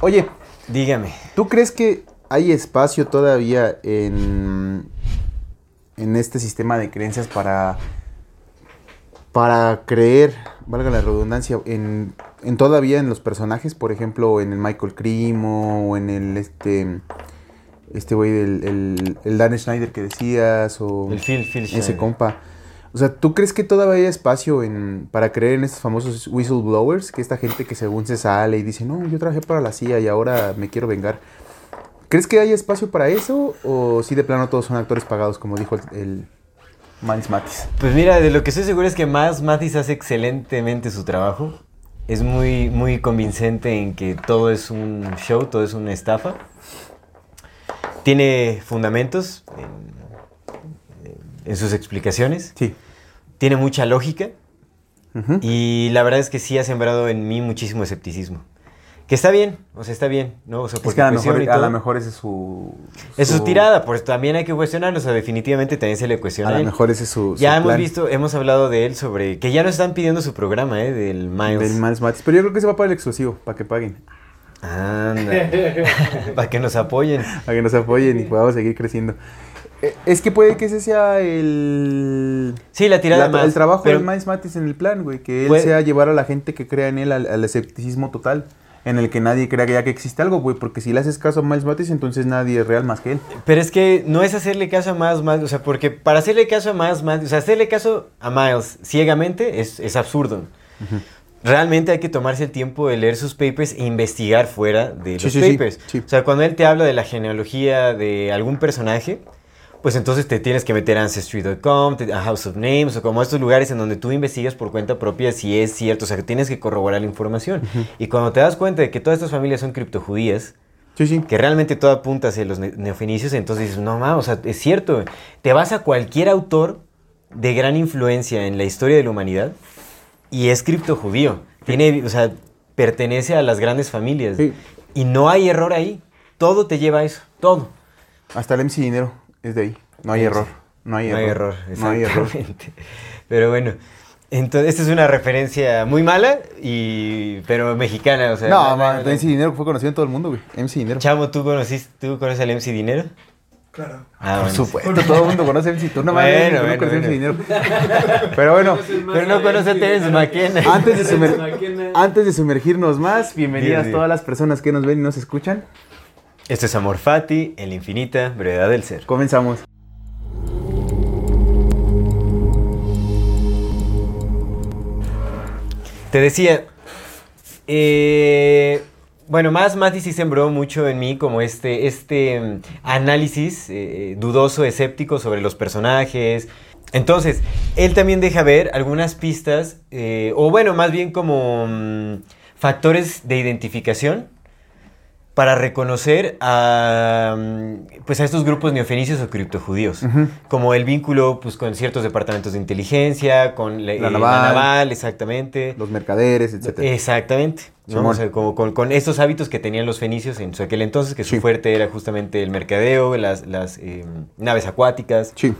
Oye, Dígame. ¿tú crees que hay espacio todavía en, en este sistema de creencias para, para creer, valga la redundancia, en, en todavía en los personajes? Por ejemplo, en el Michael Crimo o en el este este güey del el, el Dan Schneider que decías o El Phil- Phil ese compa. O sea, ¿tú crees que todavía hay espacio en, para creer en estos famosos whistleblowers? Que esta gente que según se sale y dice, no, yo trabajé para la CIA y ahora me quiero vengar. ¿Crees que hay espacio para eso? ¿O si de plano todos son actores pagados, como dijo el, el Miles Matis? Pues mira, de lo que estoy seguro es que más Matis hace excelentemente su trabajo. Es muy, muy convincente en que todo es un show, todo es una estafa. Tiene fundamentos en, en sus explicaciones. Sí. Tiene mucha lógica. Y la verdad es que sí ha sembrado en mí muchísimo escepticismo. Que está bien, o sea, está bien, ¿no? O sea, Es que a lo, mejor, a lo mejor ese es su... Es su tirada, pues también hay que cuestionarlo, o sea, definitivamente también se le cuestiona. A a lo mejor ese es su, Ya su hemos plan visto, hemos hablado de él sobre que ya nos están pidiendo su programa, ¿eh? Del Miles. del Miles Matis. Pero yo creo que se va para el exclusivo, para que paguen. Anda. Para que nos apoyen. Para que nos apoyen y podamos seguir creciendo. Eh, Es que puede que ese sea el... Sí, la tirada la- más. el trabajo pero- de Miles Matis en el plan, güey. Que él Puede- sea llevar a la gente que crea en él al, al escepticismo total. En el que nadie crea que ya que existe algo, güey. Porque si le haces caso a Miles Matis, entonces nadie es real más que él. Pero es que no es hacerle caso a más, más, o sea, porque para hacerle caso a más, más, o sea, hacerle caso a Miles ciegamente es, es absurdo. Realmente hay que tomarse el tiempo de leer sus papers e investigar fuera de Sí, los sí, papers. sí. O sea, cuando él te habla de la genealogía de algún personaje, pues entonces te tienes que meter a Ancestry.com, a House of Names, o como estos lugares en donde tú investigas por cuenta propia si es cierto, o sea, que tienes que corroborar la información. Y cuando te das cuenta de que todas estas familias son criptojudías, Sí, sí. que realmente todo apunta hacia los ne- neofenicios, entonces dices, no mames, o sea, es cierto, te vas a cualquier autor de gran influencia en la historia de la humanidad y es criptojudío. Tiene, o sea, pertenece a las grandes familias. Sí. Y no hay error ahí. Todo te lleva a eso, todo. Hasta el MC Dinero es de ahí. No hay Sí, error. sí. No hay no hay error. error, No hay error. exactamente. Pero bueno, entonces esta es una referencia muy mala, y, pero mexicana, o sea. No, la- man, la- MC Dinero fue conocido en todo el mundo, güey. MC Dinero. Chamo, ¿tú conociste, tú conoces al MC Dinero? Claro. Ah, Por bueno. supuesto, todo el mundo conoce a MC. Tú no Bueno, no bueno, conoces MC. Dinero. Pero bueno, Pero no conoce a Terence McKenna. antes de, sumer- antes de sumergirnos más, bienvenidas Bien, bien. todas las personas que nos ven y nos escuchan. Esto es Amor Fati, en la infinita brevedad del ser. Comenzamos. Te decía, eh, bueno, más Mati sí sembró mucho en mí como este, este mm, análisis eh, dudoso, escéptico sobre los personajes. Entonces, él también deja ver algunas pistas, eh, o bueno, más bien como mm, factores de identificación para reconocer a, mm, pues a estos grupos neofenicios o criptojudíos, Ujú. como el vínculo pues, con ciertos departamentos de inteligencia, con la, La eh, naval. naval, exactamente. Los mercaderes, etcétera. Exactamente. ¿no? Simón. O sea, como con, con estos hábitos que tenían los fenicios en su aquel entonces, que su Sí. fuerte era justamente el mercadeo, las, las eh, naves acuáticas, Sí.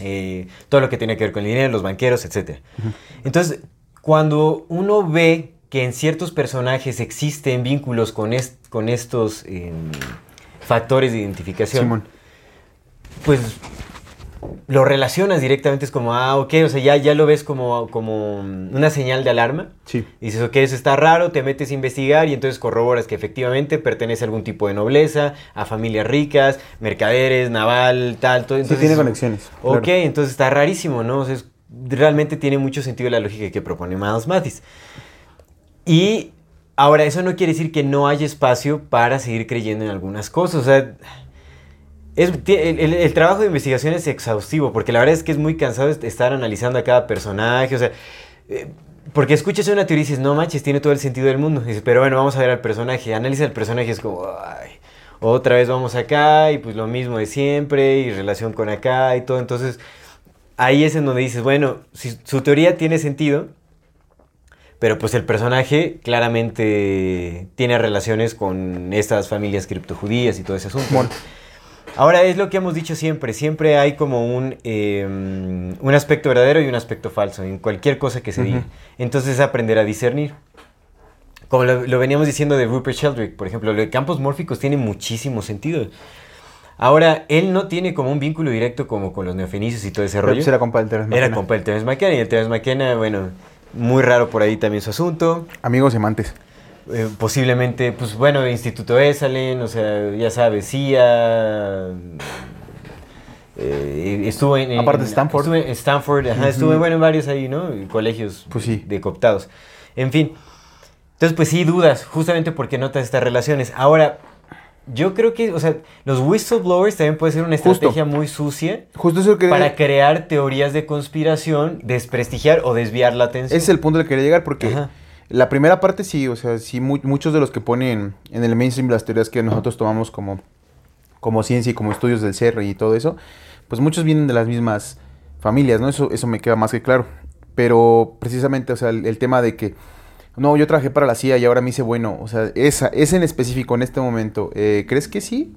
eh, todo lo que tenía que ver con el dinero, los banqueros, etc. Entonces, cuando uno ve que en ciertos personajes existen vínculos con, est- con estos eh, factores de identificación, Simón. pues lo relacionas directamente, es como, ah, ok, o sea, ya, ya lo ves como, como una señal de alarma. Sí. Y dices, ok, eso está raro, te metes a investigar y entonces corroboras que efectivamente pertenece a algún tipo de nobleza, a familias ricas, mercaderes, naval, tal, todo. Sí, Entonces, tiene conexiones. Ok, claro. entonces está rarísimo, ¿no? O sea, es- realmente tiene mucho sentido la lógica que propone Miles Mathis. Y ahora, eso no quiere decir que no haya espacio para seguir creyendo en algunas cosas. O sea, el, trabajo de investigación es exhaustivo, porque la verdad es que es muy cansado est- estar analizando a cada personaje. O sea, eh, Porque escuchas una teoría y dices, no manches, tiene todo el sentido del mundo. dices, pero bueno, vamos a ver al personaje. Analiza el personaje y es como, otra vez vamos acá y pues lo mismo de siempre y relación con acá y todo. Entonces, ahí es en donde dices, bueno, si su teoría tiene sentido, pero pues el personaje claramente tiene relaciones con estas familias criptojudías y todo ese asunto. Ahora es lo que hemos dicho siempre, siempre hay como un, em, un aspecto verdadero y un aspecto falso en cualquier cosa que se diga. Entonces aprender a discernir. Como lo, veníamos diciendo de Rupert Sheldrake, por ejemplo, lo de campos mórficos tiene muchísimo sentido. Ahora, él no tiene como un vínculo directo como con los neofenicios y todo ese rollo. Pues era compa del Terence McKenna. Era compa del Terence McKenna y el Terence McKenna, bueno, muy raro por ahí también su asunto. Amigos y amantes. Eh, posiblemente, pues bueno, Instituto Esalen, o sea, ya sabes, CIA. Eh, estuvo en, Aparte de Stanford. Estuve en Stanford, ajá, estuve bueno, en varios ahí, ¿no? Colegios pues sí. de cooptados. En fin. Entonces, pues sí, dudas, justamente porque notas estas relaciones. Ahora, yo creo que, o sea, los whistleblowers también puede ser una estrategia muy sucia. Justo eso que Para crear teorías de conspiración, desprestigiar o desviar la atención. Ese es el punto al que quería llegar, porque la primera parte sí, o sea, sí, muchos de los que ponen en el mainstream las teorías que nosotros tomamos como, como ciencia y como estudios del CER y todo eso, pues muchos vienen de las mismas familias, ¿no? Eso, eso me queda más que claro. Pero precisamente, o sea, el, tema de que, no, yo trabajé para la CIA y ahora me hice bueno, o sea, esa, ese en específico en este momento, eh, ¿crees que sí?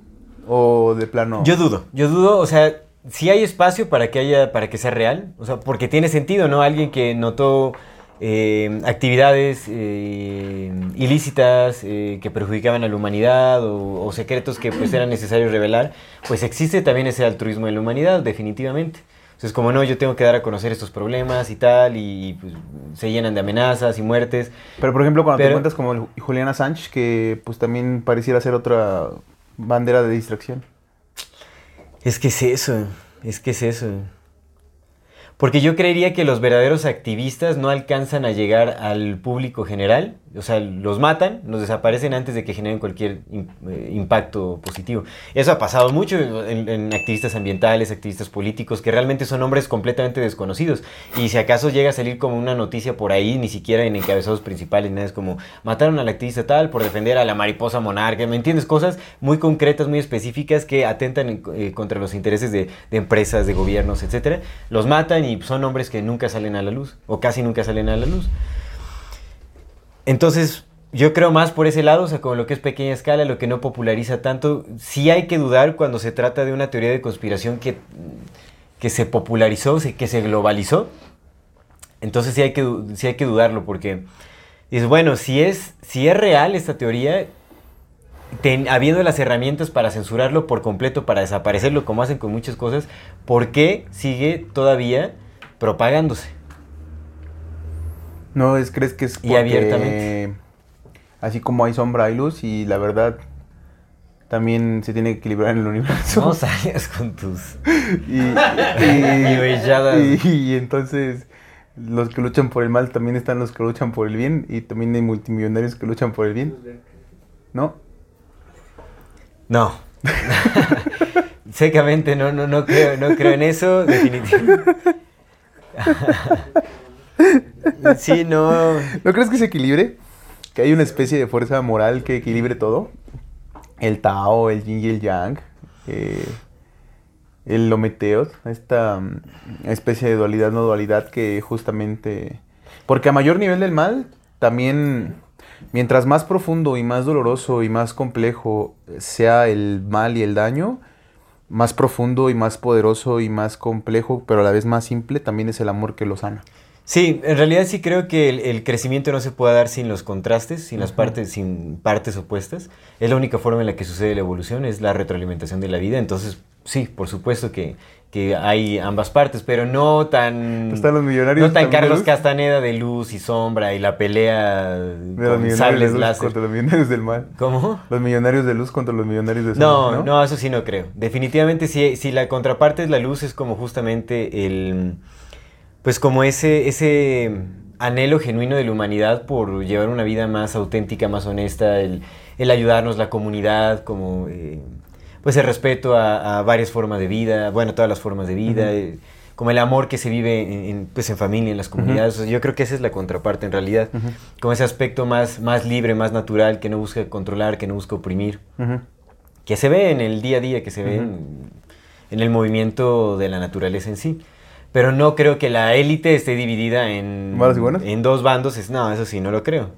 ¿O de plano? Yo dudo, yo dudo, o sea, si hay espacio para que haya, para que sea real, o sea, porque tiene sentido, ¿no? Alguien que notó eh, actividades eh, ilícitas eh, que perjudicaban a la humanidad o, secretos que pues eran necesarios revelar, pues existe también ese altruismo en la humanidad, definitivamente. Entonces, como no, yo tengo que dar a conocer estos problemas y tal, y, pues, se llenan de amenazas y muertes. Pero, por ejemplo, cuando te cuentas como Juliana Sánchez, que pues también pareciera ser otra bandera de distracción. Es que es eso, es que es eso. Porque yo creería que los verdaderos activistas no alcanzan a llegar al público general, o sea, los matan, los desaparecen antes de que generen cualquier eh, impacto positivo. Eso ha pasado mucho en, activistas ambientales, activistas políticos, que realmente son hombres completamente desconocidos. Y si acaso llega a salir como una noticia por ahí, ni siquiera en encabezados principales, nada, es como mataron al activista tal por defender a la mariposa monarca, ¿me entiendes? Cosas muy concretas, muy específicas que atentan eh, contra los intereses de, de empresas, de gobiernos, etcétera. Los matan y son nombres que nunca salen a la luz, o casi nunca salen a la luz. Entonces, yo creo más por ese lado, o sea, como lo que es pequeña escala, lo que no populariza tanto, sí hay que dudar cuando se trata de una teoría de conspiración que, que se popularizó, que se globalizó. Entonces sí hay que, sí hay que dudarlo, porque es bueno, si es, si es real esta teoría, habiendo las herramientas para censurarlo por completo, para desaparecerlo, como hacen con muchas cosas, ¿por qué sigue todavía propagándose. No, es, ¿crees que es porque, y abiertamente. Así como hay sombra, hay luz y la verdad también se tiene que equilibrar en el universo. No salgas con tus y, y, y, entonces los que luchan por el mal también están los que luchan por el bien y también hay multimillonarios que luchan por el bien. ¿No? No. Secamente no, no, no, creo, no creo en eso, definitivamente. Sí, no. ¿No crees que se equilibre? Que hay una especie de fuerza moral que equilibre todo. El Tao, el Yin y el Yang. Eh, el Lometeos. Esta mm, especie de dualidad, no dualidad que justamente. Porque a mayor nivel del mal, también. Mientras más profundo y más doloroso y más complejo sea el mal y el daño, más profundo y más poderoso y más complejo, pero a la vez más simple, también es el amor que lo sana. Sí, en realidad sí creo que el, crecimiento no se puede dar sin los contrastes, sin las partes, sin partes opuestas. Es la única forma en la que sucede la evolución, es la retroalimentación de la vida. Entonces, sí, por supuesto que, hay ambas partes, pero no tan. Están los millonarios. No tan Carlos Castaneda de luz y sombra y la pelea de con sables láser. Contra los millonarios del mal. ¿Cómo? Los millonarios de luz contra los millonarios de sombra. No, no, eso sí no creo. Definitivamente, si, si la contraparte es la luz, es como justamente el pues como ese, ese anhelo genuino de la humanidad por llevar una vida más auténtica, más honesta, el, ayudarnos, la comunidad, como eh, pues el respeto a, varias formas de vida, bueno, todas las formas de vida, eh, como el amor que se vive en, en, pues en familia, en las comunidades. O sea, yo creo que esa es la contraparte en realidad. Como ese aspecto más, más libre, más natural, que no busca controlar, que no busca oprimir. Que se ve en el día a día, que se ve en el movimiento de la naturaleza en sí. Pero no creo que la élite esté dividida en, ¿Malos y buenos? en dos bandos. Es, no, eso sí, no lo creo.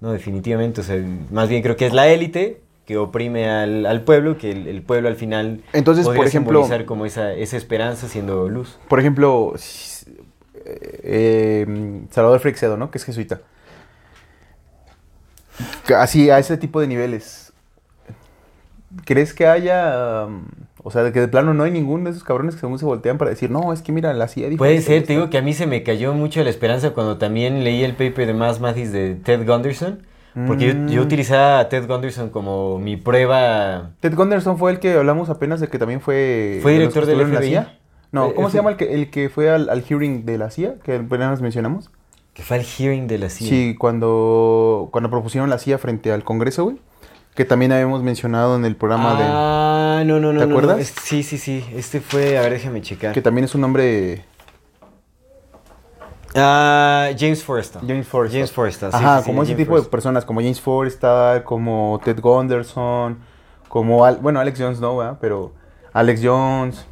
No, definitivamente. O sea, más bien creo que es la élite que oprime al, al pueblo, que el, el pueblo al final Entonces, podría por ejemplo- simbolizar como esa, esa esperanza siendo luz. Por ejemplo, eh, Salvador Freixedo, ¿no? Que es jesuita. Así, a ese tipo de niveles. ¿Crees que haya... um, o sea, de que de plano no hay ninguno de esos cabrones que según se voltean para decir, no, es que mira, la CIA dijo Puede ser, esto"? te digo que a mí se me cayó mucho la esperanza cuando también leí el paper de Mass Mathis de Ted Gunderson. Porque yo, yo Mm. utilizaba a Ted Gunderson como mi prueba. Ted Gunderson fue el que hablamos apenas de que también fue... ¿Fue de director en la? CIA. No, Eh, ¿cómo eh, se llama el que, el que fue al, al hearing de la CIA? Que apenas mencionamos. Que fue el hearing de la CIA. Sí, cuando, cuando propusieron la CIA frente al Congreso, güey. Que también habíamos mencionado en el programa Ah, no, no, no. ¿Te no, no, acuerdas? sí, sí, sí. Este fue, a ver, déjame de... checar. Que también es un nombre... Ah, James Forrestal. James Forrestal. James Forrestal, sí, Ajá, sí, sí, como ese James tipo de personas, como James Forrestal, como Ted Gunderson, como... Al- bueno, Alex Jones no, ¿verdad? Pero Alex Jones...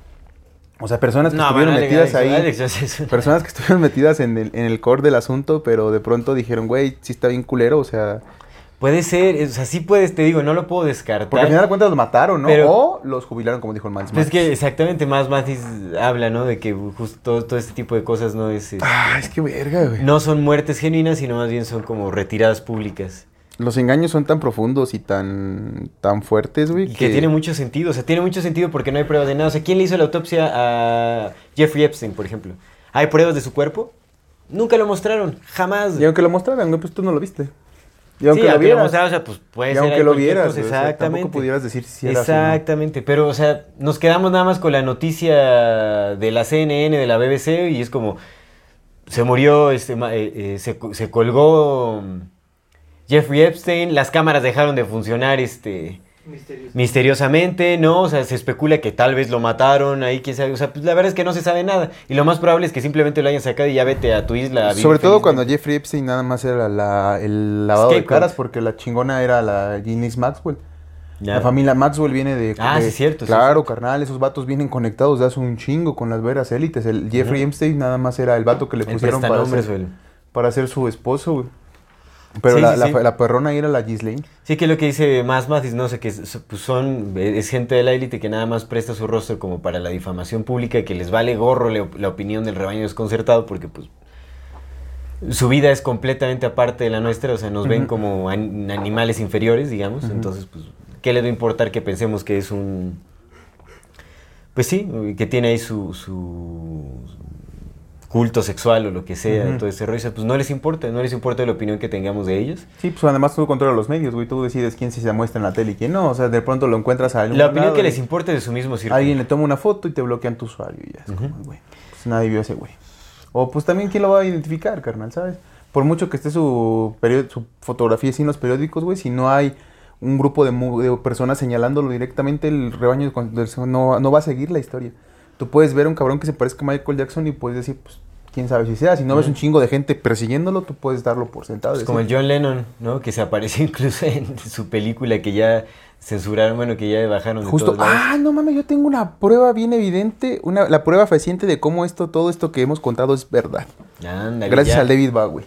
O sea, personas que No, estuvieron bueno, Alex- metidas Alex- ahí... Alex una- Personas que estuvieron metidas en el, en el core del asunto, pero de pronto dijeron, güey, sí está bien culero, o sea... Puede ser, o sea, sí puedes, te digo, no lo puedo descartar. Porque al final de cuentas los mataron, ¿no? Pero- o los jubilaron, como dijo el Mans. Pues es que exactamente más Mathis habla, ¿no? De que justo todo, este tipo de cosas no es... este, Ah, es que verga, güey. no son muertes genuinas, sino más bien son como retiradas públicas. Los engaños son tan profundos y tan, tan fuertes, güey. Y que tiene mucho sentido, o sea, tiene mucho sentido porque no hay pruebas de nada. O sea, ¿quién le hizo la autopsia a Jeffrey Epstein, por ejemplo? ¿Hay pruebas de su cuerpo? Nunca lo mostraron, jamás. Y aunque lo mostraran, pues tú no lo viste. Y sí, aunque lo aunque vieras. o sea, pues puede y ser aunque lo vieras, cosa, güey, o sea, exactamente. tampoco pudieras decir si era así, ¿no? Exactamente, pero, o sea, nos quedamos nada más con la noticia de la CNN, de la BBC, y es como, se murió, este, eh, eh, se, se colgó mm, Jeffrey Epstein, las cámaras dejaron de funcionar, este... Misteriosamente, ¿no? O sea, se especula que tal vez lo mataron ahí, quién sabe. O sea, pues la verdad es que no se sabe nada. Y lo más probable es que simplemente lo hayan sacado y ya vete a tu isla. a vivir Sobre todo cuando Jeffrey Epstein nada más era la- el lavado de caras, porque la chingona era la Guinness Maxwell. Ya. La familia Maxwell viene de... Ah, de- sí, cierto, sí, Claro, cierto. carnal, esos vatos vienen conectados de hace un chingo con las veras élites. El Jeffrey. Epstein nada más era el vato que le El pusieron para ser, para ser su esposo, güey. Pero Sí, la, sí, la- sí. la perrona ahí era la Ghislaine. Sí, que lo que dice más Mathis, no sé, que es- pues son, es gente de la élite que nada más presta su rostro como para la difamación pública, que les vale gorro la, la opinión del rebaño desconcertado, porque pues su vida es completamente aparte de la nuestra, o sea, nos ven como an- animales inferiores, digamos, entonces, pues, ¿qué le va a importar que pensemos que es un... Pues sí, que tiene ahí su, su culto sexual o lo que sea, Ujú. todo ese rollo, pues no les importa, no les importa la opinión que tengamos de ellos. Sí, pues además tú controlas los medios, güey. Tú decides quién sí se muestra en la tele y quién no. O sea, de pronto lo encuentras a alguien. La opinión que les importa es de su mismo círculo. Alguien le toma una foto y te bloquean tu usuario y ya es como, güey, pues nadie vio a ese güey. O pues también quién lo va a identificar, carnal, ¿sabes? Por mucho que esté su, su fotografía así en los periódicos, güey, si no hay un grupo de, de personas señalándolo directamente, el rebaño no, no va a seguir la historia. Tú puedes ver a un cabrón que se parezca a Michael Jackson y puedes decir, pues, quién sabe si sea. Si no ves un chingo de gente persiguiéndolo, tú puedes darlo por sentado. Es decir, como el John Lennon, ¿no? Que se apareció incluso en su película que ya censuraron, bueno, que ya bajaron de Justo, todos lados. ah, no mames, yo tengo una prueba bien evidente, una, la prueba fehaciente de cómo esto, todo esto que hemos contado es verdad. Ándale, Gracias ya. al David Bowie.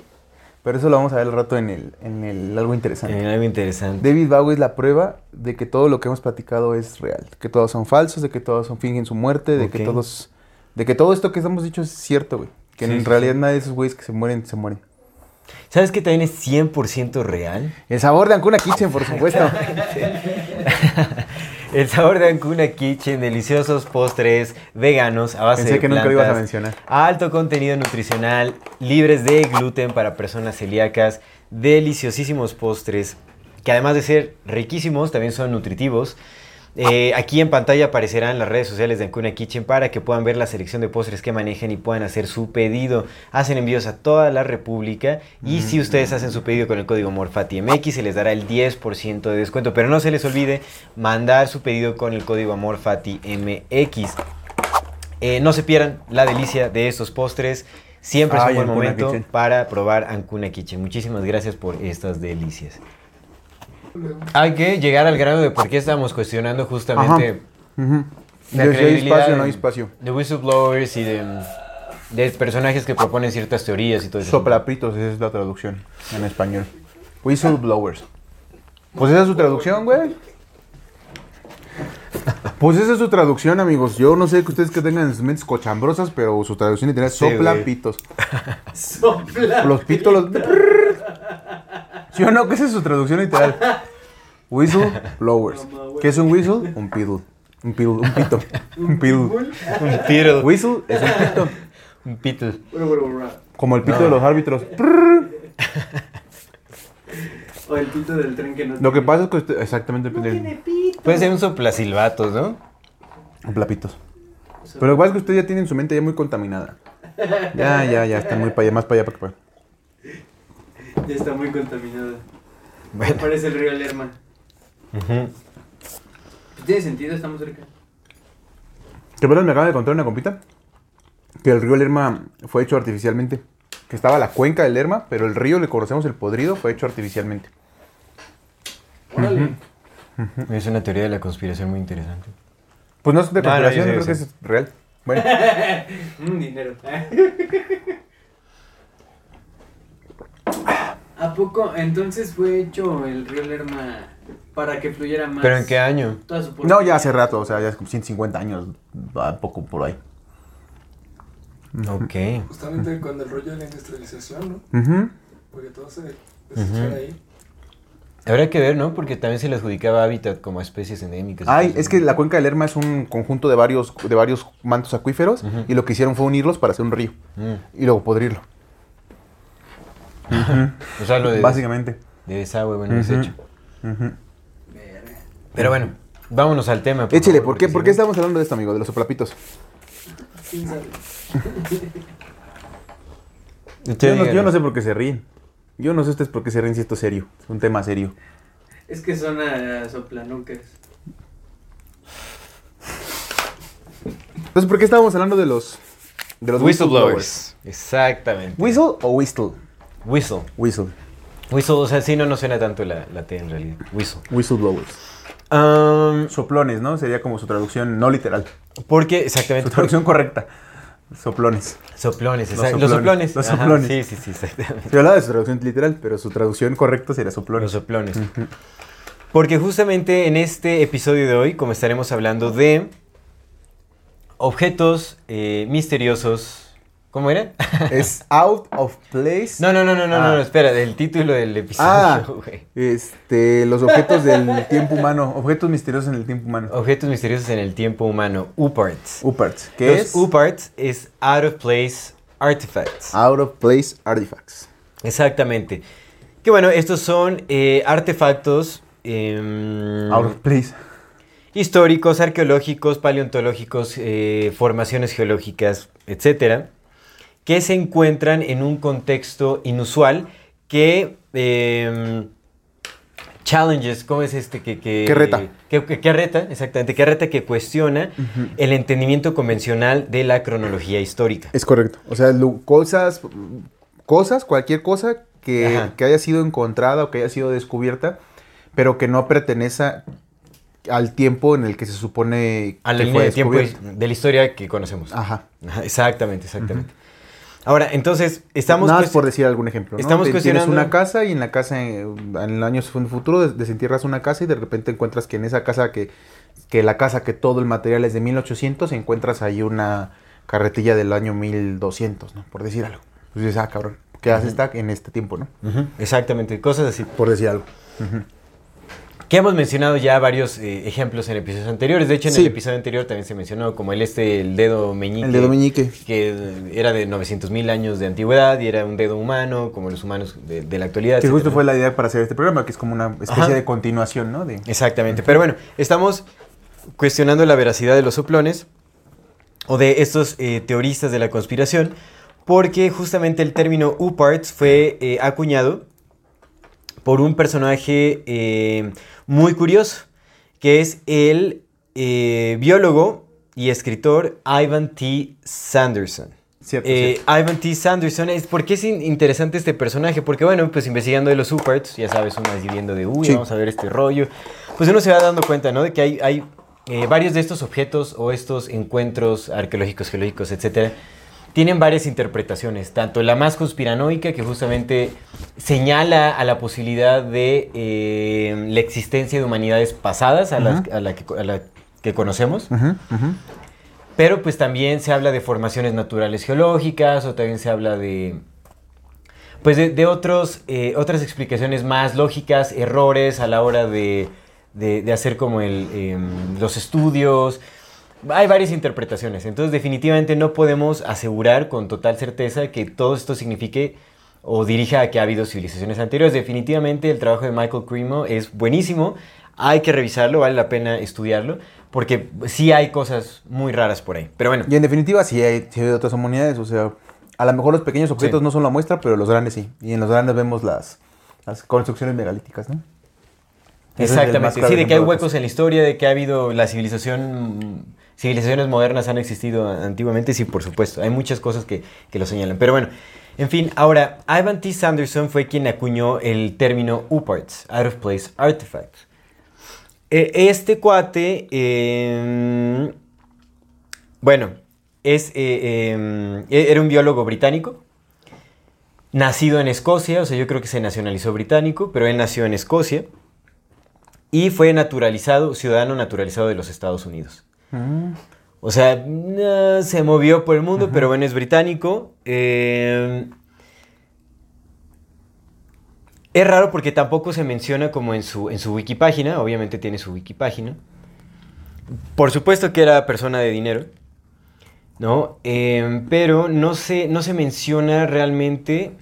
Pero eso lo vamos a ver al rato en el, en el algo interesante. Eh, algo interesante. David Bowie es la prueba de que todo lo que hemos platicado es real, que todos son falsos, de que todos son fingen su muerte, de que todos, de que todo esto que hemos dicho es cierto, güey. Que Sí, en sí, realidad sí. nadie de esos güeyes que se mueren, se mueren. ¿Sabes qué también es 100% real? El sabor de Ancuna Kitchen, por supuesto. El sabor de Ancuna Kitchen, deliciosos postres veganos a base Pensé de que nunca lo ibas a plantas, mencionar. Alto contenido nutricional, libres de gluten para personas celíacas, deliciosísimos postres que además de ser riquísimos, también son nutritivos. Eh, aquí en pantalla aparecerán las redes sociales de Ancuna Kitchen para que puedan ver la selección de postres que manejan y puedan hacer su pedido. Hacen envíos a toda la República y si ustedes hacen su pedido con el código MORFATIMX se les dará el 10% de descuento. Pero no se les olvide mandar su pedido con el código AMORFATIMX. Eh, no se pierdan la delicia de estos postres. Siempre es un buen Ancuna momento Kitchen. para probar Ancuna Kitchen. Muchísimas gracias por estas delicias. Hay que llegar al grano de por qué estábamos cuestionando justamente la De si hay credibilidad espacio o no hay de- espacio. de whistleblowers y de, de personajes que proponen ciertas teorías y todo eso. Soplapitos, esa es la traducción en español. Whistleblowers. Pues esa es su traducción, güey. Pues esa es su traducción, amigos. Yo no sé que ustedes que tengan en sus mentes cochambrosas, pero su traducción literal es Sí, soplapitos. Sopla. Los pitos, los... ¿Sí o no? ¿Qué es su traducción literal? Whistleblowers. ¿Qué es un whistle? Un piddle. Un piddle, un pito. Un piddle. Un pito. Whistle es un pito. Un pito. Como el pito de los árbitros. O el pito del tren que no Lo que pasa es que usted, exactamente No depende tiene pito. Puede ser un soplasilbatos, ¿no? Un plapitos. Pero lo que pasa es que usted ya tiene en su mente ya muy contaminada. Ya, ya, ya, está muy para allá, más para allá para que para- Ya está muy contaminado. Me Bueno. parece el río Lerma. Ujú. Tiene sentido, estamos cerca. Que verdad me acaba de contar una compita que el río Lerma fue hecho artificialmente. Que estaba la cuenca del Lerma, pero el río le conocemos el podrido fue hecho artificialmente. Órale. Es una teoría de la conspiración muy interesante. Pues no es de No, no, yo conspiración, sé, creo yo que es real. Bueno, Mm, dinero. ¿A poco entonces fue hecho el río Lerma para que fluyera más? ¿Pero en qué año? Toda su no, ya hace rato, o sea, ya es como 150 años, va poco por ahí. Ok. Justamente cuando el rollo de la industrialización, ¿no? Porque todo se desechara Ujú. ahí. Habrá que ver, ¿no? Porque también se le adjudicaba hábitat como a especies endémicas. Ay, es que la cuenca del Lerma es un conjunto de varios, de varios mantos acuíferos y lo que hicieron fue unirlos para hacer un río Mm. y luego podrirlo. O sea, lo de, Básicamente. de desagüe, bueno, Ujú. desecho. Pero bueno, vámonos al tema. por favor, ¿por qué, ¿por qué estamos hablando de esto, amigo? De los soplapitos. Yo no, díganos. yo no sé por qué se ríen. Yo no sé ustedes por qué se ríen si esto es serio. Es un tema serio. Es que son a soplanucas. Entonces, ¿por qué estábamos hablando de los, de los Whistleblowers. Exactamente. ¿Whistle o whistle? Whistle. Whistle. Whistle, o sea, sí, no nos suena tanto la, la T en realidad. Whistle. Whistleblowers. Um, Soplones, ¿no? Sería como su traducción no literal. porque, Su exactamente. traducción correcta. Soplones. Soplones, exacto. Los soplones. soplones. Los Ajá, soplones. Sí, sí, sí, exactamente. Se habla de su traducción literal, pero su traducción correcta sería Los soplones. soplones. Porque justamente en este episodio de hoy, como estaremos hablando de objetos eh, misteriosos. ¿Cómo era? Es out of place. No, no, no, no, no, Ah. no, espera, del título del episodio, Ah, güey. este, los objetos del tiempo humano, objetos misteriosos en el tiempo humano. Objetos misteriosos en el tiempo humano, UPARTs. UPARTs, ¿qué Los es? UPARTs es Out of Place Artifacts. Out of place artifacts. Exactamente. Que bueno, estos son eh, artefactos em, Out of place. históricos, arqueológicos, paleontológicos, eh, formaciones geológicas, etcétera, que se encuentran en un contexto inusual que em, challenges, ¿cómo es este? Que, que, Que reta. Que, que- reta, exactamente, que reta, que cuestiona el entendimiento convencional de la cronología histórica. Es correcto. O sea, cosas, cosas, cualquier cosa que, haya sido encontrada o que haya sido descubierta, pero que no perteneza al tiempo en el que se supone A la que línea fue de tiempo de la historia que conocemos. Ajá. Ajá, exactamente, exactamente. Ahora, entonces, estamos... Nada por decir algún ejemplo. ¿no? Estamos Tienes una casa y en la casa, eh, en el año futuro, des- desentierras una casa y de repente encuentras que en esa casa, que, que la casa que todo el material es de 1800, encuentras ahí una carretilla del año 1200, ¿no? Por decir algo. Pues dices, ah, cabrón, ¿qué hace esta en este tiempo, no? Exactamente, cosas así. Por decir algo. Que hemos mencionado ya varios eh, ejemplos en episodios anteriores. De hecho, en Sí. el episodio anterior también se mencionó como el este, el dedo meñique. El dedo meñique. Que era de 900 mil años de antigüedad y era un dedo humano, como los humanos de, de la actualidad. Que justo fue la idea para hacer este programa, que es como una especie Ajá. de continuación, ¿no? De, Exactamente. Pero bueno, estamos cuestionando la veracidad de los soplones o de estos eh, teoristas de la conspiración, porque justamente el término UPARTS fue eh, acuñado por un personaje eh, muy curioso, que es el eh, biólogo y escritor Ivan T. Sanderson. Cierto, Eh, cierto. Ivan T. Sanderson, es, ¿por qué es in- interesante este personaje? Porque bueno, pues investigando de los Uparts, ya sabes, uno es viendo de, uy, Sí. vamos a ver este rollo, pues uno se va dando cuenta, ¿no? De que hay, hay eh, varios de estos objetos o estos encuentros arqueológicos, geológicos, etcétera, tienen varias interpretaciones, tanto la más conspiranoica, que justamente señala a la posibilidad de eh, la existencia de humanidades pasadas a, las- a la que, a la que conocemos, pero pues también se habla de formaciones naturales geológicas o también se habla de... Pues de, de otros, eh, otras explicaciones más lógicas, errores a la hora de, de- de hacer como el, em, los estudios. Hay varias interpretaciones, entonces definitivamente no podemos asegurar con total certeza que todo esto signifique o dirija a que ha habido civilizaciones anteriores. Definitivamente el trabajo de Michael Cremo es buenísimo, hay que revisarlo, vale la pena estudiarlo, porque sí hay cosas muy raras por ahí. Pero bueno, Y en definitiva, sí hay, sí hay otras humanidades. O sea, a lo mejor los pequeños objetos Sí. no son la muestra, pero los grandes sí. Y en los grandes vemos las, las construcciones megalíticas, ¿no? Exactamente, sí, de que hay huecos en la historia, de que ha habido la civilización, civilizaciones modernas han existido antiguamente, sí, por supuesto, hay muchas cosas que, que lo señalan. Pero bueno, en fin, ahora, Ivan T. Sanderson fue quien acuñó el término UPARTS, Out of Place Artifacts. Eh, Este cuate, eh, bueno, es, eh, eh, era un biólogo británico, nacido en Escocia, o sea, yo creo que se nacionalizó británico, pero él nació en Escocia y fue naturalizado, ciudadano naturalizado de los Estados Unidos. O sea, no, se movió por el mundo, pero bueno, es británico. Eh, es raro porque tampoco se menciona como en su, en su wiki página, obviamente tiene su wiki página. Por supuesto que era persona de dinero, ¿no? Eh, pero no se, no se menciona realmente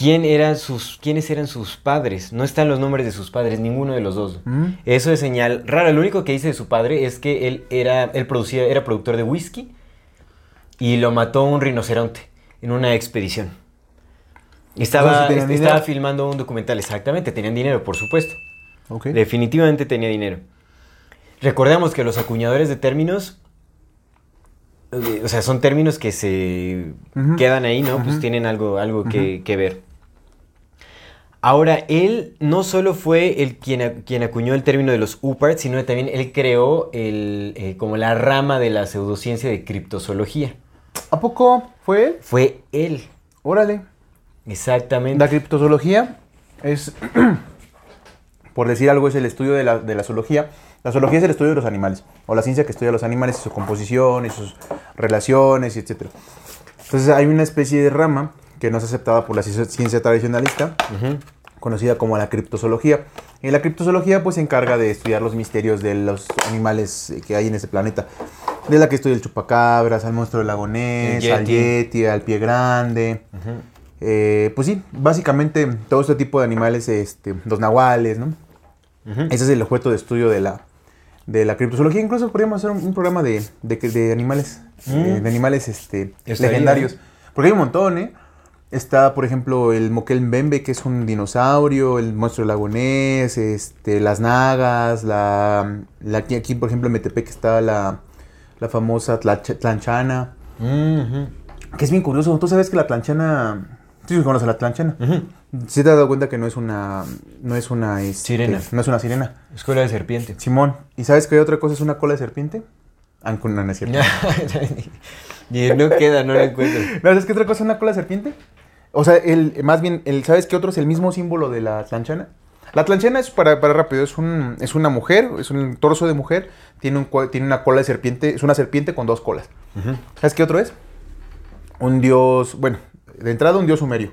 quién eran sus, quiénes eran sus padres. No están los nombres de sus padres, ninguno de los dos. Mm. Eso es señal rara. Lo único que dice de su padre es que él era, él producía, era productor de whisky y lo mató un rinoceronte en una expedición. Estaba, filmando un documental, exactamente, tenían dinero, por supuesto. Definitivamente tenía dinero. Recordemos que los acuñadores de términos, eh, o sea, son términos que se quedan ahí, ¿no? Pues tienen algo, algo que, que ver. Ahora, él no solo fue el quien, quien acuñó el término de los UPARTs, sino que también él creó el, eh, como la rama de la pseudociencia de criptozoología. ¿A poco fue él? Fue él, Órale. exactamente. La criptozoología es, por decir algo, es el estudio de la, de la zoología. La zoología es el estudio de los animales, o la ciencia que estudia los animales y su composición y sus relaciones, etc. Entonces hay una especie de rama que no es aceptada por la ci- ciencia tradicionalista, conocida como la criptozoología. Y la criptozoología pues se encarga de estudiar los misterios de los animales que hay en este planeta. De la que estudia el chupacabras, al monstruo del lagonés, al yeti. al pie grande. Eh, pues sí, básicamente todo este tipo de animales, este, los nahuales, ¿no? Ese es el objeto de estudio de la, de la criptozoología. Incluso podríamos hacer un, un programa de, de, de animales, Mm. eh, de animales este, Estaría, legendarios. Porque hay un montón, ¿eh? Está, por ejemplo, el moquel mbembe, que es un dinosaurio, el monstruo lagonés, este, las nagas, la, la aquí, aquí, por ejemplo, en Metepec está la, la famosa tlanchana. Que es bien curioso. Tú sabes que la tlanchana. Sí, conoces la tlanchana. Sí te has dado cuenta que no es una. No es una. este, Sirena. No es una sirena. Escuela de serpiente. Simón. ¿Y sabes qué otra cosa es una cola de serpiente? Ah, no, no es cierto. y no queda, no lo encuentro. ¿No sabes qué otra cosa es una cola de serpiente? O sea, el, más bien, el, ¿sabes qué otro es el mismo símbolo de la tlanchana? La tlanchana es para, para rápido, es, un, es una mujer, es un torso de mujer, tiene, un, tiene una cola de serpiente, es una serpiente con dos colas. ¿Sabes qué otro es? Un dios, bueno, de entrada un dios sumerio,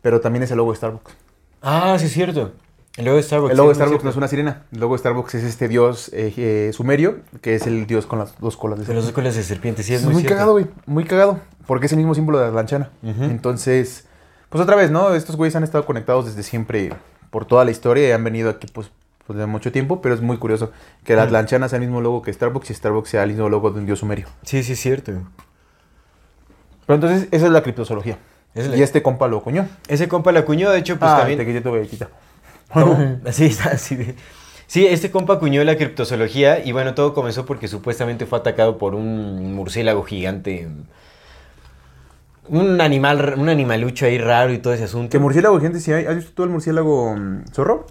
pero también es el logo de Starbucks. Ah, sí es cierto. El logo de Starbucks. El logo de Starbucks no es una sirena, el logo de Starbucks es este dios eh, eh, sumerio, que es el dios con las dos colas de De las dos colas de serpiente, sí es es muy, cagado, güey. Muy cagado. Porque es el mismo símbolo de la lanchana. Entonces, pues otra vez, ¿no? Estos güeyes han estado conectados desde siempre por toda la historia y han venido aquí, pues, pues de mucho tiempo. Pero es muy curioso que la Mm. lanchana sea el mismo logo que Starbucks y Starbucks sea el mismo logo de un dios sumerio. Sí, sí es cierto. Pero entonces, esa es la criptozoología. Esa es la- Y este compa lo coñó. Ese compa la acuñó, de hecho, pues ah, también. te quité tu galletita. Está, así de. Sí, este compa acuñó la criptozoología y bueno, todo comenzó porque supuestamente fue atacado por un murciélago gigante. Un animal, un animalucho ahí raro y todo ese asunto. Que murciélago, gente, si hay, ¿has visto tú el murciélago mm, zorro?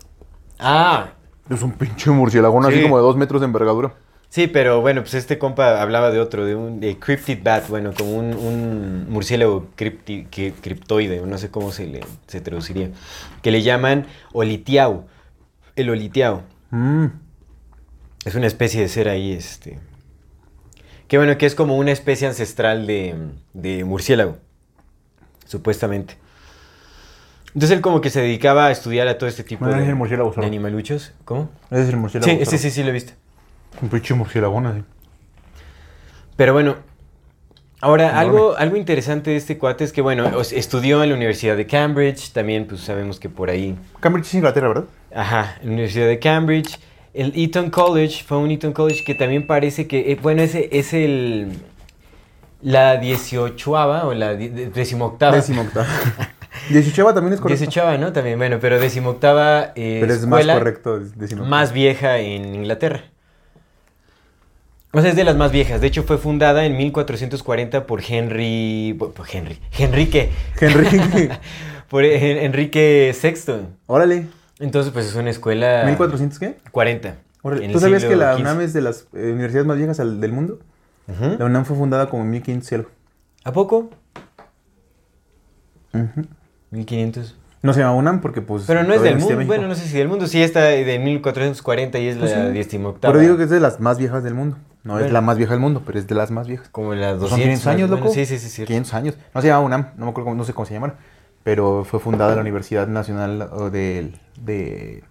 Ah, Es un pinche murciélago, así Sí. como de dos metros de envergadura. Sí, pero bueno, pues este compa hablaba de otro, de un de cryptid bat, bueno, como un, un murciélago cripti- que- criptoide, no sé cómo se le se traduciría, que le llaman olitiao, el olitiao. Mm. Es una especie de ser ahí, este. Que bueno, que es como una especie ancestral de, de murciélago. Supuestamente. Entonces él como que se dedicaba a estudiar a todo este tipo de, es el murciélago de animaluchos. ¿Cómo? Ese es el murciélago Sí, sí, sí, sí, lo he visto. Un pinche murciélago, así. Pero bueno, ahora algo, algo interesante de este cuate es que, bueno, estudió en la Universidad de Cambridge, también pues sabemos que por ahí Cambridge es Inglaterra, ¿verdad? Ajá, en la Universidad de Cambridge. El Eton College, fue un Eton College que también parece que, eh, bueno, ese es el, la 18ava o la di- de- decimoctava. Décimo octavo. Dieciochava también es correcto. 18ava, ¿no? También, bueno, pero decimoctava eh, Pero es más correcto. más vieja en Inglaterra. O sea, es de las más viejas. De hecho, fue fundada en 1440 por Henry... Por por Henry. Enrique. Henry. Por eh, Enrique VI. Órale. Entonces, pues es una escuela... ¿1400 qué? 40. Órale. ¿Tú sabías que la. UNAM es de las eh, universidades más viejas del mundo? La UNAM fue fundada como en 1500 y algo. ¿A poco? Ujú. 1500. No se llama UNAM porque pues... Pero no es del mundo. Bueno, no sé si del mundo. Sí, está de 1440 y es Pues la sí. 18 Pero digo que es de las más viejas del mundo. No es la más vieja del mundo, pero es de las más viejas. Como la 200. Son 500 años, bueno, loco. sí, sí, sí, sí. 500 años. No se llama UNAM, no, me acuerdo, cómo- no sé cómo se llama. Pero fue fundada la Universidad Nacional de, de...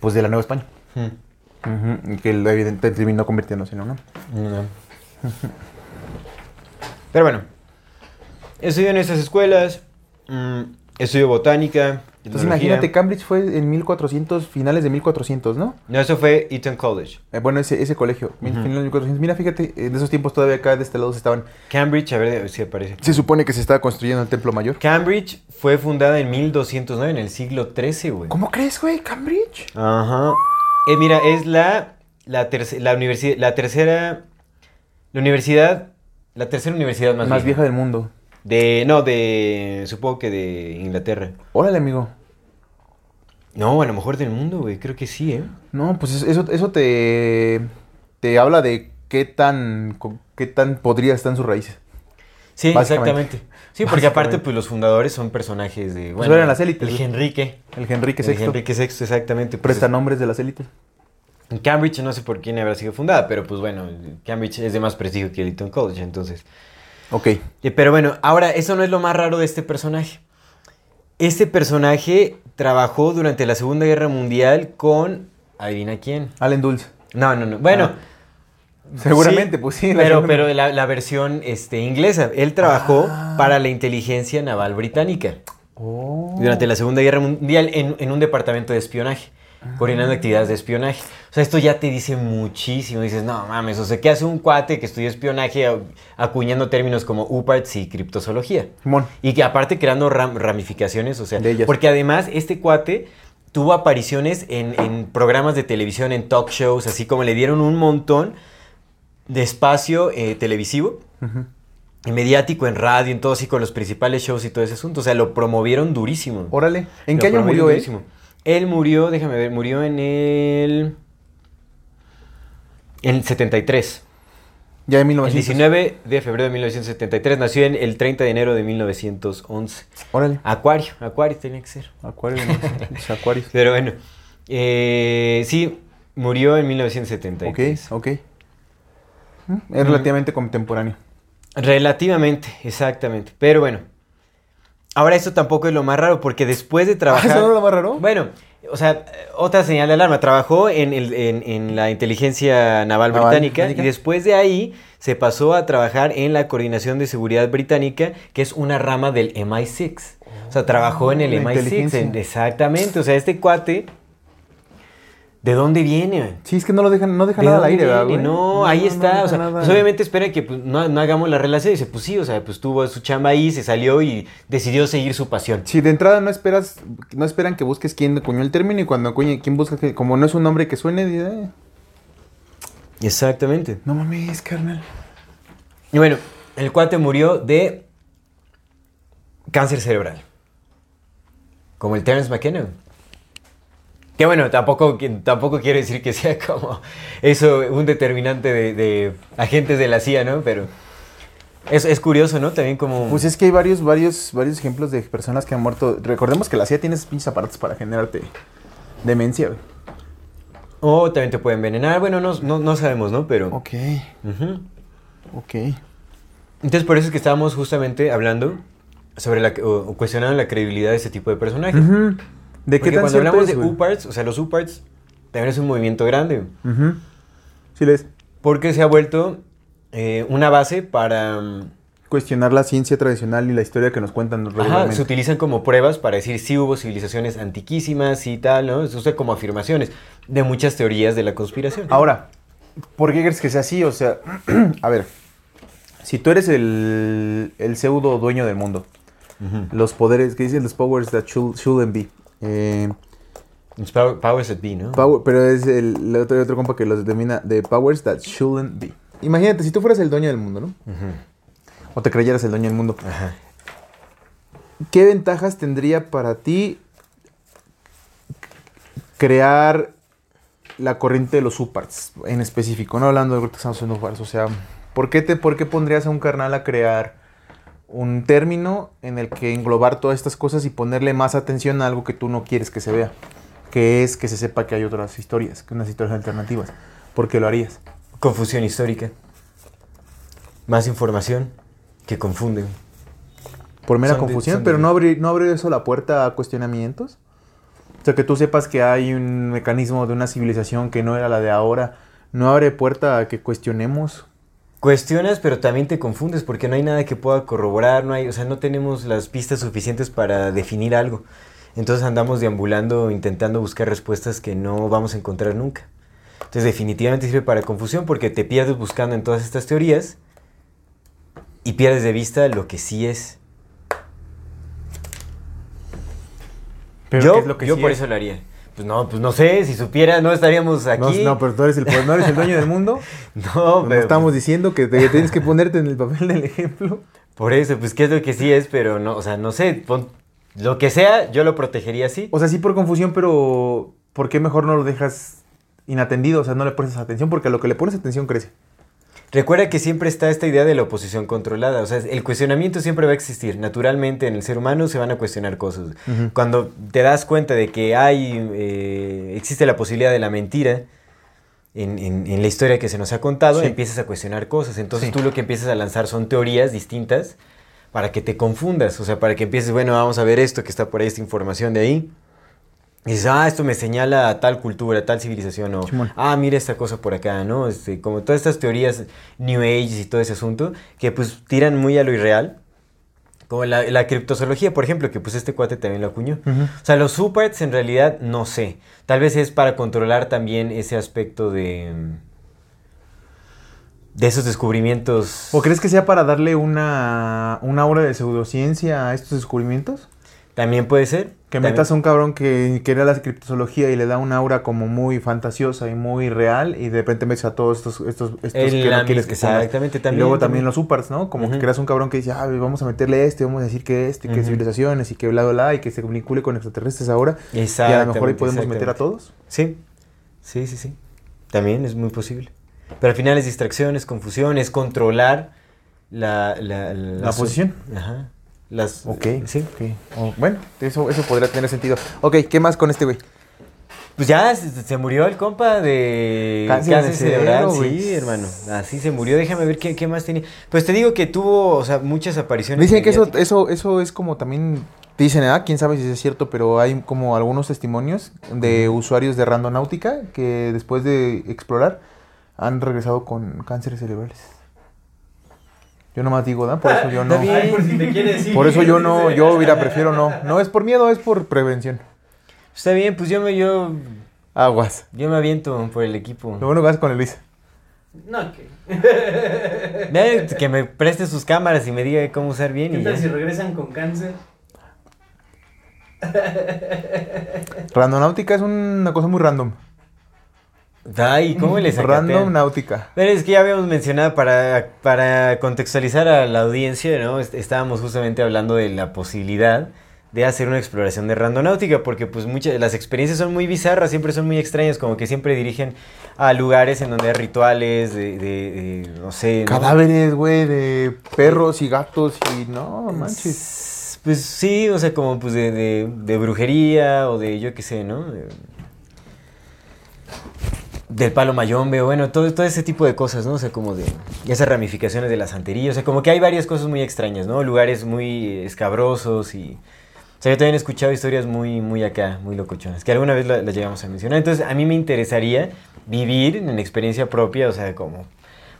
Pues de la Nueva España. Hmm. Y que evidentemente terminó convirtiéndose en UNAM. No. Pero bueno, estudió en estas escuelas, mm, estudió botánica. Entonces etnología. imagínate, Cambridge fue en 1400, finales de 1400, ¿no? No, eso fue Eton College. Eh, bueno, ese, ese colegio, mil- finales de 1400. Mira, fíjate, en esos tiempos todavía acá de este lado se estaban... Cambridge, a ver si aparece. Se supone que se estaba construyendo el templo mayor. Cambridge fue fundada en 1209, en el siglo XIII, güey. ¿Cómo crees, güey? ¿Cambridge? Ajá. Eh, mira, es la, la, terce- la, universidad, la tercera... La universidad... La tercera universidad más, Más, vieja del mundo. De... No, de... Supongo que de Inglaterra. Órale, amigo. No, a lo mejor del mundo, güey. Creo que sí, ¿eh? No, pues eso, eso te, te habla de qué tan, qué tan podridas están sus raíces. Sí, exactamente. Sí, porque aparte, pues los fundadores son personajes de. Pues eran las élites, El ¿no? Enrique. El Henrique El VI Enrique VI, exactamente. pues, presta nombres de las élites. En Cambridge no sé por quién habrá sido fundada, pero pues bueno, Cambridge es de más prestigio que el Eton College, entonces. Ok. Eh, Pero bueno, ahora, eso no es lo más raro de este personaje. Este personaje trabajó durante la Segunda Guerra Mundial con. ¿Adivina quién? Allen Dulce. No, no, no. Bueno. Seguramente, pues sí. la Pero, segunda- pero la, la versión este, inglesa. Él trabajó Ah. para la inteligencia naval británica Oh. durante la Segunda Guerra Mundial en, en un departamento de espionaje, coordinando actividades de espionaje. O sea, esto ya te dice muchísimo. Dices, no mames, o sea, ¿qué hace un cuate que estudia espionaje acuñando términos como UPARTS y criptozoología? Simón. Y que aparte creando ram- ramificaciones, o sea, De ellas. porque además este cuate tuvo apariciones en, en programas de televisión, en talk shows, así como le dieron un montón de espacio eh, televisivo Ujú. y mediático en radio, en todo así con los principales shows y todo ese asunto. O sea, lo promovieron durísimo. Órale. ¿En Lo qué año murió él? durísimo. Él murió, déjame ver, murió en el... En el 73. Ya en El 1900. 19 de febrero de 1973. Nació en el 30 de enero de 1911. Órale. Acuario, Acuario tenía que ser. Acuario, ¿no? Los Acuarios. Pero bueno, eh, sí, murió en Ok, 1973. ok. Mm, Es relativamente contemporáneo. Relativamente, exactamente. Pero bueno, ahora esto tampoco es lo más raro porque después de Ah, trabajar... ¿Eso no es lo más raro? Bueno, o sea, otra señal de alarma. Trabajó en, el- en- en la inteligencia naval Naval británica, británica. y después de ahí se pasó a trabajar en la Coordinación de Seguridad Británica, que es una rama del MI6. O sea, trabajó en el la MI6. inteligencia. en- exactamente. O sea, este cuate ¿De dónde viene? Sí, es que no lo dejan, no deja ¿De nada al aire, ¿verdad, güey? No, ahí no está. o sea, pues obviamente espera que pues, no, no hagamos la relación. Y dice, pues sí, o sea, pues tuvo su chamba ahí, se salió y decidió seguir su pasión. Si de entrada no esperas, no esperan que busques quién acuñó el término y cuando acuñe, quién busca como no es un nombre que suene, dice, "Eh, Exactamente. no mames, carnal. Y bueno, el cuate murió de cáncer cerebral. Como el Terence McKenna. Que bueno, tampoco, tampoco quiero decir que sea como eso un determinante de, de agentes de la CIA, ¿no? Pero es, es curioso, ¿no? También como... Pues es que hay varios, varios, varios ejemplos de personas que han muerto. Recordemos que la CIA tiene esos pinches aparatos para generarte demencia, güey. O también te puede envenenar. Bueno, no, no, no sabemos, ¿no? Pero... Ok, Ujú. ok. Entonces por eso es que estábamos justamente hablando sobre la... o, o cuestionando la credibilidad de ese tipo de personajes. Ujú. ¿De Porque qué tan cuando hablamos es, de? UParts, o sea, los UParts también es un movimiento grande. Ujú. Sí, les. Porque se ha vuelto eh, una base para... mm, Cuestionar la ciencia tradicional y la historia que nos cuentan Ajá, regularmente. se utilizan como pruebas para decir si hubo civilizaciones antiquísimas y tal, ¿no? Se usa como afirmaciones de muchas teorías de la conspiración. Ahora, ¿por qué crees que sea así? O sea, a ver, si tú eres el, el pseudo dueño del mundo, los poderes, que dicen los powers that should, shouldn't be. Eh, It's power- powers that be, ¿no? power- pero es el, el otro, otro compa que los determina de powers that shouldn't be. Imagínate, si tú fueras el dueño del mundo, ¿no? O te creyeras el dueño del mundo. Ajá. ¿Qué ventajas tendría para ti crear la corriente de los UParts en específico? No hablando de que estamos en UParts. O sea, ¿por qué, te, ¿por qué pondrías a un carnal a crear un término en el que englobar todas estas cosas y ponerle más atención a algo que tú no quieres que se vea? Que es que se sepa que hay otras historias, que unas historias alternativas. ¿Por qué lo harías? Confusión histórica. Más información que confunde. Por mera Son confusión, de- pero no abrir, no abrir eso la puerta a cuestionamientos. O sea, que tú sepas que hay un mecanismo de una civilización que no era la de ahora, no abre puerta a que cuestionemos. Cuestionas, pero también te confundes porque no hay nada que pueda corroborar, no hay, o sea, no tenemos las pistas suficientes para definir algo. Entonces andamos deambulando intentando buscar respuestas que no vamos a encontrar nunca. Entonces definitivamente sirve para confusión porque te pierdes buscando en todas estas teorías y pierdes de vista lo que sí es. Pero yo ¿qué es lo que yo sí por es? eso lo haría. Pues no, pues no sé, si supiera no estaríamos No, aquí. no, pero tú eres el, no eres el dueño del mundo. No, No pero- estamos diciendo que te- tienes que ponerte en el papel del ejemplo. Por eso, pues qué es lo que sí es, pero no, o sea, no sé, pon- lo que sea, yo lo protegería así. O sea, sí por confusión, pero ¿por qué mejor no lo dejas inatendido? O sea, no le pones atención, porque a lo que le pones atención crece. Recuerda que siempre está esta idea de la oposición controlada, o sea, el cuestionamiento siempre va a existir, naturalmente en el ser humano se van a cuestionar cosas. Cuando te das cuenta de que hay, eh, existe la posibilidad de la mentira en, en- en la historia que se nos ha contado, Sí. empiezas a cuestionar cosas, entonces Sí. tú lo que empiezas a lanzar son teorías distintas para que te confundas, o sea, para que empieces, bueno, vamos a ver esto que está por ahí, esta información de ahí. Y dices, ah, esto me señala a tal cultura, a tal civilización, o ah, mira esta cosa por acá, ¿no? Este, como todas estas teorías New Age y todo ese asunto, que pues tiran muy a lo irreal. Como la, la criptozoología, por ejemplo, que pues este cuate también lo acuñó. O sea, los superts en realidad no sé. Tal vez es para controlar también ese aspecto de. de esos descubrimientos. ¿O crees que sea para darle una, una aura de pseudociencia a estos descubrimientos? También puede ser. Que También- metas a un cabrón que quiere la criptozoología y le da una aura como muy fantasiosa y muy real y de repente metes a todos estos, estos, estos que no quieres que exactamente, Y también- luego también también. los supers, ¿no? Como que creas un cabrón que dice, ah, vamos a meterle este, vamos a decir que este, que civilizaciones y que bla, bla, bla, y que se vincule con extraterrestres ahora. Y a lo mejor ahí podemos meter a todos. Sí, sí, sí, sí. También es muy posible. Pero al final es distracción, es confusión, es controlar la... La, La posición. Ajá. Las, Ok, Sí. ok. O- bueno, eso, eso podría tener sentido. Ok, ¿qué más con este güey? Pues ya se, se murió el compa de Cáncer cáncer, de cerebral. cerebro. Sí, hermano. Así se murió. Déjame ver qué, qué más tenía. Pues te digo que tuvo, o sea, muchas apariciones. Dicen que eso, eso, eso es como también, dicen, ah, quién sabe si es cierto, pero hay como algunos testimonios de usuarios de randonáutica que después de explorar han regresado con cánceres cerebrales. Yo nomás digo, ¿da? Por eso yo no. Está bien. Ay, por si te quieres ir. Por eso yo no, yo mira, prefiero no. No es por miedo, es por prevención. Está bien, pues yo me, yo Aguas. Yo me aviento por el equipo. Lo bueno que vas con el Luis. No, que. Que me preste sus cámaras y me diga cómo usar bien ¿Qué y tal ya. si regresan con cáncer? Randonáutica es una cosa muy random. Ay, ¿cómo les Random náutica. Pero es que ya habíamos mencionado para, para contextualizar a la audiencia, ¿no? Est- Estábamos justamente hablando de la posibilidad de hacer una exploración de randonáutica, porque pues muchas las experiencias son muy bizarras, siempre son muy extrañas, como que siempre dirigen a lugares en donde hay rituales, de, de- de, no sé... Cadáveres, güey, de perros y gatos y no manches. Pues sí, o sea, como pues de, de- de brujería o de yo qué sé, ¿no? De- del palo mayombe, bueno, todo, todo ese tipo de cosas, ¿no? O sea, como de esas ramificaciones de la santería, o sea, como que hay varias cosas muy extrañas, ¿no? Lugares muy escabrosos y... O sea, yo también he escuchado historias muy, muy acá, muy locochonas, que alguna vez la- las llegamos a mencionar. Entonces, a mí me interesaría vivir en experiencia propia, o sea, como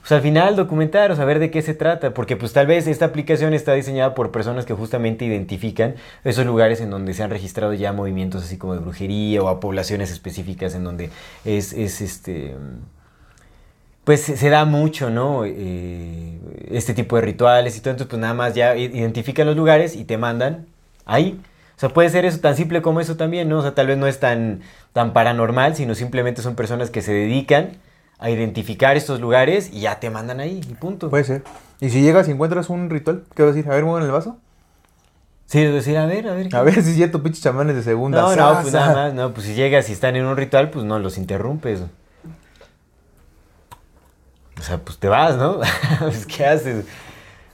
pues al final documentar o saber de qué se trata, porque pues tal vez esta aplicación está diseñada por personas que justamente identifican esos lugares en donde se han registrado ya movimientos así como de brujería o a poblaciones específicas en donde es, es este pues se da mucho, ¿no? Eh, este tipo de rituales y todo, entonces pues nada más ya identifican los lugares y te mandan ahí. O sea, puede ser eso tan simple como eso también, ¿no? O sea, tal vez no es tan, tan paranormal, sino simplemente son personas que se dedican a identificar estos lugares y ya te mandan ahí y punto. Puede ser. Y si llegas y encuentras un ritual, ¿qué vas a decir? A ver, mueven el vaso. Sí, decir, a ver, a ver. A ver si ya tu pinche chamanes de segunda. No, no, pues nada más, no, pues si llegas y están en un ritual, pues no los interrumpes. O sea, pues te vas, ¿no? pues, ¿qué haces?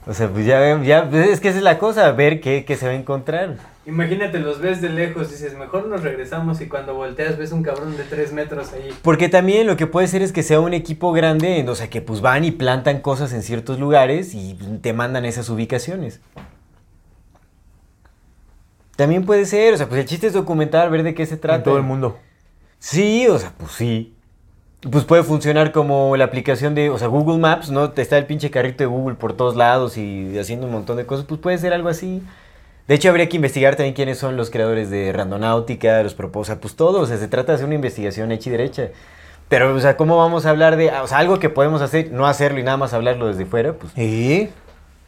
O sea, pues ya, ya pues, es que esa es la cosa, ver qué, qué se va a encontrar. Imagínate, los ves de lejos, dices, mejor nos regresamos y cuando volteas ves un cabrón de 3 metros ahí. Porque también lo que puede ser es que sea un equipo grande, en- o sea, que pues van y plantan cosas en ciertos lugares y te mandan esas ubicaciones. También puede ser, o sea, pues el chiste es documentar, ver de qué se trata. En todo el mundo. Sí, o sea, pues sí. Pues puede funcionar como la aplicación de, o sea, Google Maps, ¿no? Te está el pinche carrito de Google por todos lados y haciendo un montón de cosas, pues puede ser algo así. De hecho, habría que investigar también quiénes son los creadores de Randonáutica, los propósitos, pues todo, o sea, se trata de hacer una investigación hecha y derecha. Pero, o sea, ¿cómo vamos a hablar de, algo que podemos hacer, no hacerlo y nada más hablarlo desde fuera? Pues, ¿Sí?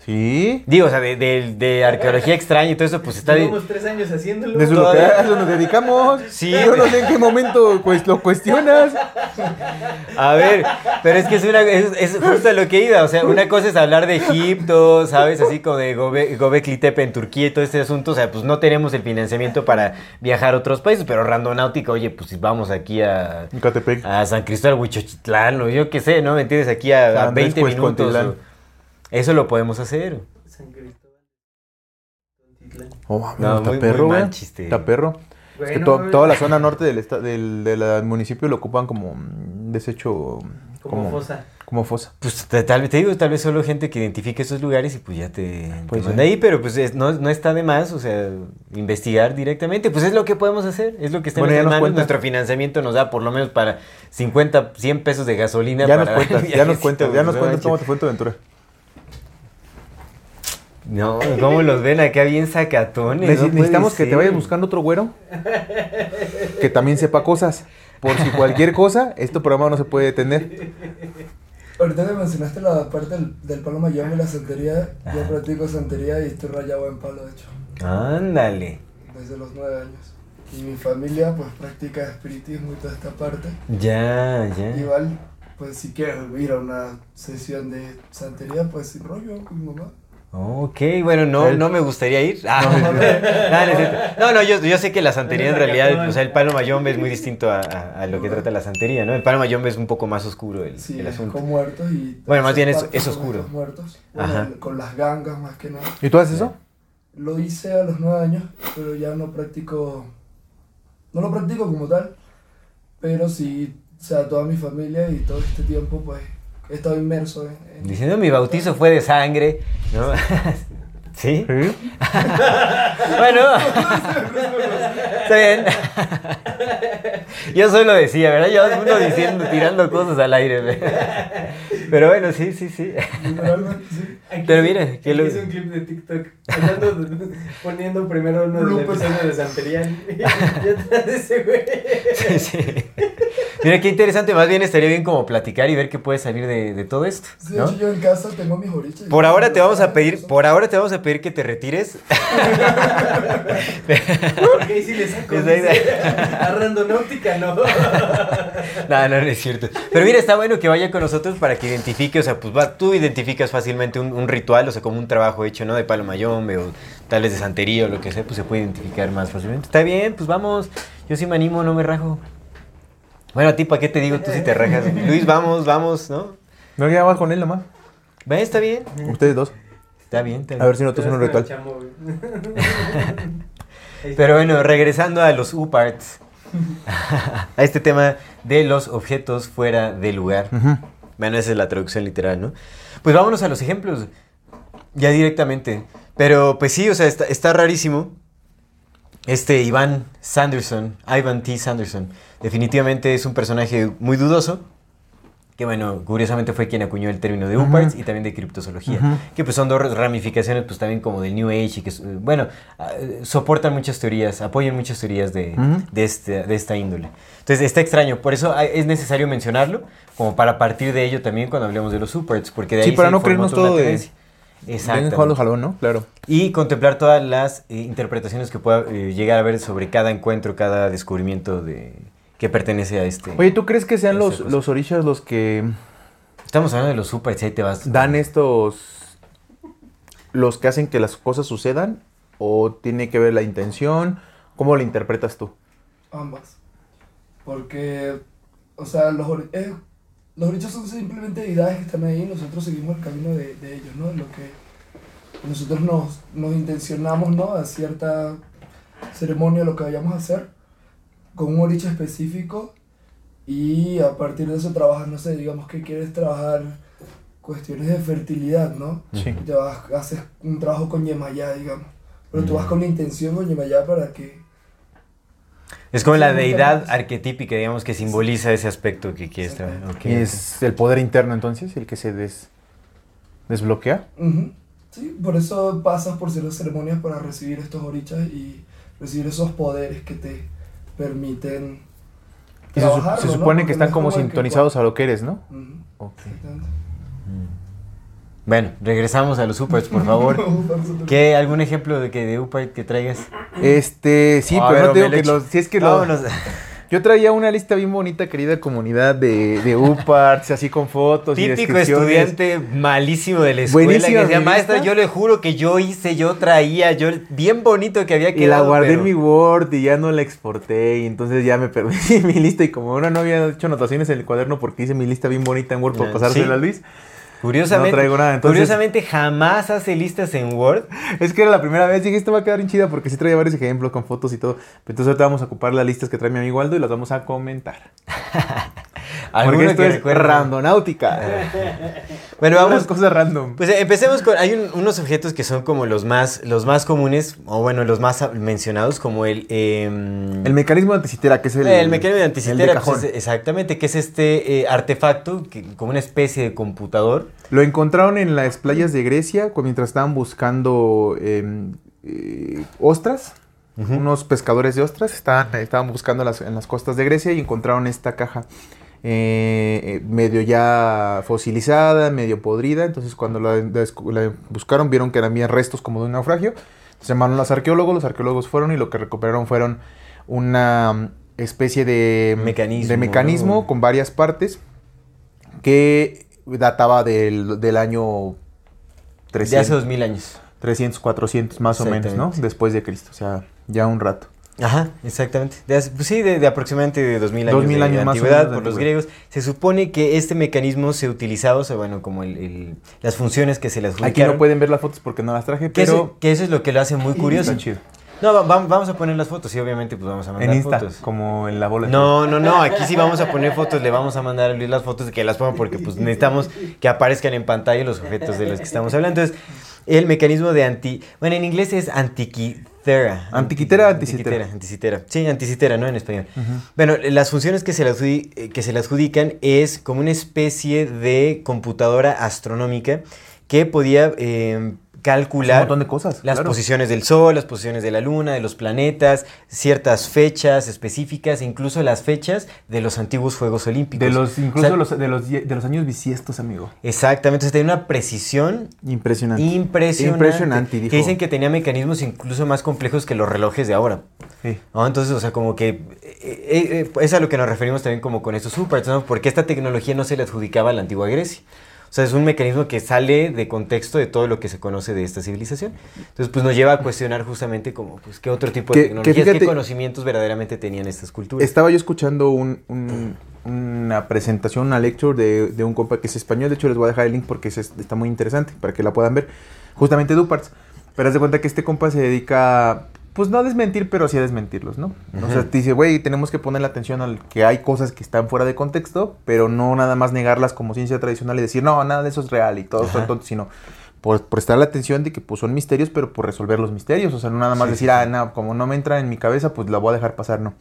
¿Sí? digo, o sea, de, de- de arqueología extraña y todo eso, pues está... de- Llevamos 3 años haciéndolo. De eso, es lo que, Todavía- a eso nos dedicamos. Sí, Yo no sé en qué momento pues, lo cuestionas. A ver, pero es que es, una, es, es justo lo que iba. O sea, una cosa es hablar de Egipto, ¿sabes? Así como de Gobe- Gobekli Tepe en Turquía y todo este asunto. O sea, pues no tenemos el financiamiento para viajar a otros países, pero randonáutica, oye, pues vamos aquí a, En Catepec. a San Cristóbal, Huichochitlán, o yo qué sé, ¿no? ¿Me entiendes? Aquí a, a San Andrés, 20 minutos. O- Eso lo podemos hacer. San Cristóbal. Oh, mames, No, está muy- perro, muy. Está perro. Es que to- toda la zona norte del, esta- del, del municipio lo ocupan como mm, desecho. Como fosa. Como fosa. Pues te- tal vez te digo, tal vez solo gente que identifique esos lugares y pues ya te, te Pues manda sí. ahí, pero pues es- no, no está de más, o sea, investigar directamente, pues es lo que podemos hacer, es lo que está Bueno, en ya nuestras nos manos. Nuestro financiamiento nos da por lo menos para 50, 100 pesos de gasolina. Ya nos cuentas, ya nos cuentas, ya nos no cuentas cómo te fue tu aventura. No, ¿cómo los ven acá bien sacatones? Neces- No puede necesitamos que te vayas buscando otro güero que también sepa cosas. Por si cualquier cosa, este programa no se puede detener. Ahorita que mencionaste la parte del, del palo mayombe y la santería, yo practico santería y estoy rayado en palo, de hecho, Ándale. desde los nueve años. Y mi familia, pues, practica espiritismo y toda esta parte. Ya, ya. Igual, pues, si quieres ir a una sesión de santería, pues, sin rollo con mi mamá. Ok, bueno, no, no me gustaría ir. Ah, No, no, no, no, es cierto. no, no, yo, yo sé que la santería en realidad, o sea, el palo mayombe es muy distinto a, a- a lo que trata la santería, ¿no? El palo mayombe es un poco más oscuro el, Sí, el asunto. con muertos y... Bueno, más bien es- es oscuro. estos Muertos, Bueno, Ajá. con las gangas más que nada. ¿Y tú haces eso? Lo hice a los nueve años, pero ya no practico, no lo practico como tal, pero sí, o sea, toda mi familia y todo este tiempo, pues, he estado inmerso en... en- Diciendo mi bautizo fue de sangre, ¿no? ¿Sí? Sí. Bueno, está bien. Yo solo decía, ¿verdad? Yo uno diciendo, tirando cosas al aire. ¿ve? Pero bueno, sí, sí, sí. Sí. Aquí Pero sí- aquí que lo- hice un clip de TikTok hablando poniendo primero uno de y atrás de ese güey. Sí, sí. Mira qué interesante, más bien estaría bien como platicar y ver qué puede salir de, de todo esto. Sí, de ¿no? hecho, yo en casa tengo mis horichas. Por ahora te vamos a pedir, por ahora te vamos a pedir que te retires. Porque ahí sí le randonáutica no. No, no, no es cierto. Pero mira, está bueno que vaya con nosotros para que identifique, o sea, pues va, tú identificas fácilmente un, un ritual, o sea, como un trabajo hecho, ¿no? De palo mayombe o tal vez de santería o lo que sea, pues se puede identificar más fácilmente. Está bien, pues vamos. Yo sí me animo, no me rajo. Bueno, a ti, ¿para qué te digo? Tú sí te rajas. Luis, vamos, vamos, ¿no? No, ya vas con él nomás. Ve, está bien. Ustedes dos. Está bien, está bien. A ver si nosotros un Pero es con ritual. Pero bueno, regresando a los U-Parts, a este tema de los objetos fuera de lugar. Bueno, esa es la traducción literal, ¿no? Pues vámonos a los ejemplos, ya directamente. Pero pues sí, o sea, está, está rarísimo. Este Iván Sanderson, Ivan T. Sanderson, definitivamente es un personaje muy dudoso. Que bueno, curiosamente fue quien acuñó el término de U-Parts y también de criptozoología. Que pues son dos ramificaciones pues también como del New Age y que, eh, bueno, ah, soportan muchas teorías, apoyan muchas teorías de, este, de esta índole. Entonces está extraño, por eso es necesario mencionarlo, como para partir de ello también cuando hablemos de los Superts, porque de ahí Sí, para se no creernos todo de- Exactamente. jalón, ¿no? Claro. Y contemplar todas las eh, interpretaciones que pueda eh, llegar a ver sobre cada encuentro, cada descubrimiento de que pertenece a este. Oye, ¿tú crees que sean los, cosa. los orishas los que Estamos hablando de los Superts, ahí te vas. dan estos. los que hacen que las cosas sucedan? ¿O tiene que ver la intención? ¿Cómo lo interpretas tú? Ambas. Porque, o sea, los, eh, los orichos son simplemente deidades que están ahí y nosotros seguimos el camino de, de ellos, ¿no? Lo que nosotros nos, nos intencionamos, ¿no? A cierta ceremonia, lo que vayamos a hacer, con un oricha específico y a partir de eso trabajas, no sé, digamos que quieres trabajar cuestiones de fertilidad, ¿no? Sí. te vas, haces un trabajo con Yemayá, digamos. Pero tú vas con la intención con Yemayá para que Es como la deidad arquetípica, digamos, que simboliza ese aspecto que quieres trabajar. Ok, ¿Y es el poder interno entonces el que se des- desbloquea? Ujú. Sí, por eso pasas por ciertas ceremonias para recibir estos orichas y recibir esos poderes que te permiten Y se, su- trabajarlo, se ¿no? supone que no están es como que sintonizados a lo que eres, ¿no? cua- Ujú, Ok. exactamente. Bueno, regresamos a los Superts, por favor. ¿Qué, ¿Algún ejemplo de que de Upart que traigas? Este, sí, Ah, pero no pero te digo me le que los, si es que lo- Vámonos. Yo traía una lista bien bonita, querida comunidad de, de UParts, así con fotos y Típico estudiante malísimo de la escuela Buenísima que decía, maestra, lista". yo le juro que yo hice, yo traía, yo bien bonito que había Y quedado. la guardé pero- en mi Word y ya no la exporté y entonces ya me perdí mi lista y como ahora no había hecho anotaciones en el cuaderno porque hice mi lista bien bonita en Word por pasársela sí. a Luis. Curiosamente, No traigo nada, entonces- curiosamente jamás hace listas en Word. Es que era la primera vez, dije, esto va a quedar bien chida porque sí traía varios ejemplos con fotos y todo. Entonces ahorita vamos a ocupar las listas que trae mi amigo Aldo y las vamos a comentar. Porque ¿Alguno esto es randonáutica. Bueno, Vamos cosas random. Pues eh, empecemos con. Hay un- unos objetos que son como los más, los más comunes, o bueno, los más mencionados, como el. em, El mecanismo de anticitera, que es el, el, mecanismo de el anticitera, de pues, es- exactamente, que es este eh, artefacto, que, como una especie de computador. Lo encontraron en las playas de Grecia mientras estaban buscando em, eh, ostras. Unos pescadores de ostras estaban, estaban buscando las- en las costas de Grecia y encontraron esta caja eh, eh, medio ya fosilizada, medio podrida. Entonces cuando la, buscaron vieron que eran bien restos como de un naufragio. Se llamaron los arqueólogos, los arqueólogos fueron y lo que recuperaron fueron una especie de Mecanismo, de mecanismo ¿no? con varias partes que databa del, del año De hace 300, dos mil años. 300, 400 más o menos, ¿no? Después de Cristo, o sea, ya un rato. Ajá, exactamente. De pues sí, de, de aproximadamente de 2000 años 2000 de años o antigüedad de por los griegos. Se supone que este mecanismo se utilizaba, o sea, bueno, como el, el- las funciones que se le Aquí no pueden ver las fotos porque no las traje, que, eso, pero que eso es lo que lo hace muy curioso. está chido. No, va- va- vamos a poner las fotos, sí, obviamente, pues vamos a mandar En Insta, fotos. como en la bola. No, no, no, aquí sí vamos a poner fotos, le vamos a mandar a Luis las fotos de que las pongan porque pues necesitamos que aparezcan en pantalla los objetos de los que estamos hablando. Entonces, el mecanismo de anti... Bueno, en inglés es antiquitera. Antiquitera, anticitera. Anticitera. Sí, anticitera, ¿no? En español. Bueno, las funciones que se, le eh, que se le adjudican es como una especie de computadora astronómica que podía eh, calcular un montón de cosas, las claro. posiciones del Sol, las posiciones de la Luna, de los planetas, ciertas fechas específicas, incluso las fechas de los antiguos Juegos Olímpicos. De los, incluso O sea, los, de, los, de los años bisiestos, amigo. Exactamente, entonces tiene una precisión Impresionante. impresionante. Impresionante, dijo. Que dicen que tenía mecanismos incluso más complejos que los relojes de ahora. Sí. ¿no? Entonces, o sea, como que eh, eh, eh, es a lo que nos referimos también como con estos supers, ¿no? Porque esta tecnología no se le adjudicaba a la antigua Grecia. O sea, es un mecanismo que sale de contexto de todo lo que se conoce de esta civilización. Entonces, pues nos lleva a cuestionar justamente como, pues, qué otro tipo de Que- que tecnologías, fíjate- qué conocimientos verdaderamente tenían estas culturas. Estaba yo escuchando un- un- una presentación, una lecture de, de un compa que es español. De hecho, les voy a dejar el link porque es- está muy interesante para que la puedan ver. Justamente Duparts. Pero haz de cuenta que este compa se dedica, pues no desmentir, pero sí a desmentirlos, ¿no? O sea, te dice, güey, tenemos que poner la atención al que hay cosas que están fuera de contexto, pero no nada más negarlas como ciencia tradicional y decir, no, nada de eso es real y todos son Ajá. tontos, sino por prestar la atención de que pues son misterios, pero por resolver los misterios. O sea, no nada más Sí, decir, sí, ah, no, como no me entra en mi cabeza, pues la voy a dejar pasar, no.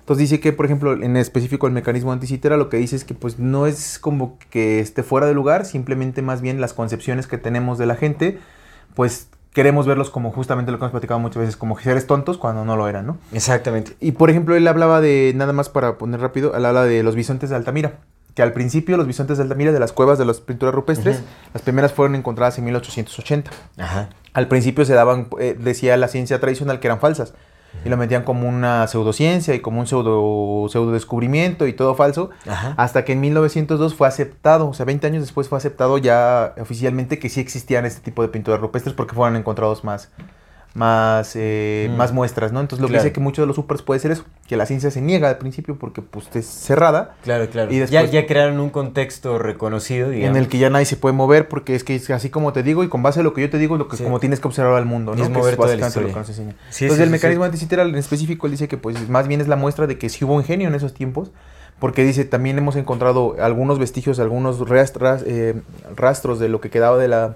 Entonces dice que, por ejemplo, en específico el mecanismo anticitera lo que dice es que pues no es como que esté fuera de lugar, simplemente más bien las concepciones que tenemos de la gente, pues queremos verlos como justamente lo que hemos platicado muchas veces, como seres tontos cuando no lo eran, ¿no? Exactamente. Y por ejemplo, él hablaba de, nada más para poner rápido, él habla de los bisontes de Altamira. Que al principio los bisontes de Altamira, de las cuevas de las pinturas rupestres, Ujú. las primeras fueron encontradas en 1880. Ajá. Al principio se daban, eh, decía la ciencia tradicional que eran falsas. Y lo metían como una pseudociencia y como un pseudo, pseudo descubrimiento y todo falso. Ajá. Hasta que en 1902 fue aceptado, o sea, 20 años después fue aceptado ya oficialmente que sí existían este tipo de pinturas rupestres porque fueron encontrados más, más, eh, Mm. más muestras, ¿no? Entonces lo Claro. que dice que muchos de los supers puede ser eso, que la ciencia se niega al principio porque pues es cerrada, Claro, claro. Y ya, después- ya crearon un contexto reconocido, digamos. en el que ya nadie se puede mover porque es que es así como te digo y con base a lo que yo te digo, lo que Sí. como tienes que observar al mundo, ¿no? es Que mover básicamente lo que nos enseña. Sí, Entonces sí, el mecanismo anticiteral en específico él dice que pues más bien es la muestra de que sí hubo ingenio en esos tiempos, porque dice también hemos encontrado algunos vestigios, algunos rastras- eh, rastros de lo que quedaba de la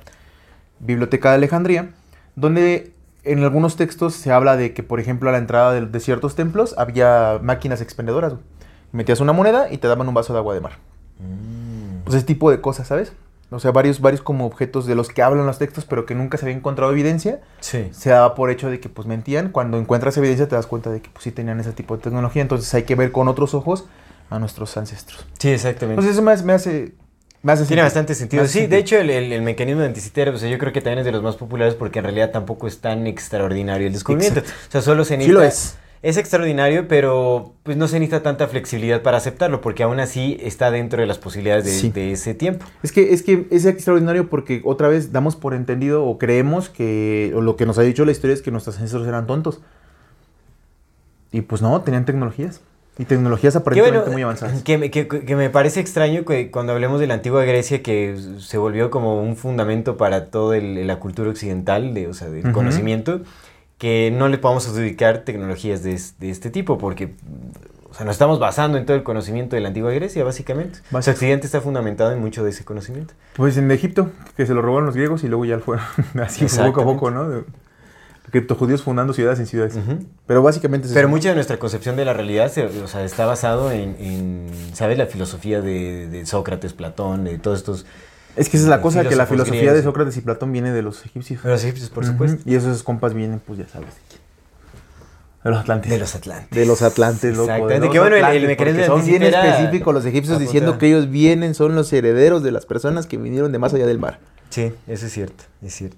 biblioteca de Alejandría, donde en algunos textos se habla de que por ejemplo a la entrada de, de ciertos templos había máquinas expendedoras. güey. Metías una moneda y te daban un vaso de agua de mar. Mm. Pues ese tipo de cosas, ¿sabes? O sea, varios, varios como objetos de los que hablan los textos, pero que nunca se había encontrado evidencia Sí. se daba por hecho de que pues mentían. Cuando encuentras evidencia te das cuenta de que pues sí tenían ese tipo de tecnología. Entonces hay que ver con otros ojos a nuestros ancestros. Sí, exactamente. Entonces eso me hace... Me hace, Tiene sentido. bastante sentido. Sí, sentido. de hecho, el, el- el mecanismo de anticitera, o sea, yo creo que también es de los más populares porque en realidad tampoco es tan extraordinario el descubrimiento. O sea, solo se Sí necesita... lo es. Es extraordinario, pero pues no se necesita tanta flexibilidad para aceptarlo, porque aún así está dentro de las posibilidades de, Sí. de ese tiempo. Es que, es que es extraordinario porque otra vez damos por entendido o creemos que o lo que nos ha dicho la historia es que nuestros ancestros eran tontos. Y pues no, tenían tecnologías. Y tecnologías aparentemente bueno, muy avanzadas. que, que- que me parece extraño que cuando hablemos de la antigua Grecia, que se volvió como un fundamento para toda la cultura occidental, de, o sea, del Ujú. conocimiento, que no le podamos adjudicar tecnologías de, de este tipo, porque o sea, nos estamos basando en todo el conocimiento de la antigua Grecia, básicamente. O sea, Occidente está fundamentado en mucho de ese conocimiento. Pues en Egipto, que se lo robaron los griegos y luego ya fueron así poco a poco, ¿no? Criptojudíos fundando ciudades en ciudades. Pero básicamente es Pero mucha de nuestra concepción de la realidad se- o sea, está basado en, en, ¿sabes? La filosofía de, de Sócrates, Platón, de todos estos... Es que esa es la cosa, que la filosofía griegos. de Sócrates y Platón viene de los egipcios. De los egipcios, por supuesto. Y esos compas vienen, pues ya sabes, de quién. De los atlantes. De los Atlantes. De los atlantes, loco. Exactamente. Que bueno, el- el Son bien específicos los egipcios diciendo que ellos vienen, son los herederos de las personas que vinieron de más allá del mar. Sí, eso es cierto, es cierto.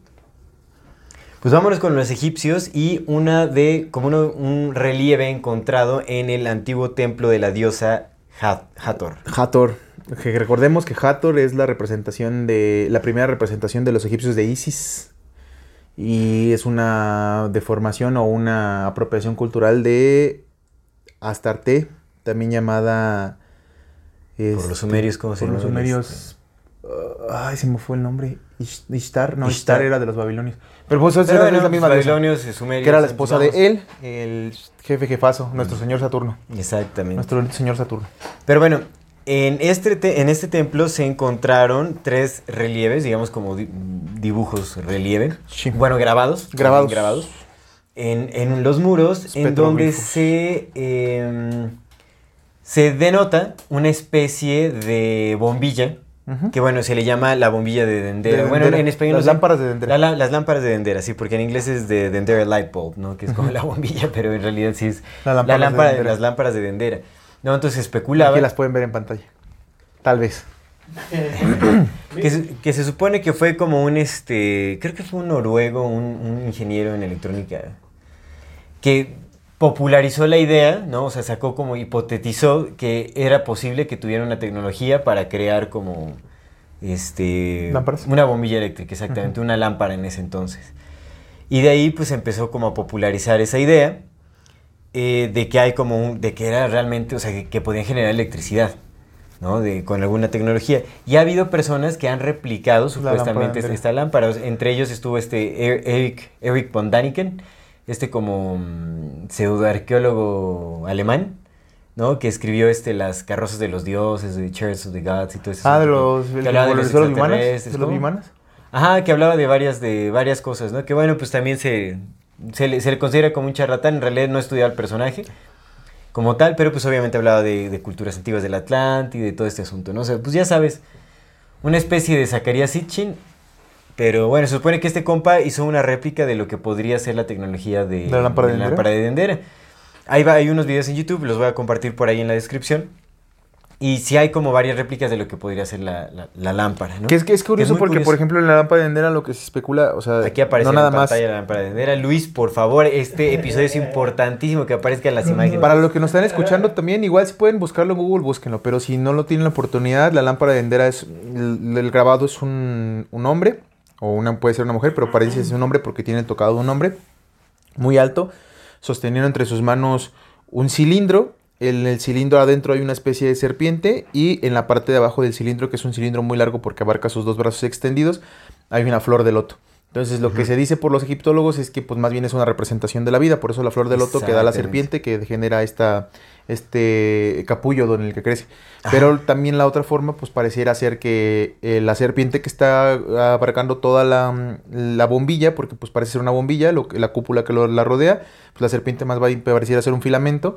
Pues vámonos con los egipcios y una de, como uno- un relieve encontrado en el antiguo templo de la diosa Hat- Hathor. Hathor. Que recordemos que Hathor es la representación de. la primera representación de los egipcios de Isis. Y es una deformación o una apropiación cultural de Astarte, también llamada. Por este, los sumerios, ¿cómo se Por los sumerios. uh, ay, se me fue el nombre. Ish- Ishtar, no, Ishtar. Ishtar era de los babilonios. Pero pues Pero era- bueno, es la misma diosa, babilonios y sumerios. Que era la esposa de él, el jefe jefazo, nuestro señor Saturno. Exactamente. Nuestro señor Saturno. Pero bueno, en este, te- en este templo se encontraron tres relieves, digamos como di- dibujos relieve. Sí. Bueno, grabados. Grabados. grabados. En, en los muros, en donde se, em, se denota una especie de bombilla Que bueno, se le llama la bombilla de Dendera. De bueno, Dendera. en español Las no sé. lámparas de Dendera. La- la- las lámparas de Dendera, sí, porque en inglés es de Dendera Light Bulb, ¿no? Que es como la bombilla, pero en realidad sí es La lámpara lámpara, de las lámparas de Dendera. No, entonces especulaba Aquí las pueden ver en pantalla. Tal vez. que, se, que se supone que fue como un, este, creo que fue un noruego, un, un ingeniero en electrónica, que popularizó la idea, ¿no? O sea, sacó como, hipotetizó que era posible que tuviera una tecnología para crear como, este... ¿Lámparas? Una bombilla eléctrica, exactamente, una lámpara en ese entonces. Y de ahí pues empezó como a popularizar esa idea eh, de que hay como un, de que era realmente, o sea, que, que podían generar electricidad, ¿no? De, con alguna tecnología. Y ha habido personas que han replicado supuestamente lámpara esta, esta lámpara. O sea, entre ellos estuvo este Er- Eric, Eric von Daniken, este como mm, pseudoarqueólogo alemán, ¿no? Que escribió este, las carrozas de los dioses, de Chariots of the Gods y todo eso. Ah, de los, Que el hablaba de los los extraterrestres, ¿De los. Ajá, que hablaba de varias, de varias cosas, ¿no? Que bueno, pues también se, se, le, se le considera como un charlatán, en realidad no estudiaba el personaje como tal, pero pues obviamente hablaba de, de culturas antiguas del Atlante y de todo este asunto, ¿no? O sea, pues ya sabes, una especie de Zacarías Sitchin, pero bueno, se supone que este compa hizo una réplica de lo que podría ser la tecnología de, ¿De la lámpara de la Dendera? lámpara de Dendera. Ahí va, hay unos videos en YouTube, los voy a compartir por ahí en la descripción. Y sí hay como varias réplicas de lo que podría ser la, la- la lámpara, ¿no? Que es, que es curioso muy porque, curioso. por ejemplo, en la lámpara de Dendera lo que se especula, o sea, Aquí aparece no en nada la más. pantalla la lámpara de Dendera. Luis, por favor, este episodio es importantísimo que aparezcan las imágenes. Para los que nos están escuchando también, igual si pueden buscarlo en Google, búsquenlo. Pero si no lo tienen la oportunidad, la lámpara de Dendera es. El, el grabado es un, un hombre, o una, puede ser una mujer, pero parece es un hombre porque tiene tocado un hombre, muy alto, sosteniendo entre sus manos un cilindro. En el cilindro adentro hay una especie de serpiente y en la parte de abajo del cilindro, que es un cilindro muy largo porque abarca sus dos brazos extendidos, hay una flor de loto. Entonces lo que se dice por los egiptólogos es que pues más bien es una representación de la vida, por eso la flor de loto que da la serpiente que genera esta, este capullo en el que crece. Pero también la otra forma pues pareciera ser que eh, la serpiente que está abarcando toda la, la bombilla, porque pues parece ser una bombilla, lo, que- la cúpula que lo- la rodea, pues la serpiente más va a pareciera ser un filamento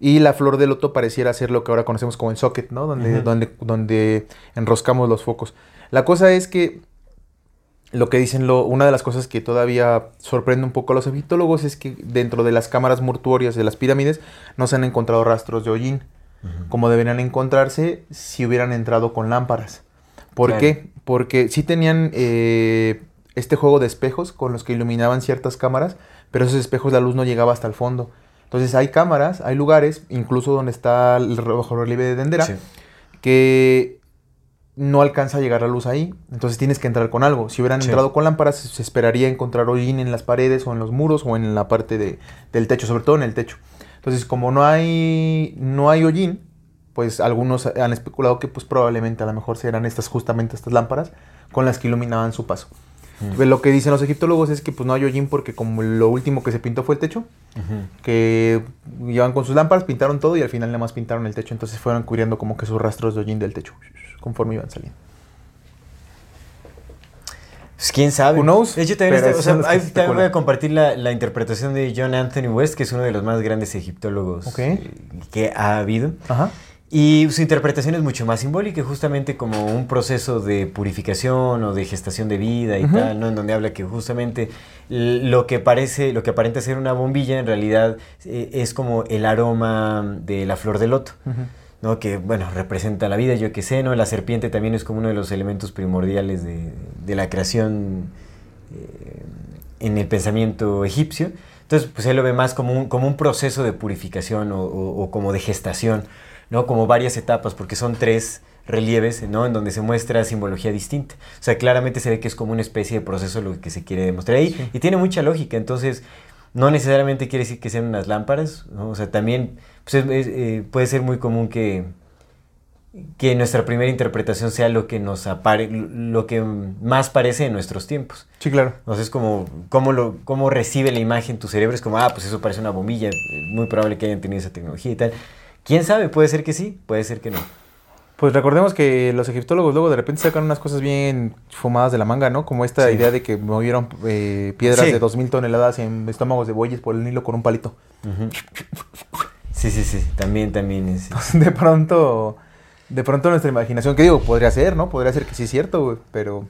y la flor de loto pareciera ser lo que ahora conocemos como el socket, ¿no? Donde, donde, donde enroscamos los focos. La cosa es que lo que dicen, lo, una de las cosas que todavía sorprende un poco a los egiptólogos es que dentro de las cámaras mortuorias de las pirámides no se han encontrado rastros de hollín, como deberían encontrarse si hubieran entrado con lámparas. ¿Por Claro. qué? Porque sí tenían eh, este juego de espejos con los que iluminaban ciertas cámaras, pero esos espejos la luz no llegaba hasta el fondo. Entonces hay cámaras, hay lugares, incluso donde está el bajo relieve de Dendera, Sí. que no alcanza a llegar la luz ahí. Entonces tienes que entrar con algo. Si hubieran Sí. entrado con lámparas, se se esperaría encontrar hollín en las paredes o en los muros o en la parte de- del techo, sobre todo en el techo. Entonces, como no hay, no hay hollín, pues algunos han especulado que pues probablemente a lo mejor serán estas justamente estas lámparas con las que iluminaban su paso. Lo que dicen los egiptólogos es que pues no hay hollín porque como lo último que se pintó fue el techo, que llevan con sus lámparas, pintaron todo y al final nada más pintaron el techo, entonces fueron cubriendo como que sus rastros de hollín del techo conforme iban saliendo. Pues quién sabe. Who knows? De hecho, también, está- o sea, también voy a compartir la, la interpretación de John Anthony West, que es uno de los más grandes egiptólogos que ha habido. Ajá. Y su interpretación es mucho más simbólica, justamente como un proceso de purificación o de gestación de vida y tal, ¿no? En donde habla que justamente lo que parece, lo que aparenta ser una bombilla, en realidad eh, es como el aroma de la flor de loto. ¿no? Que, bueno, representa la vida, yo qué sé, ¿no? La serpiente también es como uno de los elementos primordiales de, de la creación eh, en el pensamiento egipcio. Entonces, pues él lo ve más como un, como un proceso de purificación o, o- o como de gestación, ¿no? Como varias etapas, porque son tres relieves, ¿no? En donde se muestra simbología distinta. O sea, claramente se ve que es como una especie de proceso lo que se quiere demostrar ahí. Y tiene mucha lógica, entonces... No necesariamente quiere decir que sean unas lámparas, ¿no? O sea, también pues, es- es, eh, puede ser muy común que, que nuestra primera interpretación sea lo que nos apare, lo que más parece en nuestros tiempos. Sí, claro. Entonces, como cómo, lo, cómo recibe la imagen tu cerebro, es como, ah, pues eso parece una bombilla, muy probable que hayan tenido esa tecnología y tal. ¿Quién sabe? Puede ser que sí, puede ser que no. Pues recordemos que los egiptólogos luego de repente sacan unas cosas bien fumadas de la manga, ¿no? Como esta Sí. idea de que movieron eh, piedras Sí. de 2000 toneladas en estómagos de bueyes por el Nilo con un palito. Sí, sí, sí, también, también. es- De pronto, de pronto nuestra imaginación, que digo, podría ser, ¿no? Podría ser que sí es cierto, güey, pero...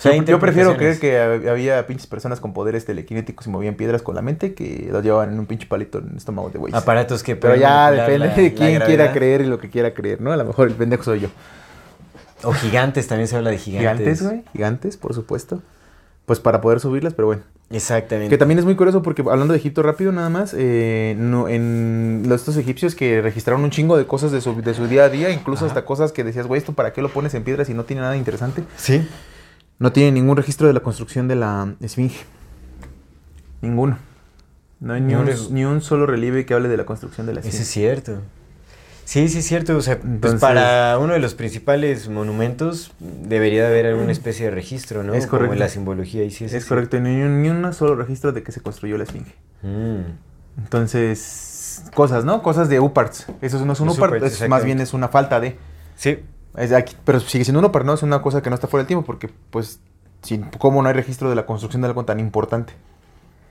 Sea, yo, yo prefiero creer que hab- había pinches personas con poderes telequinéticos y movían piedras con la mente que los llevaban en un pinche palito en estómagos de bueyes. Aparatos que Pero ya depende la- de quién quiera creer y lo que quiera creer, ¿no? A lo mejor el pendejo soy yo. O gigantes, también se habla de gigantes. Gigantes, güey. Gigantes, por supuesto. Pues para poder subirlas, pero bueno. Exactamente. Que también es muy curioso porque hablando de Egipto rápido nada más, eh, no, en los, estos egipcios que registraron un chingo de cosas de su, de su día a día, incluso hasta cosas que decías, güey, ¿esto para qué lo pones en piedra si no tiene nada interesante? Sí. No tiene ningún registro de la construcción de la esfinge. Ninguno. No hay ni Ni un, ni un solo relieve que hable de la construcción de la Eso esfinge. es cierto. Sí, sí es cierto. O sea, pues para uno de los principales monumentos debería de haber alguna especie de registro, ¿no? Es Como correcto. en la simbología. Y sí, Es sí. correcto, ni un, ni un solo registro de que se construyó la esfinge. Mm. Entonces, cosas, ¿no? Cosas de UPARTs. Eso no es un UPART, UPARTs, es más bien es una falta de. Sí. Es aquí- pero sigue siendo un UPART, ¿no? Es una cosa que no está fuera del tiempo porque, pues, sin, ¿cómo no hay registro de la construcción de algo tan importante?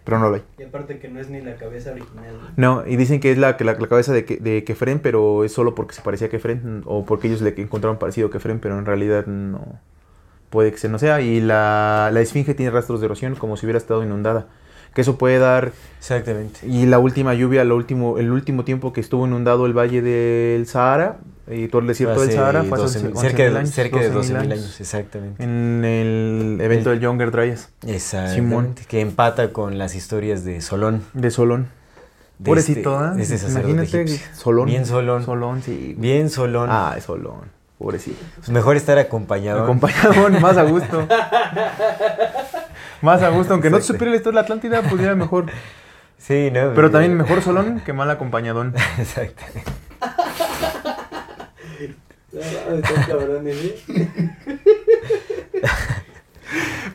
Pero no lo hay. Y aparte que no es ni la cabeza original. No, y dicen que es la, que la, la cabeza de, de Kefren, pero es solo porque se parecía a Kefren o porque ellos le encontraron parecido a Kefren, pero en realidad no. Puede que se no sea. Y la, la esfinge tiene rastros de erosión como si hubiera estado inundada. Que eso puede dar Exactamente. Y la última lluvia, lo último, el último tiempo que estuvo inundado el valle del Sahara y todo el desierto del Sahara fue hace 12.000 11.000 cerca de, años, cerca de 12.000 12.000 años. exactamente. En el evento del Younger Dryas Exactamente. Que empata con las historias de Solón. de Solón. de Pobrecito, este- ¿eh? este Imagínate. Solón. Bien Solón. Solón, sí. Bien Solón. Ah, Solón. Pobrecito. Pues mejor estar acompañado. Acompañado, más a gusto. más a gusto. Aunque no te supiera la historia de la Atlántida, pues era mejor. Sí, ¿no? Pero también mejor Solón que mal acompañadón. Exacto. ¿eh?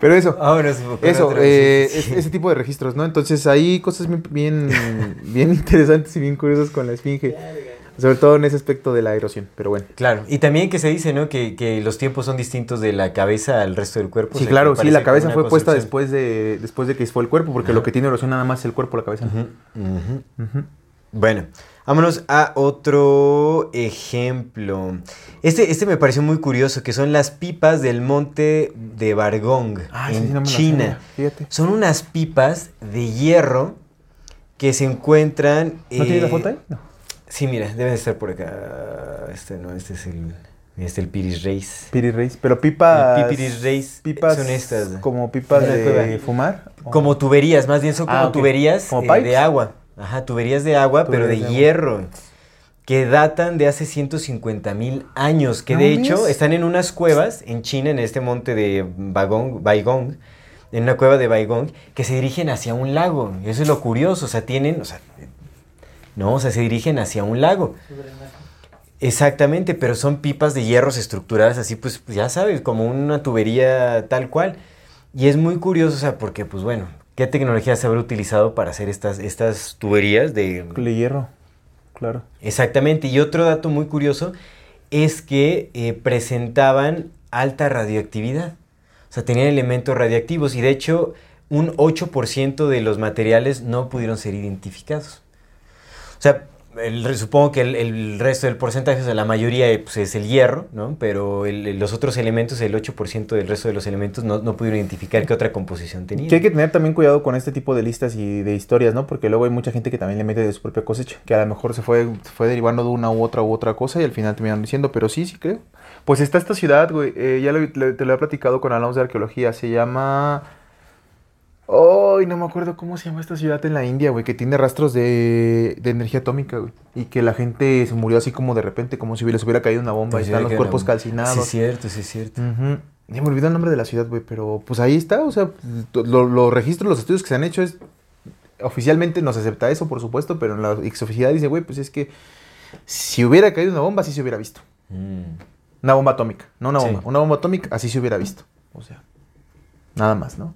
Pero eso. Vámonos Eso, eh, sí, sí. es- ese tipo de registros, ¿no? Entonces hay cosas bien, bien, bien interesantes y bien curiosas con la esfinge. Sobre todo en ese aspecto de la erosión, pero bueno. Claro, y también que se dice, ¿no? Que, que los tiempos son distintos de la cabeza al resto del cuerpo. o Sí, sea, claro, sí, la cabeza fue puesta después de, después de que fue el cuerpo, porque lo que tiene erosión nada más es el cuerpo, la cabeza. Bueno, vámonos a otro ejemplo. Este, este me pareció muy curioso, que son las pipas del monte de Bargong, Ah, sí, en sí, no China. Fíjate. Son unas pipas de hierro que se encuentran... ¿No tienes la eh, foto ahí? No. Sí, mira, debe de estar por acá. Este no, este es el... Este el Piris Reis. Piri Reis. Pero pipas. El Pipiris Reis Pipas. son estas. Como pipas de fumar. ¿o? Como tuberías, más bien son como Ah, tuberías ¿Como eh, de agua. Ajá, tuberías de agua, pero de agua. hierro. Que datan de hace 150 mil años. Que ¿No de hecho están en unas cuevas en China, en este monte de Bagong, Baigong. En una cueva de Baigong, que se dirigen hacia un lago. Y eso es lo curioso. O sea, tienen. O sea, no, o sea, se dirigen hacia un lago. Exactamente, pero son pipas de hierros estructuradas así, pues ya sabes, como una tubería tal cual. Y es muy curioso, o sea, porque, pues bueno, ¿qué tecnología se habrá utilizado para hacer estas, estas tuberías de... De hierro. Claro. Exactamente, y otro dato muy curioso es que eh, presentaban alta radioactividad. O sea, tenían elementos radiactivos y de hecho un 8% de los materiales no pudieron ser identificados. O sea, supongo que el, resto del porcentaje, o sea, la mayoría pues, es el hierro, ¿no? Pero los otros elementos, el 8% del resto de los elementos, no, no pudieron identificar qué otra composición tenía. Que hay que tener también cuidado con este tipo de listas y de historias, ¿no? Porque luego hay mucha gente que también le mete de su propia cosecha, que a lo mejor se fue, fue derivando de una u otra u otra cosa y al final terminaron diciendo, pero sí, sí creo. Pues está esta ciudad, güey, eh, ya te lo he platicado con hablamos de arqueología, se llama... Ay, no me acuerdo cómo se llama esta ciudad en la India, güey, que tiene rastros de, de energía atómica, güey. Y que la gente se murió así como de repente, como si les hubiera caído una bomba. Pues y están los cuerpos calcinados. Sí, es cierto, sí, es cierto. Ujú. Ya me olvidó el nombre de la ciudad, güey, pero pues ahí está, o sea, lo- los registros, los estudios que se han hecho es... Oficialmente no se acepta eso, por supuesto, pero en la exoficialidad dice, güey, pues es que si hubiera caído una bomba, así se hubiera visto. Mm. Una bomba atómica, no una Sí. bomba. Una bomba atómica, así se hubiera visto. O sea, nada más, ¿no?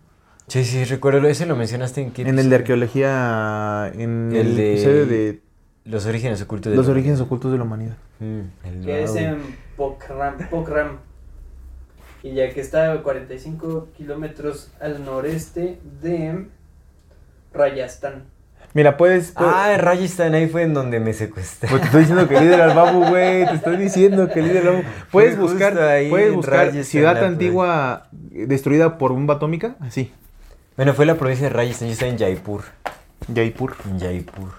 Sí, sí, recuerdo, ese lo mencionaste en qué En el de arqueología, en El el, de- episodio de Los orígenes ocultos de los la- orígenes ocultos de la humanidad. Mm, el Que es en Pokhram, Pokhram. Y ya que está a 45 kilómetros al noreste de Rayastán. Mira, puedes... puedes- Ah, en Rajasthan, ahí fue en donde me secuestraron. Pues te estoy diciendo que el líder al babu, güey. Te estoy diciendo que el líder al babu. Puedes buscar, ahí puedes buscar ciudad antigua destruida por bomba atómica. Así. Bueno, fue la provincia de Rajasthan, yo estaba en Jaipur. Jaipur. En Jaipur.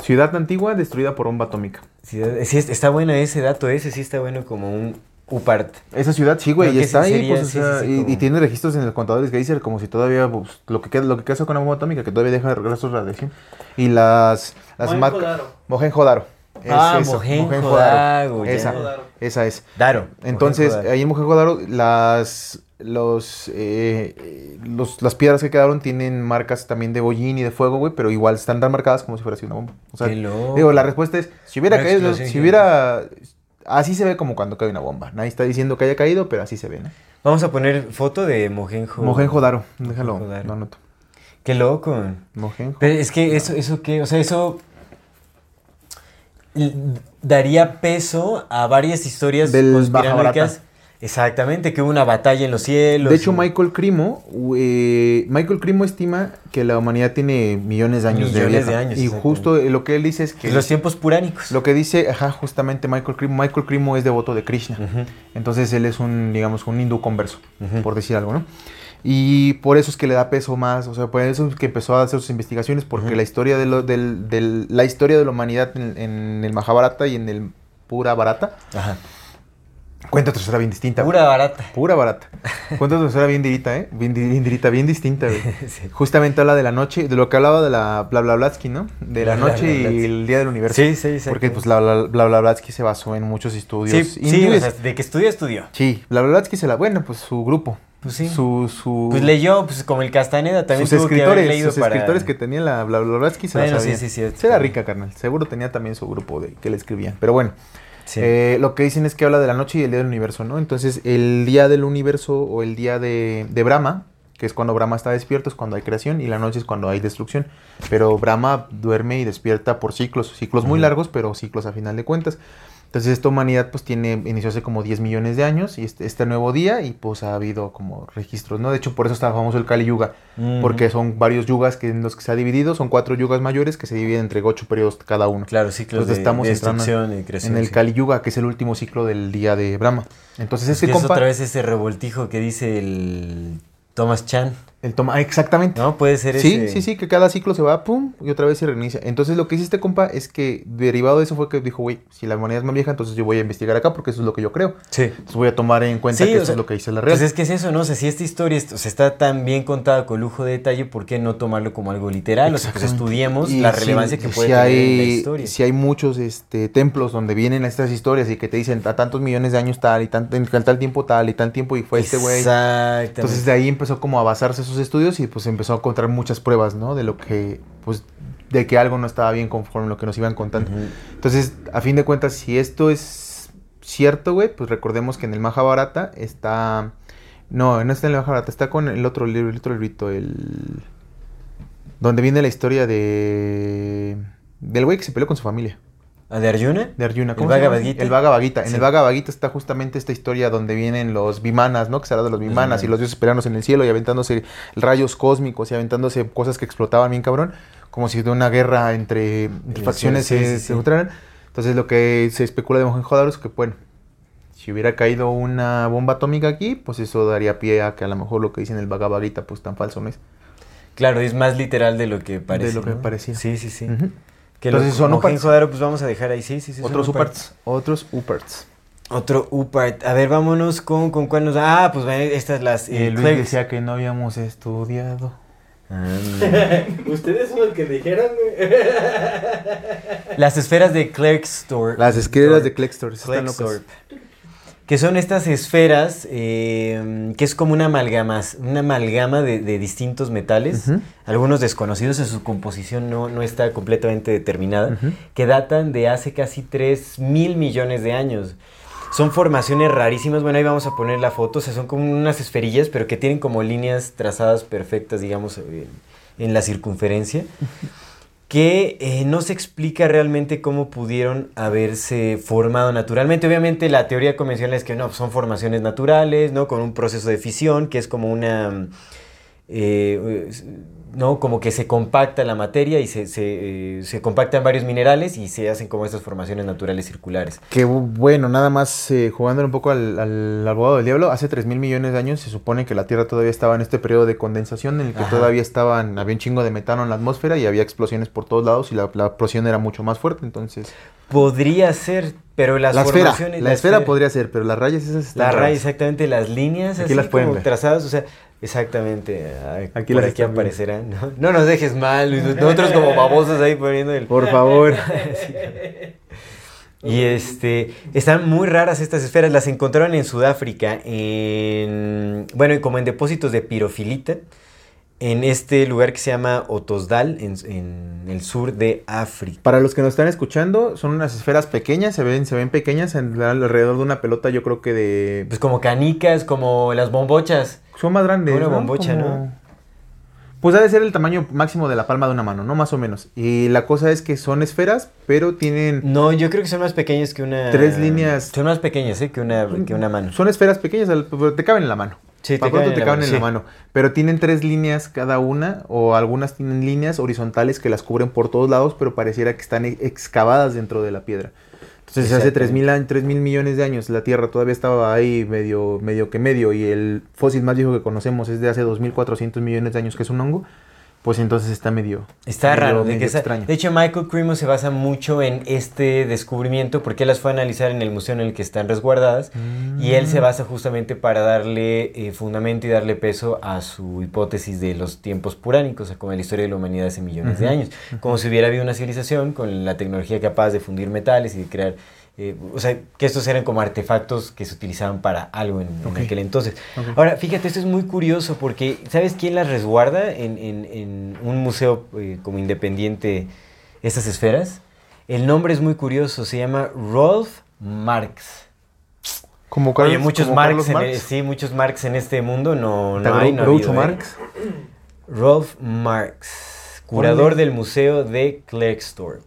Ciudad antigua destruida por bomba atómica. Sí, sí, está bueno ese dato, ese sí está bueno como un UPART. Esa ciudad sí, güey, y está ahí, pues, o sí, sí, sea, sí, y, como- y tiene registros en los contadores Geyser como si todavía, pues, lo que queda, lo que queda con la bomba atómica, que todavía deja rastros de radiación. Y las, las marcas... Mohenjo-Daro. Es Ah, eso, Mohenjo-Daro. Esa, es. Daro. Entonces, ahí en Mohenjo-Daro, las, los, eh, eh, los, las piedras que quedaron tienen marcas también de bollín y de fuego, güey, pero igual están tan marcadas como si fuera así una bomba. O sea, Qué loco. digo, la respuesta es, si hubiera Una caído, si hubiera... Así se ve como cuando cae una bomba. Nadie está diciendo que haya caído, pero así se ve, ¿no? Vamos a poner foto de Mohenjo. Mohenjo-Daro, déjalo, Mohenjo-Daro. lo anoto. Qué loco. Mohenjo. Pero es que eso, eso qué, o sea, eso daría peso a varias historias Del conspiranoicas. Exactamente, que hubo una batalla en los cielos. De hecho, y- Michael Crimo, eh, Michael Crimo estima que la humanidad tiene millones de años de Millones vieja. de años, Y justo lo que él dice es que... en los tiempos puránicos. Lo que dice, ajá, justamente Michael Crimo, Michael Crimo es devoto de Krishna. Entonces él es un, digamos, un hindú converso, por decir algo, ¿no? Y por eso es que le da peso más, o sea, por eso es que empezó a hacer sus investigaciones, porque la historia de lo, del, del- la historia de la humanidad en, en el Mahabharata y en el Pura Bharata Ajá. Cuenta otra historia bien distinta. güey. Pura barata. Pura barata. Cuenta otra historia bien dirita, ¿eh? Bien, bien dirita, bien distinta, güey. Sí. Justamente habla de la noche, de lo que hablaba de la bla bla Blatsky, ¿no? De la Bla, bla, noche bla, y el día del universo. Sí, sí, exacto. Porque pues la bla bla, bla Blatsky se basó en muchos estudios Sí, sí, o sea, de que estudió, estudió. Sí, bla bla Blatsky se la, bueno, pues su grupo. Pues sí. Su, su, Pues leyó, pues como el Castaneda también sus tuvo que haber escritores, leído sus para... escritores que tenía la bla bla Blatsky se Bueno, la sí, sabían. sí. Sí Era rica, carnal. Seguro tenía también su grupo de que le escribían. Pero bueno. Sí. Eh, lo que dicen es que habla de la noche y el día del universo, ¿no? Entonces, el día del universo o el día de, de Brahma, que es cuando Brahma está despierto, es cuando hay creación, y la noche es cuando hay destrucción. Pero Brahma duerme y despierta por ciclos, ciclos muy largos, pero ciclos a final de cuentas. Entonces, esta humanidad pues tiene, inició hace como 10 millones de años, y este, este nuevo día, y pues ha habido como registros, ¿no? De hecho, por eso está famoso el Kali Yuga, porque son varios yugas que en los que se ha dividido, son cuatro yugas mayores que se dividen entre ocho periodos cada uno. Claro, ciclos Entonces de, estamos de destrucción y creación. En el sí. Kali Yuga, que es el último ciclo del día de Brahma. Entonces, Es este que es compa. otra vez ese revoltijo que dice el Thomas Chan, El toma, ah, exactamente. ¿no? Puede ser Sí, ese... sí, sí, que cada ciclo se va, pum, y otra vez se reinicia. Entonces, lo que hizo este compa es que, derivado de eso, fue que dijo, güey, si la humanidad es más vieja, entonces yo voy a investigar acá porque eso es lo que yo creo. Sí. Entonces, voy a tomar en cuenta Sí, que eso sea, es lo que dice la real. Pues es que es eso, ¿no? O sea, si esta historia o sea, está tan bien contada con lujo de detalle, ¿por qué no tomarlo como algo literal? O sea, pues estudiemos Y la si- relevancia que si puede tener en la historia. Si hay muchos este, templos donde vienen estas historias y que te dicen a tantos millones de años tal y tan, en tal tiempo tal y tal tiempo y fue este güey. Exactamente. Entonces de ahí empezó como a basarse esos estudios y pues empezó a encontrar muchas pruebas, ¿no? De lo que, pues, de que algo no estaba bien conforme lo que nos iban contando. Entonces, a fin de cuentas, si esto es cierto, güey, pues recordemos que en el Mahabharata está... No, no está en el Mahabharata, está con el otro libro, el otro librito, el... Donde viene la historia de... Del güey que se peleó con su familia. ¿A de Arjuna? De Arjuna. ¿El ¿cómo llama? Bhagavad Gita? El Bhagavad Gita. En el Bhagavad Gita está justamente esta historia donde vienen los vimanas, ¿no? Que se habla de los vimanas y los dioses peleándose en el cielo y aventándose rayos cósmicos y aventándose cosas que explotaban bien cabrón. como si de una guerra entre, facciones sí, se, encontraran. Entonces lo que se especula de Mohenjo-Daro es que, bueno, si hubiera caído una bomba atómica aquí, pues eso daría pie a que a lo mejor lo que dicen el Bhagavad Gita, pues tan falso no es. Claro, es más literal de lo que parece. lo que ¿no? parecía. Sí, sí, sí. Que Entonces los son pues vamos a dejar ahí. Sí, sí, sí. Otros uparts. Otros uparts. Otro upart. A ver, vámonos con, con cuál nos... Ah, pues ven, estas las... eh, Eh, Luis decía que no habíamos estudiado. Ah, Ustedes son los que dijeron, güey. las esferas de Clerkstorp. Las esqueras de están locas. Clerkstorp. Que son estas esferas eh, que es como una amalgama, una amalgama de, de distintos metales, algunos desconocidos en su composición no, no está completamente determinada, que datan de hace casi 3 mil millones de años. Son formaciones rarísimas, bueno ahí vamos a poner la foto, o sea, son como unas esferillas, pero que tienen como líneas trazadas perfectas, digamos, eh, en la circunferencia que eh, no se explica realmente cómo pudieron haberse formado naturalmente. Obviamente la teoría convencional es que no, son formaciones naturales, ¿no? Con un proceso de fisión, que es como una... eh, ¿no? Como que se compacta la materia y se, se, eh, se compactan varios minerales y se hacen como estas formaciones naturales circulares. Que bu- bueno, nada más eh, jugándole un poco al, al abogado del diablo, hace 3 mil millones de años se supone que la Tierra todavía estaba en este periodo de condensación en el que Ajá. todavía estaban, había un chingo de metano en la atmósfera y había explosiones por todos lados y la, la explosión era mucho más fuerte, entonces... Podría ser, pero las la esfera, formaciones... la esfera podría ser, pero las rayas esas están La raras. raya, exactamente, las líneas Aquí así las pueden como ver. trazadas, o sea, exactamente, Aquí por las aquí aparecerán, ¿no? No nos dejes mal, Luis, nosotros como babosos ahí poniendo el... Por favor. Y este, están muy raras estas esferas, las encontraron en Sudáfrica, en, bueno, como en depósitos de pirofilita, en este lugar que se llama Otosdal, en, en el sur de África. Para los que nos están escuchando, son unas esferas pequeñas, se ven, se ven pequeñas alrededor de una pelota, yo creo que de... Pues como canicas, como las bombochas. Son más grandes. Una ¿no? bombocha, Como- ¿no? Pues ha de ser el tamaño máximo de la palma de una mano, ¿no? Más o menos. Y la cosa es que son esferas, pero tienen... No, yo creo que son más pequeñas que una... Tres líneas. Son más pequeñas, ¿eh? Que una, que una mano. Son esferas pequeñas, pero te caben en la mano. Sí, Para te pronto caben te en la mano, en la sí. mano. Pero tienen tres líneas cada una, o algunas tienen líneas horizontales que las cubren por todos lados, pero pareciera que están excavadas dentro de la piedra. Entonces, hace 3 mil, años- 3 mil millones de años, la Tierra todavía estaba ahí medio, medio que medio, y el fósil más viejo que conocemos es de hace 2.400 millones de años, que es un hongo, pues entonces está medio, Está medio- raro. De, que extraño. de hecho, Michael Cremo se basa mucho en este descubrimiento porque él las fue a analizar en el museo en el que están resguardadas y él Mm. se basa justamente para darle eh, fundamento y darle peso a su hipótesis de los tiempos puránicos, o sea, como la historia de la humanidad hace millones de años. Como si hubiera habido una civilización con la tecnología capaz de fundir metales y de crear... eh, o sea, que estos eran como artefactos que se utilizaban para algo en, aquel entonces. Ahora, fíjate, esto es muy curioso porque ¿sabes quién las resguarda en, en- en un museo eh, como independiente, estas esferas? El nombre es muy curioso, se llama Rolf Marx. Como Oye, Carlos- muchos como Marx, Carlos sí, muchos Marx en este mundo no, hay, no Groucho ¿eh? Marx. Rolf Marx, curador del Museo de Klerksdorp,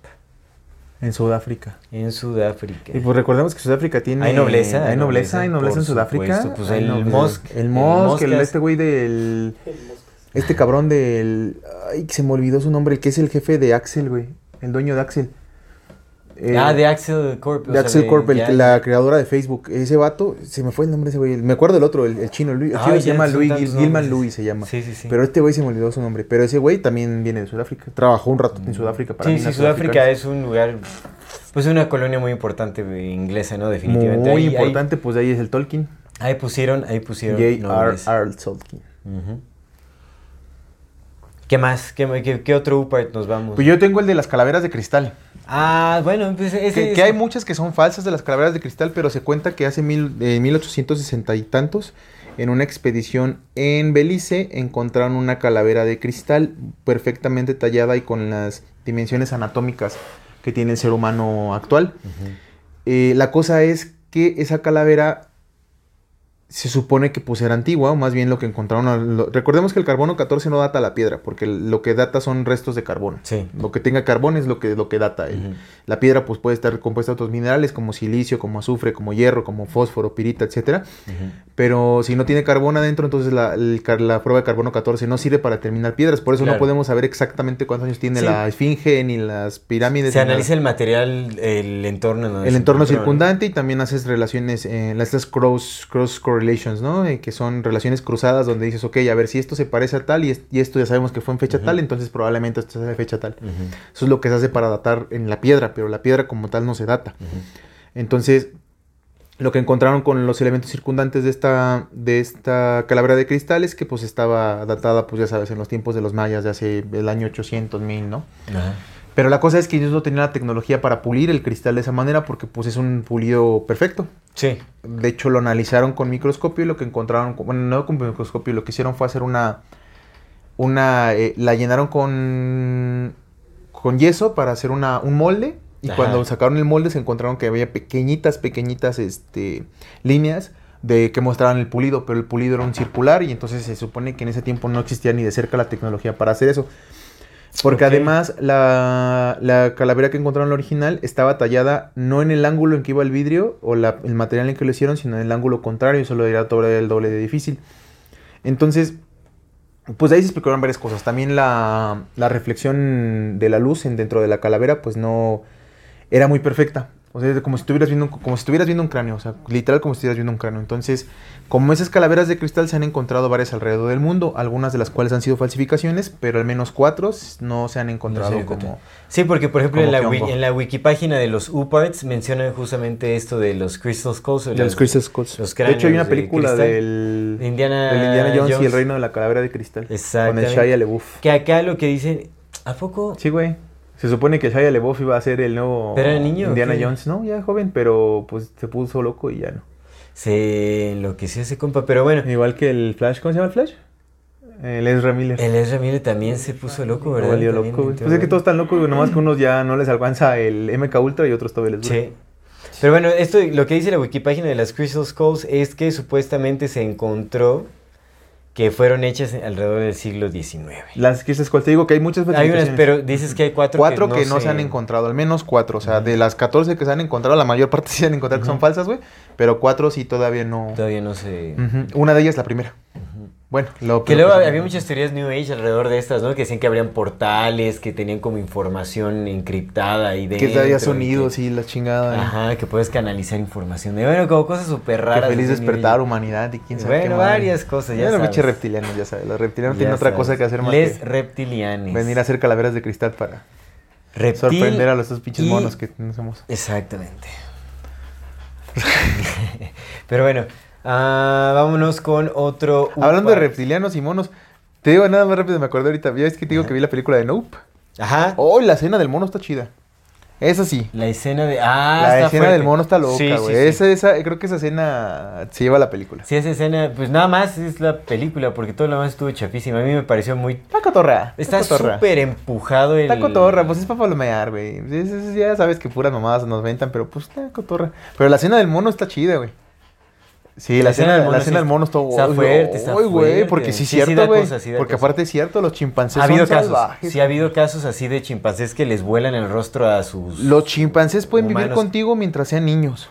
En Sudáfrica. en Sudáfrica. Y pues recordemos que Sudáfrica tiene... Hay nobleza, Hay nobleza, hay nobleza en Sudáfrica. supuesto, pues el. Mosk, El el Mosk, el, este güey del... Este cabrón del... Ay, que se me olvidó su nombre, el que es el jefe de Axel, güey. El dueño de Axel. Eh, ah, de Axel Corp. de sea, Axel Corp, el- ya- la creadora de Facebook. Ese vato, se me fue el nombre de ese güey. Me acuerdo del otro, el, el chino. Luis, chino se llama tantos Gil- Gilman. Louis se llama. Sí, sí, sí. Pero este güey se me olvidó su nombre. Pero ese güey también viene de Sudáfrica. Trabajó un rato en Sudáfrica para Sí, sí, Sudáfrica es un lugar, pues una colonia muy importante inglesa, ¿no? Definitivamente. Muy Ahí- ahí- importante, pues ahí es el Tolkien. Ahí, pusieron, ahí pusieron. J.R.R. Tolkien. Ujú. ¿Qué más? ¿Qué, qué, qué otro UPART nos vamos? Pues yo tengo el de las calaveras de cristal. Ah, bueno, pues ese... Que, que hay muchas que son falsas de las calaveras de cristal, pero se cuenta que hace mil, eh, 1860 y tantos, en una expedición en Belice, encontraron una calavera de cristal perfectamente tallada y con las dimensiones anatómicas que tiene el ser humano actual. Eh, la cosa es que esa calavera se supone que pues era antigua, o más bien lo que encontraron. lo- recordemos que el carbono 14 no data la piedra, porque lo que data son restos de carbono. Sí. Lo que tenga carbón es lo que, lo que data. el-. La piedra pues puede estar compuesta de otros minerales como silicio, como azufre, como hierro, como fósforo, pirita, etcétera. Ujú. Pero si no tiene carbón adentro, entonces la, el la prueba de carbono 14 no sirve para determinar piedras. Por eso Claro. no podemos saber exactamente cuántos años tiene Sí. la esfinge ni las pirámides. Se analiza el material, el entorno. el entorno circundante y también haces relaciones, eh, las estas cross, cross correlations, ¿no? Eh, que son relaciones cruzadas donde dices, ok, a ver si esto se parece a tal y, es- y esto ya sabemos que fue en fecha tal, entonces probablemente esto sea de fecha tal. Eso es lo que se hace para datar en la piedra, pero la piedra como tal no se data. Entonces, lo que encontraron con los elementos circundantes de esta, de esta calavera de cristal es que pues estaba datada, pues ya sabes, en los tiempos de los mayas de hace el año 800 mil, ¿no? Ajá. Pero la cosa es que ellos no tenían la tecnología para pulir el cristal de esa manera porque pues es un pulido perfecto. Sí. De hecho lo analizaron con microscopio y lo que encontraron, con- bueno, no con microscopio, lo que hicieron fue hacer una, una, eh, la llenaron con, con yeso para hacer una, un molde y Ajá. cuando sacaron el molde se encontraron que había pequeñitas, pequeñitas, este, líneas de que mostraban el pulido, pero el pulido era un circular y entonces se supone que en ese tiempo no existía ni de cerca la tecnología para hacer eso. Porque además la, la calavera que encontraron la original estaba tallada no en el ángulo en que iba el vidrio o la- el material en que lo hicieron, sino en el ángulo contrario, eso lo dirá todavía el doble de difícil. Entonces, pues ahí se explicaron varias cosas. También la, la reflexión de la luz en, dentro de la calavera, pues no era muy perfecta. O sea, como si estuvieras viendo, un- como si estuvieras viendo un cráneo, o sea, literal como si estuvieras viendo un cráneo. Entonces, como esas calaveras de cristal se han encontrado varias alrededor del mundo, algunas de las cuales han sido falsificaciones, pero al menos cuatro no se han encontrado No sé, como... Sí, porque por ejemplo en la, wi- en la wikipágina de los U-Parts mencionan justamente esto de los Crystal Skulls. De los Crystal Skulls. los de hecho, hay una de película del, de Indiana, del Indiana Jones, y el reino de la calavera de cristal. Con el. Shia LaBeouf. Que acá lo que dicen, ¿a poco? Sí, güey. Se supone que Shia LaBeouf iba a ser el nuevo ¿Pero era niño o Indiana? Jones. No, ya joven, pero pues se puso loco y ya no. Se enloqueció ese compa, pero bueno, Igual que el Flash, ¿cómo se llama el Flash? El Ezra Miller. el Ezra Miller también se puso loco, No ¿verdad? valió También loco, Pues es que todos están locos, güey. Nomás que unos ya no les alcanza el MK Ultra y otros todavía les dura. Sí. Pero bueno, esto lo que dice la wikipágina de las Crystal Skulls es que supuestamente se encontró que fueron hechas alrededor del siglo XIX. Las que cual te digo que hay muchas Hay unas, pero dices que hay cuatro, Cuatro que no, se... han encontrado, al menos cuatro. O sea, de las 14 que se han encontrado, la mayor parte sí se han encontrado que son falsas, güey. Pero cuatro sí todavía no. Todavía no se... Una de ellas la primera. Bueno, lo Que luego pues, había muchas teorías New Age alrededor de estas, ¿no? Que decían que habrían portales, que tenían como información encriptada ahí dentro. Que había y sonidos que- y la chingada. Ajá, que puedes canalizar información. De, bueno, como cosas súper raras. feliz así, New despertar, humanidad y quién sabe qué Bueno, varias cosas, ya Bueno, pinche reptilianos, ya sabes. Los reptilianos tienen otra cosa que hacer más Les que reptilianes. venir a hacer calaveras de cristal para sorprender a los dos pinches y- monos que somos. Exactamente. Pero bueno, ah, vámonos con otro. Hablando de reptilianos y monos, te digo nada más rápido, me acordé ahorita. Ya es que te digo que vi la película de Nope. Ajá. Oh, la escena del mono está chida. Esa sí. La escena de. Ah, la está escena fuerte. del mono está loca, güey. sí, sí. Esa, esa, creo que esa escena se lleva a la película. Sí, esa escena, pues nada más es la película, porque todo lo demás estuvo chafísima. A mí me pareció muy. Está cotorra. Está súper empujado el. Está cotorra, pues es para palomear, güey. Ya sabes que puras mamadas nos ventan, pero pues está cotorra. Pero la escena del mono está chida, güey. Sí, la, escena, la escena del mono está, está uy, fuerte, está uy, güey, fuerte. porque sí es Sí, sí cierto, güey. sí porque cosa. aparte es cierto, los chimpancés Ha habido son casos. salvajes. Sí, ha habido casos así de chimpancés que les vuelan el rostro a sus. Los chimpancés pueden vivir contigo mientras sean niños,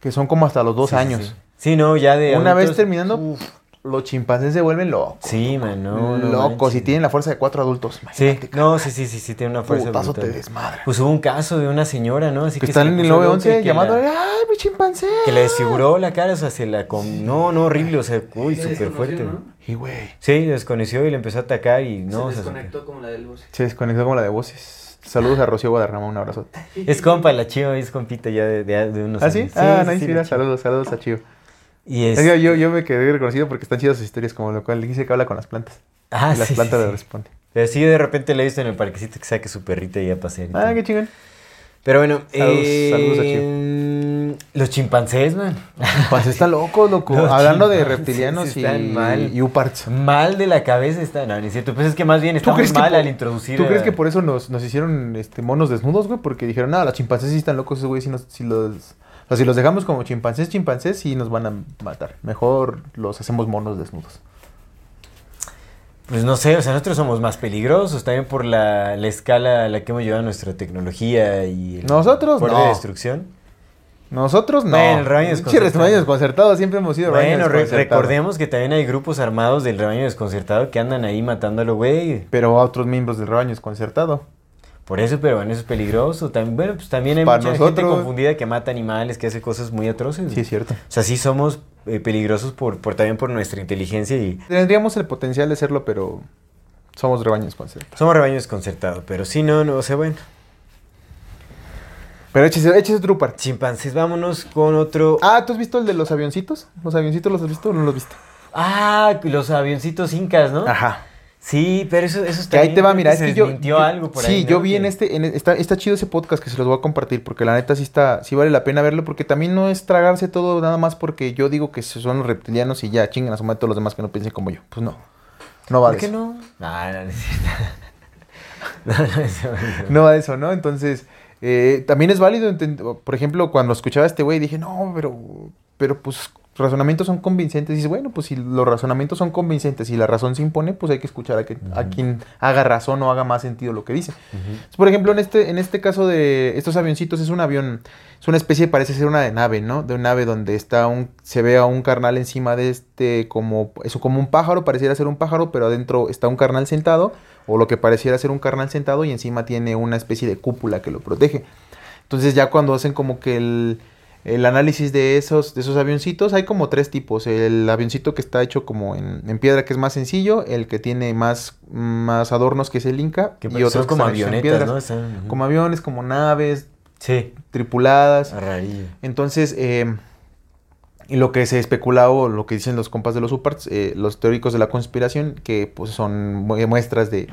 que son como hasta los dos Sí, sí, años. Sí, Sí, no, ya de. Una vez terminando, uf. Los chimpancés se vuelven locos. Sí, man, no. no locos y tienen la fuerza de cuatro adultos. Sí, Imagínate, no, sí, sí, sí, sí, tiene una fuerza. Putazo te brutal. desmadra. Pues hubo un caso de una señora, ¿no? Así que se están le en el puso loca 911 que llamándole, la- ¡ay, mi chimpancé! Que le desfiguró la cara, o sea, se la com... No, no, horrible, o sea, uy, súper fuerte. ¿no? Y güey, Sí, desconoció y le empezó a atacar y no, o se sea, desconectó como la del bus. se desconectó como la de voces. Saludos a Rocío Guadarrama, un abrazo. Es compa, la chiva es compita ya de, de, de unos ¿Ah, sí? años. ah, sí, nice, sí, mira, saludos, saludos a Chío. Y es... Es que yo, yo me quedé reconocido porque están chidas sus historias, como lo cual le dice que habla con las plantas. Ah, y las sí, plantas sí, le responden. Pero sí, de repente le he visto en el parquecito que saque su perrita y a pasear. y Ah, todo. qué chingón. Pero bueno, Saludos, eh, saludos a Los chimpancés, man. Pues está loco, loco. Los Hablando de chimpancés reptilianos y, están mal. y uparts. Mal de la cabeza está. No, es cierto. Pues es que más bien ¿Tú estamos mal por, al introducir. ¿Tú a- crees que por eso nos, nos hicieron este, monos desnudos, güey? Porque dijeron, nada, los chimpancés sí están locos, esos güey, si, nos- si los, sea, si los dejamos como chimpancés, chimpancés, sí nos van a matar. Mejor los hacemos monos desnudos. Pues no sé, o sea, nosotros somos más peligrosos también por la, la escala a la que hemos llevado nuestra tecnología y el Nosotros poder no. de destrucción. Nosotros no. Bueno, el rebaño desconcertado. siempre hemos sido Bueno, desconcertado. recordemos que también hay grupos armados del rebaño desconcertado que andan ahí matándolo, güey. Pero a otros miembros del rebaño desconcertado. Por eso, pero bueno, eso es peligroso. También, bueno, pues también hay Para mucha gente confundida que mata animales, que hace cosas muy atroces. Sí, es cierto. O sea, sí somos eh, peligrosos por, por también por nuestra inteligencia y Tendríamos el potencial de serlo, pero somos rebaños desconcertados. somos rebaño desconcertado. Pero sí, no, no, o sea, bueno. Pero échese, échese otro par. Chimpancés, vámonos con otro. Ah, ¿tú has visto el de los avioncitos? ¿Los avioncitos los has visto o no los has visto? Ah, los avioncitos incas, ¿no? Ajá. Sí, pero eso, eso Que ahí te va, mira, es que yo... yo- algo por sí, ahí, yo ¿no? vi en este... en- está, está chido ese podcast que se los voy a compartir porque la neta sí está... Sí vale la pena verlo porque también no es tragarse todo nada más porque yo digo que son los reptilianos y ya chingan a su madre todos los demás que no piensen como yo. Pues no. No va ¿Por de qué eso. no? No, no. No, no. No va de eso, ¿no? Entonces, eh, también es válido, por ejemplo, cuando escuchaba a este güey dije, no, pero, pero pues razonamientos son convincentes. Y dices, bueno, pues si los razonamientos son convincentes y la razón se impone, pues hay que escuchar a, que, a quien haga razón o haga más sentido lo que dice. Entonces, por ejemplo, en este, en este caso de estos avioncitos, es un avión, es una especie, parece ser una de nave, ¿no? De una nave donde está un, se ve a un carnal encima de este, como, eso como un pájaro, pareciera ser un pájaro, pero adentro está un carnal sentado, o lo que pareciera ser un carnal sentado, y encima tiene una especie de cúpula que lo protege. Entonces ya cuando hacen como que el, el análisis de esos, de esos avioncitos, hay como tres tipos. El avioncito que está hecho como en, en piedra, que es más sencillo, el que tiene más, más adornos, que es el Inca, Que y son otros como avionetas, piedras. ¿no? Están-. Como aviones, como naves Sí, tripuladas. Entonces, eh, y lo que se especula o lo que dicen los compas de los UPARTs, eh, los teóricos de la conspiración, que pues son mu- muestras de,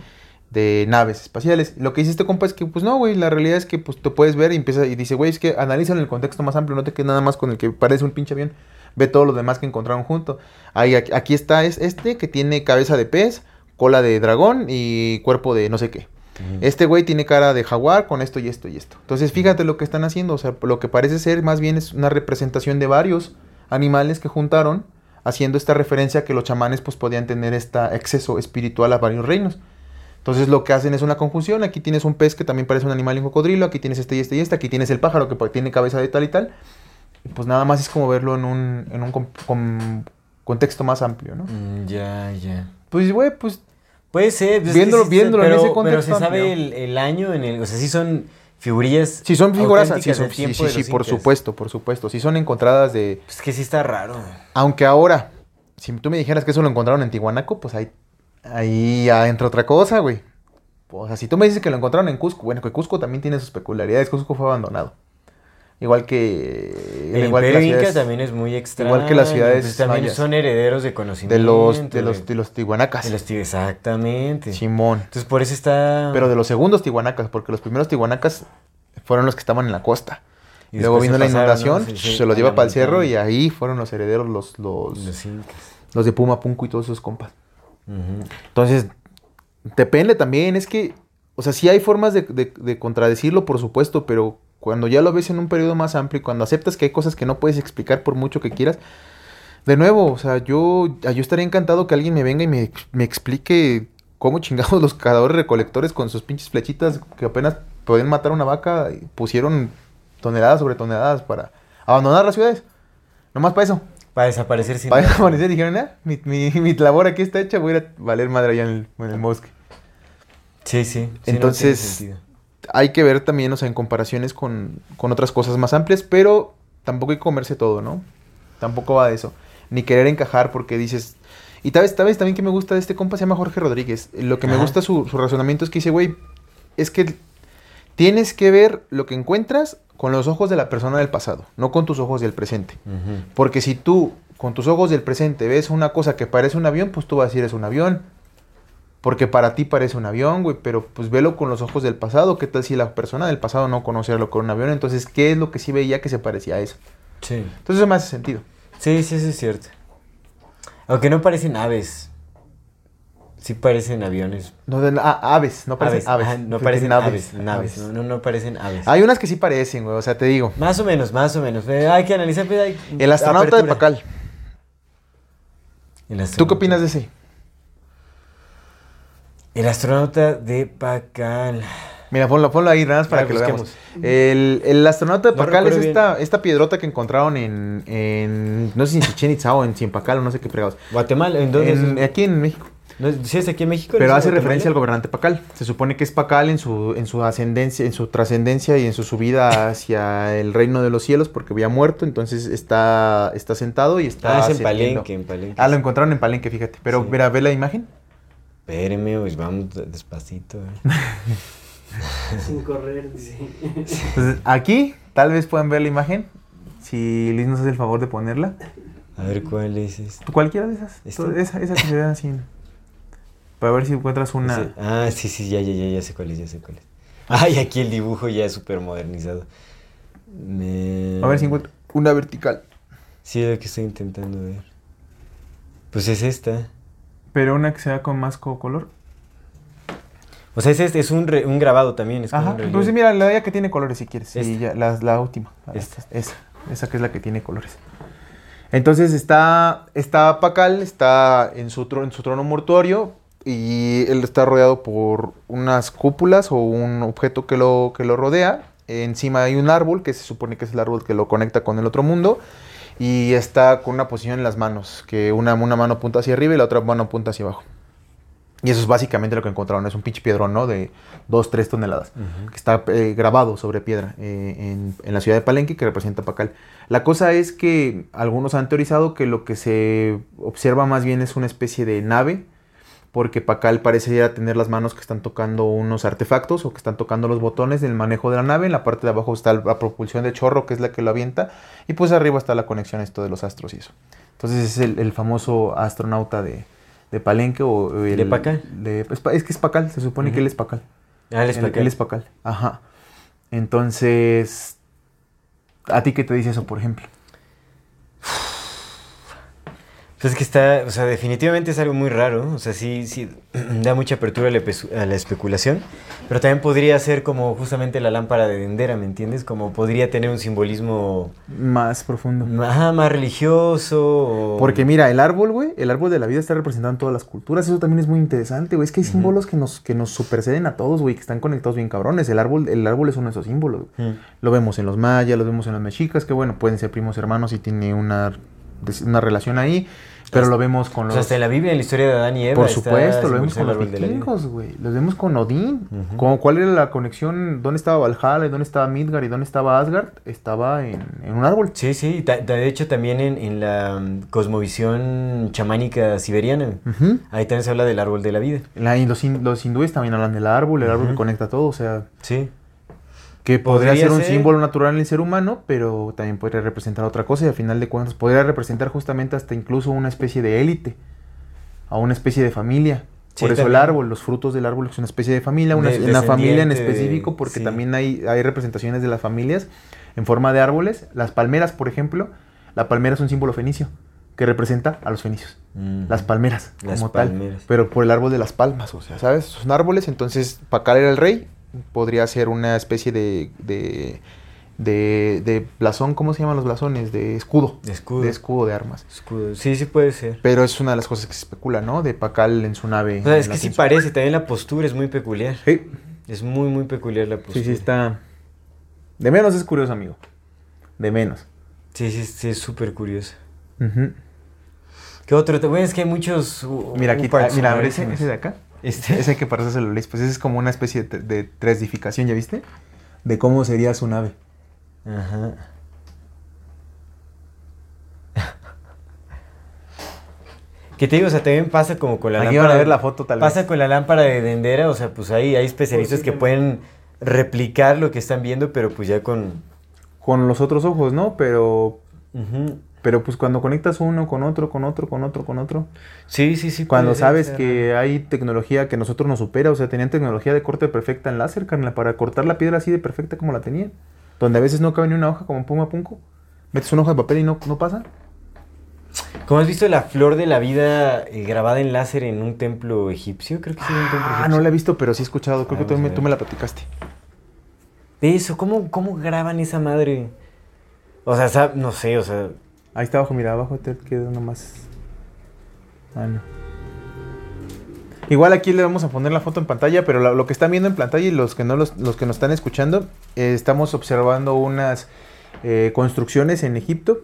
de naves espaciales. Lo que dice este compa es que, pues no, güey, la realidad es que pues tú puedes ver y empieza y dice, güey, es que analizan el contexto más amplio, no te quedes nada más con el que parece un pinche avión, ve todo lo demás que encontraron junto. Ahí, aquí, aquí está es este que tiene cabeza de pez, cola de dragón y cuerpo de no sé qué. Este güey tiene cara de jaguar con esto y esto y esto. Entonces, fíjate lo que están haciendo. O sea, lo que parece ser más bien es una representación de varios animales que juntaron, haciendo esta referencia que los chamanes pues podían tener este exceso espiritual a varios reinos. Entonces lo que hacen es una conjunción. Aquí tienes un pez que también parece un animal y un cocodrilo. Aquí tienes este y este y este. Aquí tienes el pájaro que pa- tiene cabeza de tal y tal. Pues nada más es como verlo en un, en un contexto más amplio, ¿no? Mm, ya, ya. Pues, güey, pues Puede ser. pues, es Viéndolo- sí, viéndolo en pero, ese contexto Pero se sabe el, el año en el... O sea, sí son figurillas Si son figuras, sí, auténticas son- sí, sí, sí, por supuesto, por supuesto. Si son encontradas de... Pues que sí está raro. Aunque ahora, si tú me dijeras que eso lo encontraron en Tihuanaco, pues ahí, ahí ya entra otra cosa, güey. O sea, si tú me dices que lo encontraron en Cusco, bueno, que Cusco también tiene sus peculiaridades. Cusco fue abandonado. Igual que... El igual que Imperio Inca ciudades también es muy extraño. igual que las ciudades pues también mayas. son herederos de conocimiento. de los, de los, de los Tihuanacas. de los tíos, exactamente. Simón. Entonces por eso está... Pero de los segundos Tihuanacas, porque los primeros Tihuanacas fueron los que estaban en la costa. Y Luego vino la inundación, Sí, sí, se los lleva para el cerro y ahí fueron los herederos, los, los, Los incas. los de Puma, Punco y todos esos compas. Entonces, depende también, es que, o sea, sí hay formas de, de- de contradecirlo, por supuesto, pero cuando ya lo ves en un periodo más amplio cuando aceptas que hay cosas que no puedes explicar por mucho que quieras, de nuevo, o sea, yo, yo estaría encantado que alguien me venga y me, explique cómo chingados los cazadores recolectores con sus pinches flechitas que apenas pueden matar una vaca y pusieron toneladas sobre toneladas para abandonar las ciudades. Nomás para eso. Para desaparecer sin Para desaparecer dijeron, ah, mi, mi, mi labor aquí está hecha, voy a ir a valer madre allá en el, en el bosque. Sí, sí. Entonces. Hay que ver también, o sea, en comparaciones con, con otras cosas más amplias, pero tampoco hay que comerse todo, ¿no? Tampoco va de eso. Ni querer encajar porque dices... Y tal vez, tal vez también que me gusta de este compa se llama Jorge Rodríguez. Lo que me gusta su, su razonamiento es que dice, güey, es que tienes que ver lo que encuentras con los ojos de la persona del pasado, no con tus ojos del presente. Porque si tú, con tus ojos del presente, ves una cosa que parece un avión, pues tú vas a decir es un avión. Porque para ti parece un avión, güey, pero pues velo con los ojos del pasado. ¿Qué tal si la persona del pasado no conocía lo que era un avión? Entonces, ¿qué es lo que sí veía que se parecía a eso? Sí. Entonces, eso me hace sentido. Sí, sí, eso es cierto. Aunque no parecen aves. Sí parecen aviones. No, de- ah, aves, no parecen aves. ajá, no parecen aves, naves, no, no, no parecen aves. Hay unas que sí parecen, güey, o sea, te digo. Más o menos, más o menos. Eh, Hay que analizar. pues, hay- El astronauta de. Pacal. El ¿Tú qué opinas de ese? El astronauta de Pacal. Mira, ponlo, ponlo ahí nada más para Ya, que lo veamos. El, el astronauta de No Pacal es esta, esta piedrota que encontraron en, en, no sé si en Chichen Itza o en Cienpacal o no sé qué fregados. Guatemala, ¿en dónde En- es? aquí en México. ¿No es- ¿Sí es aquí en México? Pero ¿No es hace Guatemala? referencia al gobernante Pacal. Se supone que es Pacal en su, en su ascendencia, en su trascendencia y en su subida hacia el reino de los cielos porque había muerto. Entonces está, está sentado y está. Ah, es en. Palenque, en Palenque. Ah, lo encontraron en Palenque, fíjate. Pero, Sí. mira, ve la imagen. Espéreme, pues vamos de- despacito. eh. Sin correr, dice. Entonces, aquí tal vez puedan ver la imagen. Si Liz nos hace el favor de ponerla. A ver cuál es. Tú, Cualquiera de esas. ¿Esta? Esa, esa que se ve así. Para ver si encuentras una. Ah, sí, sí, ya, ya, ya, ya sé cuál es, ya sé cuál es. Ay, aquí el dibujo ya es súper modernizado. Me- A ver si encuentras una vertical. Sí, es lo que estoy intentando ver. Pues es esta. Pero una que sea con más co- color. O sea, es este, es un, re- un grabado también. Es como Ajá. un relieve. Entonces, mira, la de ella que tiene colores si quieres. Sí, ya, la, la última. Esta. Esa. Esa que es la que tiene colores. Entonces está, está Pacal, está en su, en su trono mortuorio y él está rodeado por unas cúpulas o un objeto que lo, que lo rodea. Encima hay un árbol que se supone que es el árbol que lo conecta con el otro mundo y está con una posición en las manos, que una, una mano apunta hacia arriba y la otra mano apunta hacia abajo. Y eso es básicamente lo que encontraron. Es un pinche piedrón, ¿no? De 2, 3 toneladas. Que está eh, grabado sobre piedra eh, en, en la ciudad de Palenque, que representa Pacal. La cosa es que algunos han teorizado que lo que se observa más bien es una especie de nave. Porque Pacal parecería tener las manos que están tocando unos artefactos o que están tocando los botones del manejo de la nave. En la parte de abajo está la propulsión de chorro, que es la que lo avienta. Y pues arriba está la conexión esto de los astros y eso. Entonces es el, el famoso astronauta de, de Palenque o el, ¿De Pacal? de- es, que es Pacal, se supone que él es Pacal. Ah, él es Él- Pacal. él es Pacal. Ajá. Entonces, ¿a ti qué te dice eso, por ejemplo? Pues es que está, o sea, definitivamente es algo muy raro, o sea, sí, sí, da mucha apertura a la, a la especulación, pero también podría ser como justamente la lámpara de Dendera, ¿me entiendes? Como podría tener un simbolismo Más profundo. ajá, más religioso. o- Porque mira, el árbol, güey, el árbol de la vida está representado en todas las culturas. Eso también es muy interesante, güey. Es que hay símbolos que nos, que nos superceden a todos, güey, que están conectados bien cabrones. El árbol, el árbol es uno de esos símbolos. güey. Mm. Lo vemos en los mayas, lo vemos en los mexicas, que bueno, pueden ser primos hermanos y tiene una, una relación ahí. Pero Hasta- lo vemos con O los... sea, hasta en la Biblia, en la historia de Adán y Eva. Por supuesto, lo vemos con los vikingos, güey. Los vemos con Odín. Ujú. Como, ¿Cuál era la conexión? ¿Dónde estaba Valhalla? y ¿Dónde estaba Midgard? ¿Y dónde estaba Asgard? Estaba en, en un árbol. Sí, sí, de hecho también en, en la mm, cosmovisión chamánica siberiana, ahí también se habla del árbol de la vida. La- y los, los hindúes también hablan del árbol, el árbol que conecta todo. O sea, Sí. Que podría, Podría ser un ser. símbolo natural en el ser humano, pero también podría representar otra cosa. Y al final de cuentas, podría representar justamente hasta incluso una especie de élite. A una especie de familia. Sí, Por eso el árbol, los frutos del árbol es una especie de familia, una, De- una familia en específico, porque sí. también hay, hay representaciones de las familias en forma de árboles. Las palmeras, por ejemplo, la palmera es un símbolo fenicio que representa a los fenicios. Mm. Las palmeras, Las como palmeras. tal. Pero por el árbol de las palmas, o sea, ¿sabes? Son árboles, entonces Pacal era el rey. Podría ser una especie de, de, de, de blasón, ¿cómo se llaman los blasones? De escudo. De escudo. De escudo de armas. Escudo. Sí, sí puede ser. Pero es una de las cosas que se especula, ¿no? De Pacal en su nave. O sea, es que sí parece, también la postura es muy peculiar. Sí, Es muy, muy peculiar la postura. sí, sí, está. De menos es curioso, amigo. De menos. Sí, sí, sí, es súper curioso. ¿Qué otro? Bueno, es que hay muchos... uh, Mira, aquí, ah, mira, ese, ese de acá. Este. Ese que parece lo lees, pues ese es como una especie de, de tresificación, ¿ya viste? De cómo sería su nave. Ajá. ¿Qué te digo? O sea, también pasa como con la Aquí lámpara... van a ver la foto, tal Pasa vez. con la lámpara de Dendera, o sea, pues ahí hay especialistas que pueden replicar lo que están viendo, pero pues ya con... Con los otros ojos, ¿no? Pero Ujú. Pero pues cuando conectas uno con otro, con otro, con otro, con otro, Sí, sí, sí. cuando sabes ser. que hay tecnología que nosotros nos supera, o sea, tenían tecnología de corte perfecta en láser, carnal, para cortar la piedra así de perfecta como la tenían, donde a veces no cabe ni una hoja como Puma Punco, metes una hoja de papel y no, no pasa. ¿Cómo has visto la flor de la vida eh, grabada en láser en un templo egipcio? Creo que sí, en un templo Ah, egipcio. no la he visto, pero sí he escuchado. Creo que tú Vamos a me, tú me la platicaste. De eso, ¿cómo, ¿cómo graban esa madre? O sea, no sé, o sea... Ahí está abajo, mira, abajo te queda nomás. Ah, no. Igual aquí le vamos a poner la foto en pantalla, pero lo, lo que están viendo en pantalla y los que no los, los que nos están escuchando, eh, estamos observando unas eh, construcciones en Egipto.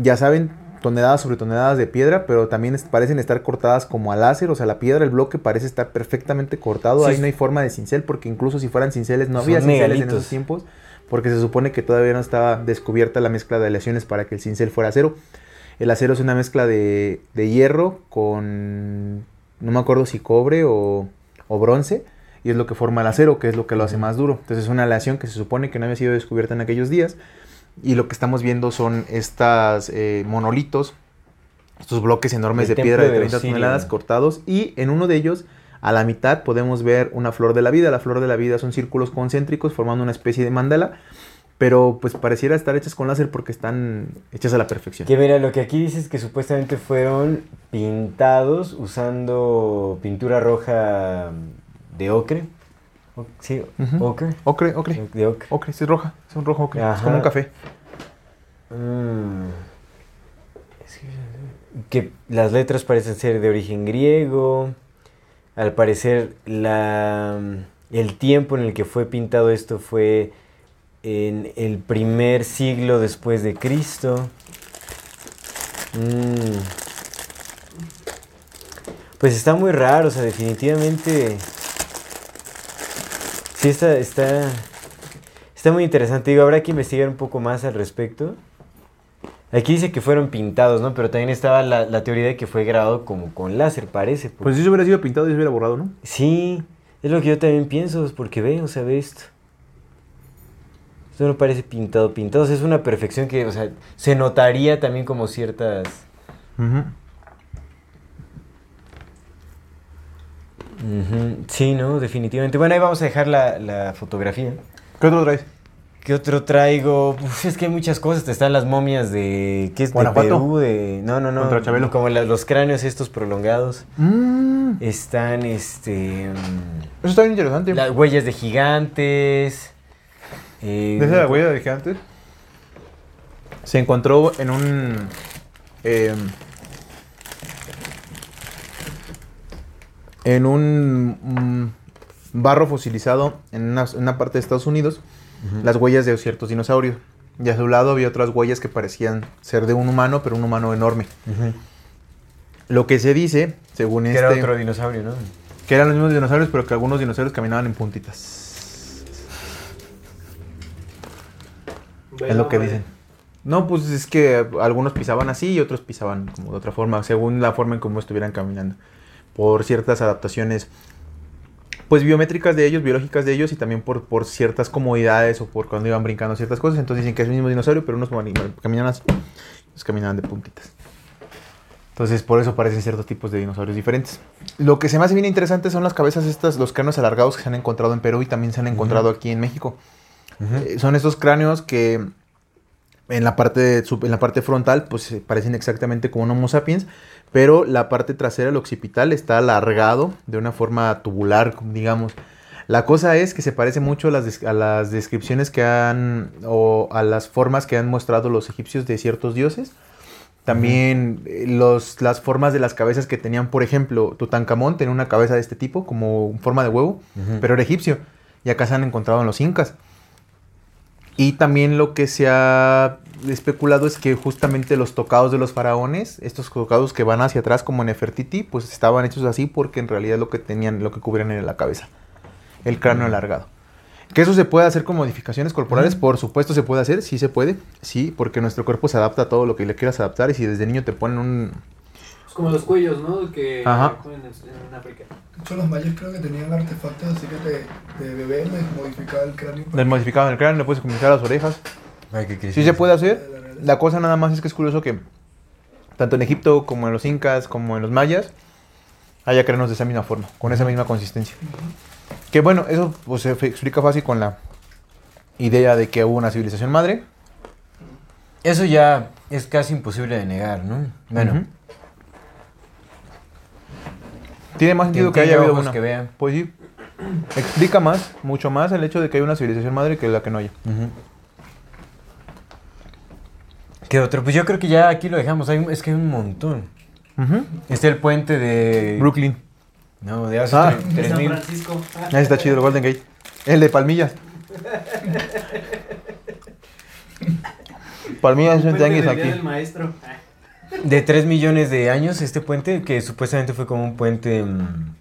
Ya saben, toneladas sobre toneladas de piedra, pero también es- parecen estar cortadas como a láser. O sea, la piedra, el bloque parece estar perfectamente cortado. Sí. Ahí no hay forma de cincel, porque incluso si fueran cinceles, no Son había cinceles en esos tiempos, porque se supone que todavía no estaba descubierta la mezcla de aleaciones para que el cincel fuera acero. El acero es una mezcla de, de hierro con, no me acuerdo si cobre o, o bronce, y es lo que forma el acero, que es lo que lo hace más duro. Entonces es una aleación que se supone que no había sido descubierta en aquellos días, y lo que estamos viendo son estas eh, monolitos, estos bloques enormes El de piedra de templo de 30 Osirio. toneladas cortados, y en uno de ellos, a la mitad, podemos ver una flor de la vida. La flor de la vida son círculos concéntricos formando una especie de mandala, pero pues pareciera estar hechas con láser porque están hechas a la perfección. Que mira, lo que aquí dice es que supuestamente fueron pintados usando pintura roja de ocre. O- Sí, Ujú. ocre. Ocre, ocre. De ocre. Ocre, sí, es roja. Es un rojo ocre. Es como un café. Mm. Es que- Que las letras parecen ser de origen griego. Al parecer, la, el tiempo en el que fue pintado esto fue en el primer siglo después de Cristo. Mm. Pues está muy raro, o sea, definitivamente. Sí, está, está, está muy interesante. Digo, habrá que investigar un poco más al respecto. Aquí dice que fueron pintados, ¿no? Pero también estaba la, la teoría de que fue grabado como con láser, parece. Pues si se hubiera sido pintado y se hubiera borrado, ¿no? Sí, es lo que yo también pienso, es porque ve, o sea, ve esto. Esto no parece pintado, pintado. O sea, es una perfección que, o sea, se notaría también como ciertas... Ujú, Sí, ¿no? Definitivamente. Bueno, ahí vamos a dejar la, la fotografía. ¿Qué otro traes? ¿Qué otro traigo? Uf, es que hay muchas cosas. Están las momias de... ¿Qué es? De. Perú, de... No, no, no. Chabelo. Como la- los cráneos estos prolongados. Mmm. Están, este... mm, Eso está bien interesante. Las huellas de gigantes. eh, ¿Esa es la huella de gigantes? Se encontró en un. em, en un mm, barro fosilizado en una, en una parte de Estados Unidos las huellas de ciertos dinosaurios. Y a su lado había otras huellas que parecían ser de un humano, pero un humano enorme. Lo que se dice, según Que este, era otro dinosaurio, ¿no? que eran los mismos dinosaurios, pero que algunos dinosaurios caminaban en puntitas. es lo que dicen. No, pues es que algunos pisaban así y otros pisaban como de otra forma, según la forma en cómo estuvieran caminando. Por ciertas adaptaciones, pues biométricas de ellos, biológicas de ellos y también por, por ciertas comodidades o por cuando iban brincando ciertas cosas. Entonces dicen que es el mismo dinosaurio, pero unos caminaban así, otros caminaban de puntitas. Entonces por eso parecen ciertos tipos de dinosaurios diferentes. Lo que se me hace bien interesante son las cabezas estas, los cráneos alargados que se han encontrado en Perú y también se han encontrado aquí en México. Eh, son estos cráneos que en la parte, sub- en la parte frontal pues parecen exactamente como un Homo sapiens, pero la parte trasera, el occipital, está alargado de una forma tubular, digamos. La cosa es que se parece mucho a las, a las descripciones que han, o a las formas que han mostrado los egipcios de ciertos dioses. También eh, los, las formas de las cabezas que tenían, por ejemplo, Tutankamón tenía una cabeza de este tipo, como forma de huevo, pero era egipcio. Y acá se han encontrado en los incas. Y también lo que se ha especulado es que justamente los tocados de los faraones, estos tocados que van hacia atrás como Nefertiti, pues estaban hechos así porque en realidad lo que tenían, lo que cubrían era la cabeza, el cráneo alargado. Que eso se puede hacer con modificaciones corporales, por supuesto se puede hacer, sí se puede, sí, porque nuestro cuerpo se adapta a todo lo que le quieras adaptar y si desde niño te ponen un... Es como los cuellos, ¿no? Que Ajá. en, en África. De hecho, los mayas creo que tenían artefactos así que te, de bebé les modificaba el cráneo. Les modificaban el cráneo, le puedes comunicar las orejas. Ay, qué crisis. Sí se puede hacer. La cosa nada más es que es curioso que tanto en Egipto como en los incas como en los mayas haya cráneos de esa misma forma, con esa misma consistencia. Que bueno, eso pues, se explica fácil con la idea de que hubo una civilización madre. Eso ya es casi imposible de negar, ¿no? Bueno. Tiene más sentido que haya habido una. que vean. Pues sí. Explica más, mucho más el hecho de que hay una civilización madre que la que no haya. ¿Qué otro? Pues yo creo que ya aquí lo dejamos. Hay un- es que hay un montón. Este es el puente de... Brooklyn. No, de hace Ah. tre- tres San mil. Francisco. Ahí está chido el Golden Gate. El de Palmillas. Palmillas es un tianguis aquí. del maestro. De 3 millones de años este puente, que supuestamente fue como un puente... mm,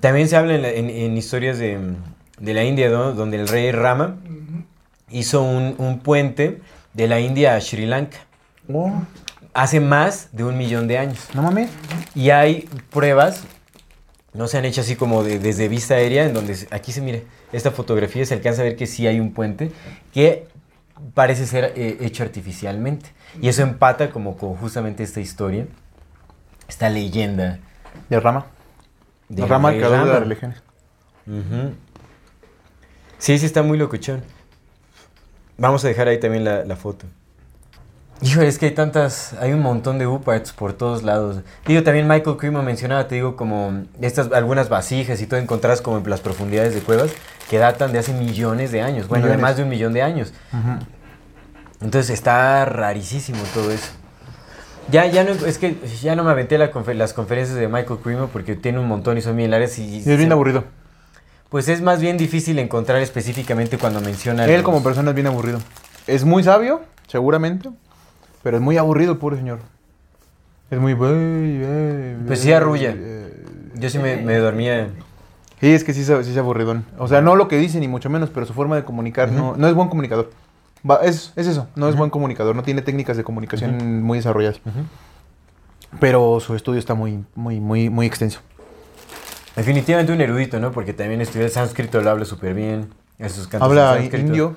También se habla en, la- en- en historias de, mm, de la India, ¿no? donde el rey Rama hizo un, un puente de la India a Sri Lanka. Oh, Hace más de un millón de años. no mames. Y hay pruebas, no se han hecho así como de- desde vista aérea, en donde aquí se mire, esta fotografía se alcanza a ver que sí hay un puente que parece ser eh, hecho artificialmente. Y eso empata como con justamente esta historia, esta leyenda. De Rama. de Rama, el Rey creador de las religiones. Sí, sí está muy locuchón. Vamos a dejar ahí también la, la foto. Híjole, es que hay tantas, hay un montón de UPARTs por todos lados. Digo, también Michael Cremo mencionaba, te digo, como estas, algunas vasijas y todo encontradas como en las profundidades de cuevas que datan de hace millones de años, bueno, de más de un millón de años. Entonces está rarísimo todo eso. Ya, ya no, es que ya no me aventé la confer- las conferencias de Michael Cremo porque tiene un montón y son bien largas y... Y es bien se- aburrido. Pues es más bien difícil encontrar específicamente cuando menciona. Él los- como persona es bien aburrido. Es muy sabio, seguramente. Pero es muy aburrido el pobre señor. Es muy... Pues sí arrulla. Yo sí me, me dormía. Sí, es que sí, se- sí es aburridón. O sea, no lo que dice ni mucho menos, pero su forma de comunicar no, no es buen comunicador. Va, es, es eso, no es buen comunicador, no tiene técnicas de comunicación muy desarrolladas. Pero su estudio está muy, muy, muy, muy extenso. Definitivamente un erudito, ¿no? Porque también estudió el sánscrito, lo habla súper bien. Esos cantos Habla en indio.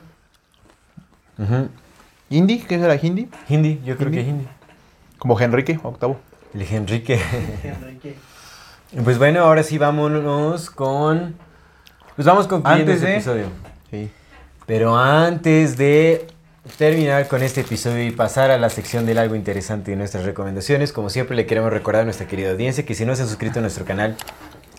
¿Hindi? ¿Qué será hindi? Hindi, yo creo Hindi. que hindi. Como Enrique, octavo. El Enrique. Enrique. pues bueno, ahora sí vámonos con. Pues vamos concluyendo Antes este de- episodio. Sí. Pero antes de terminar con este episodio y pasar a la sección del algo interesante de nuestras recomendaciones, como siempre le queremos recordar a nuestra querida audiencia que si no se ha suscrito a nuestro canal,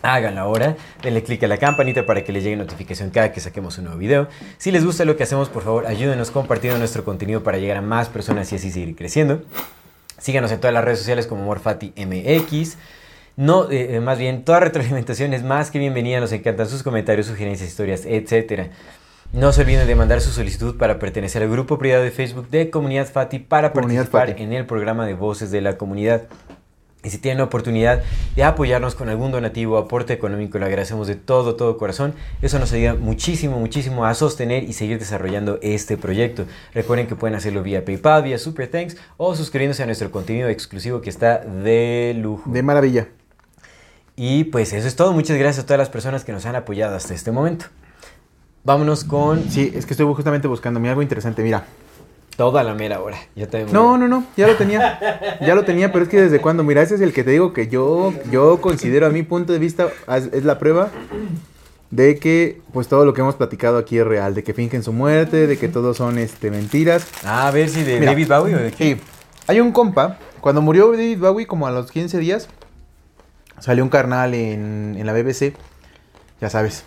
háganlo ahora, denle click a la campanita para que les llegue notificación cada que saquemos un nuevo video. Si les gusta lo que hacemos, por favor, ayúdenos compartiendo nuestro contenido para llegar a más personas y así seguir creciendo. Síganos en todas las redes sociales como MorfatiMX. No, eh, eh, más bien, toda retroalimentación es más que bienvenida. Nos encantan sus comentarios, sugerencias, historias, etc. No se olviden de mandar su solicitud para pertenecer al grupo privado de Facebook de Comunidad Fati para Comunidad participar Fati. en el programa de Voces de la Comunidad. Y si tienen la oportunidad de apoyarnos con algún donativo o aporte económico, lo agradecemos de todo, todo corazón. Eso nos ayuda muchísimo, muchísimo a sostener y seguir desarrollando este proyecto. Recuerden que pueden hacerlo vía PayPal, vía Super Thanks o suscribiéndose a nuestro contenido exclusivo que está de lujo. De maravilla. Y pues eso es todo. Muchas gracias a todas las personas que nos han apoyado hasta este momento. Vámonos con Sí, es que estoy justamente buscando algo interesante. Mira. Toda la mera hora. Ya también No, no, no, ya lo tenía. Ya lo tenía, pero es que desde cuando, mira, ese es el que te digo que yo, yo considero a mi punto de vista, es, la prueba de que pues todo lo que hemos platicado aquí es real, de que fingen su muerte, de que todos son este mentiras. Ah, a ver si de Mira. David Bowie o de quién. Sí, hay un compa, cuando murió David Bowie como a los 15 días, salió un carnal en, en la BBC, ya sabes,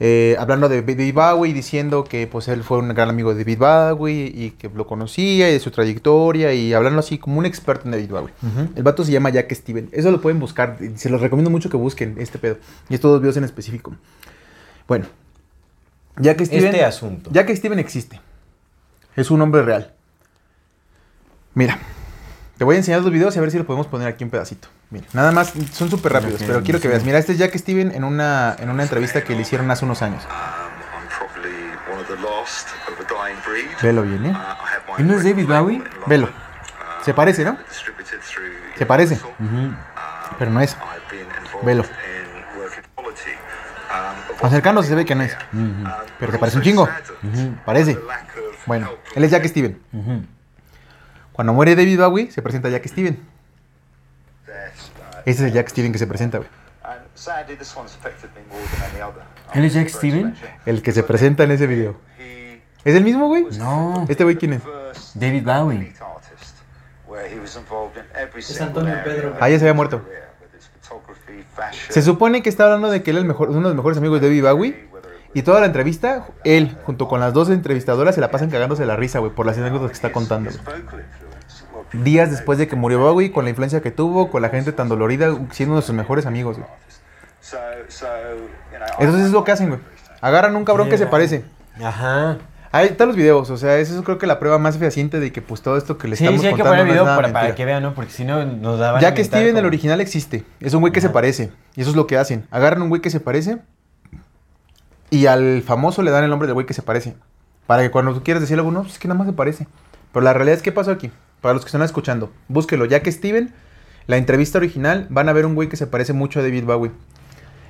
Eh, hablando de David Bowie, diciendo que pues él fue un gran amigo de David Bowie y que lo conocía y de su trayectoria y hablando así como un experto en David Bowie. El vato se llama Jack Steven. Eso lo pueden buscar. Se los recomiendo mucho que busquen este pedo. Y estos dos videos en específico. Bueno. Jack Steven. Este asunto. Jack Steven existe. Es un hombre real. Mira. Te voy a enseñar los videos y a ver si lo podemos poner aquí un pedacito. Mira, nada más, son súper rápidos, pero quiero que veas. Mira, este es Jack Steven en una, en una entrevista que le hicieron hace unos años. Velo bien, ¿eh? ¿Y no es David Bowie? Velo. Se parece, ¿no? Se parece. Pero no es. Velo. Acercándose se ve que no es. Pero te parece un chingo. Parece. Bueno, él es Jack Steven. Cuando muere David Bowie, se presenta Jack Steven. Este es el Jack Steven que se presenta, güey. and sadly, this one's affected me more than any other. ¿Él es Jack Steven? El que se presenta en ese video. ¿Es el mismo, güey? No. ¿Este güey quién es? first David Bowie. elite artist, where he was involved in every Es Antonio Pedro. Ah, ya se había muerto. Se supone que está hablando de que él es el mejor, uno de los mejores amigos de David Bowie. Y toda la entrevista, él, junto con las dos entrevistadoras, se la pasan cagándose la risa, güey, por las anécdotas que está contando. Días después de que murió Bowie, con la influencia que tuvo, con la gente tan dolorida, siendo uno de sus mejores amigos, güey. Entonces es lo que hacen, güey. Agarran un cabrón que se parece. Ajá. Ahí están los videos, o sea, eso es creo que la prueba más fehaciente de que pues todo esto que le Sí, estamos sí, hay que contando poner el video para, para que vean, ¿no? Porque si no nos daban. Ya que Steven, el original, existe. Es un güey que se parece. Y eso es lo que hacen. Agarran un güey que se parece. Y al famoso le dan el nombre del güey que se parece. Para que cuando tú quieras decirle algo, no, pues es que nada más se parece. Pero la realidad es que pasó aquí. Para los que están escuchando, búsquelo. Ya que Steven, la entrevista original, van a ver un güey que se parece mucho a David Bowie.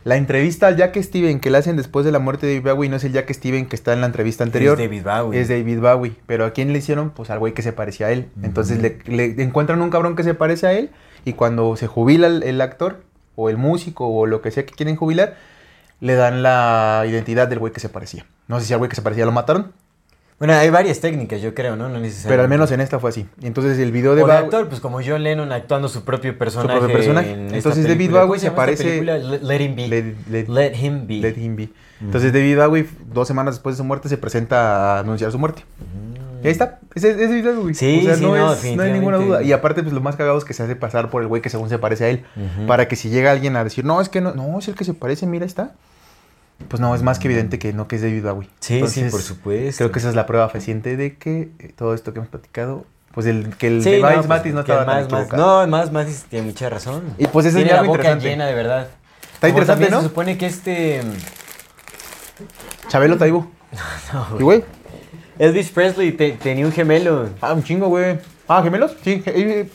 La entrevista al Jack Steven que le hacen después de la muerte de David Bowie no es el Jack Steven que está en la entrevista anterior. Es David Bowie. Es David Bowie. Pero ¿a quién le hicieron? Pues al güey que se parecía a él. Entonces le, le encuentran un cabrón que se parece a él y cuando se jubila el, el actor o el músico o lo que sea que quieren jubilar, le dan la identidad del güey que se parecía. No sé si al güey que se parecía lo mataron, Bueno, hay varias técnicas, yo creo, ¿no? No necesariamente. pero al menos en esta fue así. Entonces el video de O de actor, pues como John Lennon actuando su propio personaje. propio personaje. en esta Entonces, David película. Bowie ¿Cómo se llama esta parece- película? Let, Him Be. Let- let- Let Him Be. Let him be. Entonces David Bowie, dos semanas después de su muerte, se presenta a anunciar su muerte. Y ahí está. Ese es David Bowie. Mm. Sí, o sea, sí, no, no, es- no hay ninguna duda. Y aparte, pues lo más cagado es que se hace pasar por el güey que según se parece a él. Para que si llega alguien a decir, no, es que no, no, es el que se parece, mira, está. Pues no, es más que evidente que no, que es David Bowie. Sí, sí, por supuesto. Creo que esa es la prueba fehaciente de que eh, todo esto que hemos platicado, pues el, que el Sí, de no, Vice pues, Matis no estaba tan más, más, equivocado. No, más Matis tiene mucha razón. Y pues eso es tiene la algo boca interesante. llena, de verdad. Está Como interesante, ¿no? Se supone que este... Chabelo Taibo. No, ¿Y güey? Elvis Presley te- tenía un gemelo. Ah, un chingo, güey. Ah, ¿gemelos? Sí, Elvis.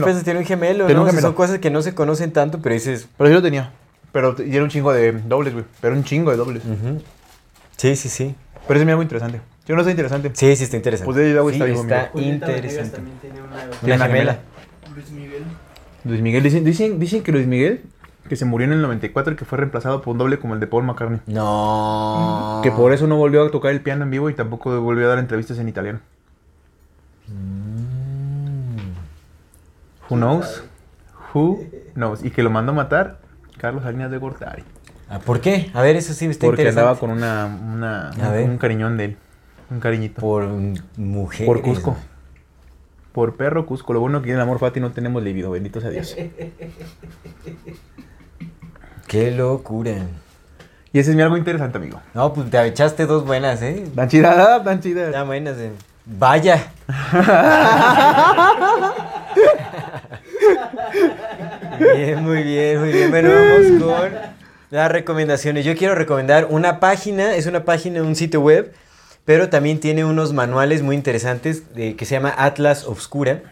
Presley tiene un gemelo, ¿no? un gemelo. Son cosas que no se conocen tanto, pero dices... Pero sí lo tenía. Pero y era un chingo de dobles, güey. Pero un chingo de dobles. Sí, sí, sí. Pero es algo interesante. Yo no sé interesante. Sí, sí, está interesante. Pues David Bowie sí, está vivo, está interesante. también tiene una. Una Tiene una gemela. gemela. Luis Miguel. Luis Miguel, dicen, dicen, dicen que Luis Miguel, que se murió en el 94 y que fue reemplazado por un doble como el de Paul McCartney. No. Que por eso no volvió a tocar el piano en vivo y tampoco volvió a dar entrevistas en italiano. Who knows? Who knows? Y que lo mandó a matar Carlos Salinas de Gortari. Ah, ¿Por qué? A ver, eso sí está Porque interesante. andaba con una, una un, cariñón de él. Un cariñito. Por mujeres. Por Cusco. Por perro Cusco. Lo bueno que en el amor Fati no tenemos libido. Bendito sea Dios. Qué locura. Y ese es mi algo interesante, amigo. No, pues te echaste dos buenas, ¿eh? Tan chida, tan chida. Ya buenas. eh. Vaya. bien, muy bien, muy bien. Bueno, vamos con las recomendaciones. Yo quiero recomendar una página, es una página, un sitio web, pero también tiene unos manuales muy interesantes que se llama Atlas Obscura.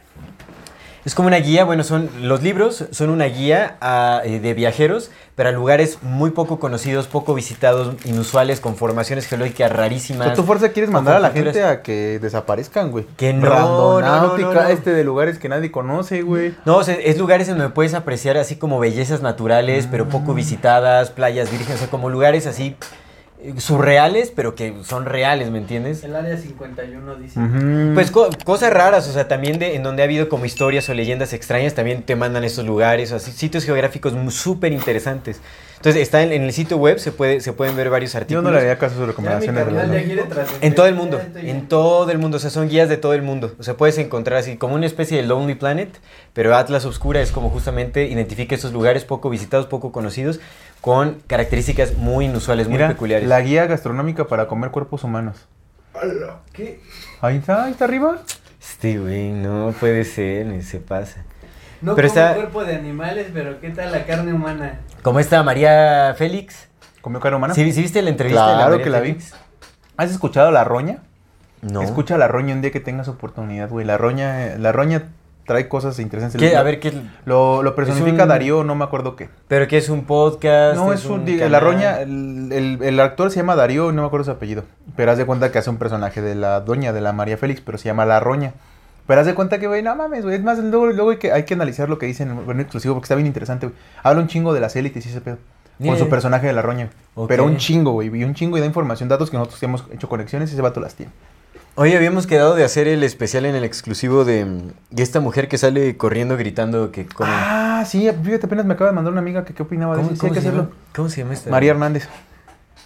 Es como una guía, bueno, son los libros, son una guía a, eh, de viajeros, pero a lugares muy poco conocidos, poco visitados, inusuales, con formaciones geológicas rarísimas. sea, tu fuerza quieres mandar a la gente a que desaparezcan, güey. Que no, no, no, no, no. este de lugares que nadie conoce, güey. No, o sea, es lugares en donde puedes apreciar así como bellezas naturales, pero poco Mm. visitadas, playas vírgenes, o sea, como lugares así surreales, pero que son reales, ¿me entiendes? El área 51 dice. Ujú. Pues co- cosas raras, o sea, también de, en donde ha habido como historias o leyendas extrañas, también te mandan estos lugares, o así, sitios geográficos súper interesantes. Entonces, está en, en el sitio web, se, puede, se pueden ver varios Yo artículos. no le haría caso a sus recomendaciones. carnal ¿verdad? ya trascender. En todo el mundo, en todo el mundo, o sea, son guías de todo el mundo. O sea, puedes encontrar así como una especie de Lonely Planet, pero Atlas Obscura es como justamente identifica esos lugares poco visitados, poco conocidos, con características muy inusuales, muy Mira, peculiares. la guía gastronómica para comer cuerpos humanos. ¿Qué? Ahí está, ahí está arriba. Este güey, no puede ser, ni se pasa. No Pero como está- cuerpo de animales, pero ¿qué tal la carne humana? ¿Cómo está María Félix? ¿Comió carne humana? ¿Sí, sí viste la entrevista de la Claro María que la vi. Félix? ¿Has escuchado la roña? No. Escucha la roña un día que tengas oportunidad, güey. La roña, la roña trae cosas interesantes. ¿Qué? A ver, ¿qué? Lo, lo personifica un- Darío, no me acuerdo qué. ¿Pero qué es un podcast? No, es un. la roña, el, el- el actor se llama Darío, no me acuerdo su apellido. Pero haz de cuenta que hace un personaje de la doña, de la María Félix, pero se llama La Roña. Pero haz de cuenta que, güey, no mames, güey. Es más, luego, luego hay, que, hay que analizar lo que dicen en exclusivo porque está bien interesante, güey. Habla un chingo de las élites y ese pedo. Con su personaje de La Roña. Ok. Pero un chingo, güey. Y un chingo y da información, datos que nosotros hemos hecho conexiones y ese vato las tiene. Hoy habíamos quedado de hacer el especial en el exclusivo de, de esta mujer que sale corriendo gritando que come. Ah, sí, fíjate, apenas me acaba de mandar una amiga que qué opinaba de ¿Cómo, eso. Sí, hay cómo que se hacerlo. llama? ¿Cómo se llama esta? María Hernández.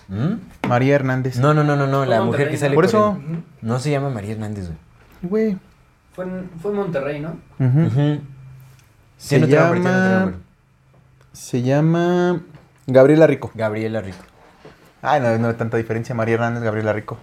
¿Mm? María Hernández. No, no, no, no, no, la mujer que sale Por eso. corriendo. No se llama María Hernández, güey. Güey. Fue en, fue en Monterrey, ¿no? Ujú. Ujú. Se otro llama. nombre. Se llama. Gabriela Rico. Gabriela Rico. Ay, no, no hay tanta diferencia. María Hernández, Gabriela Rico.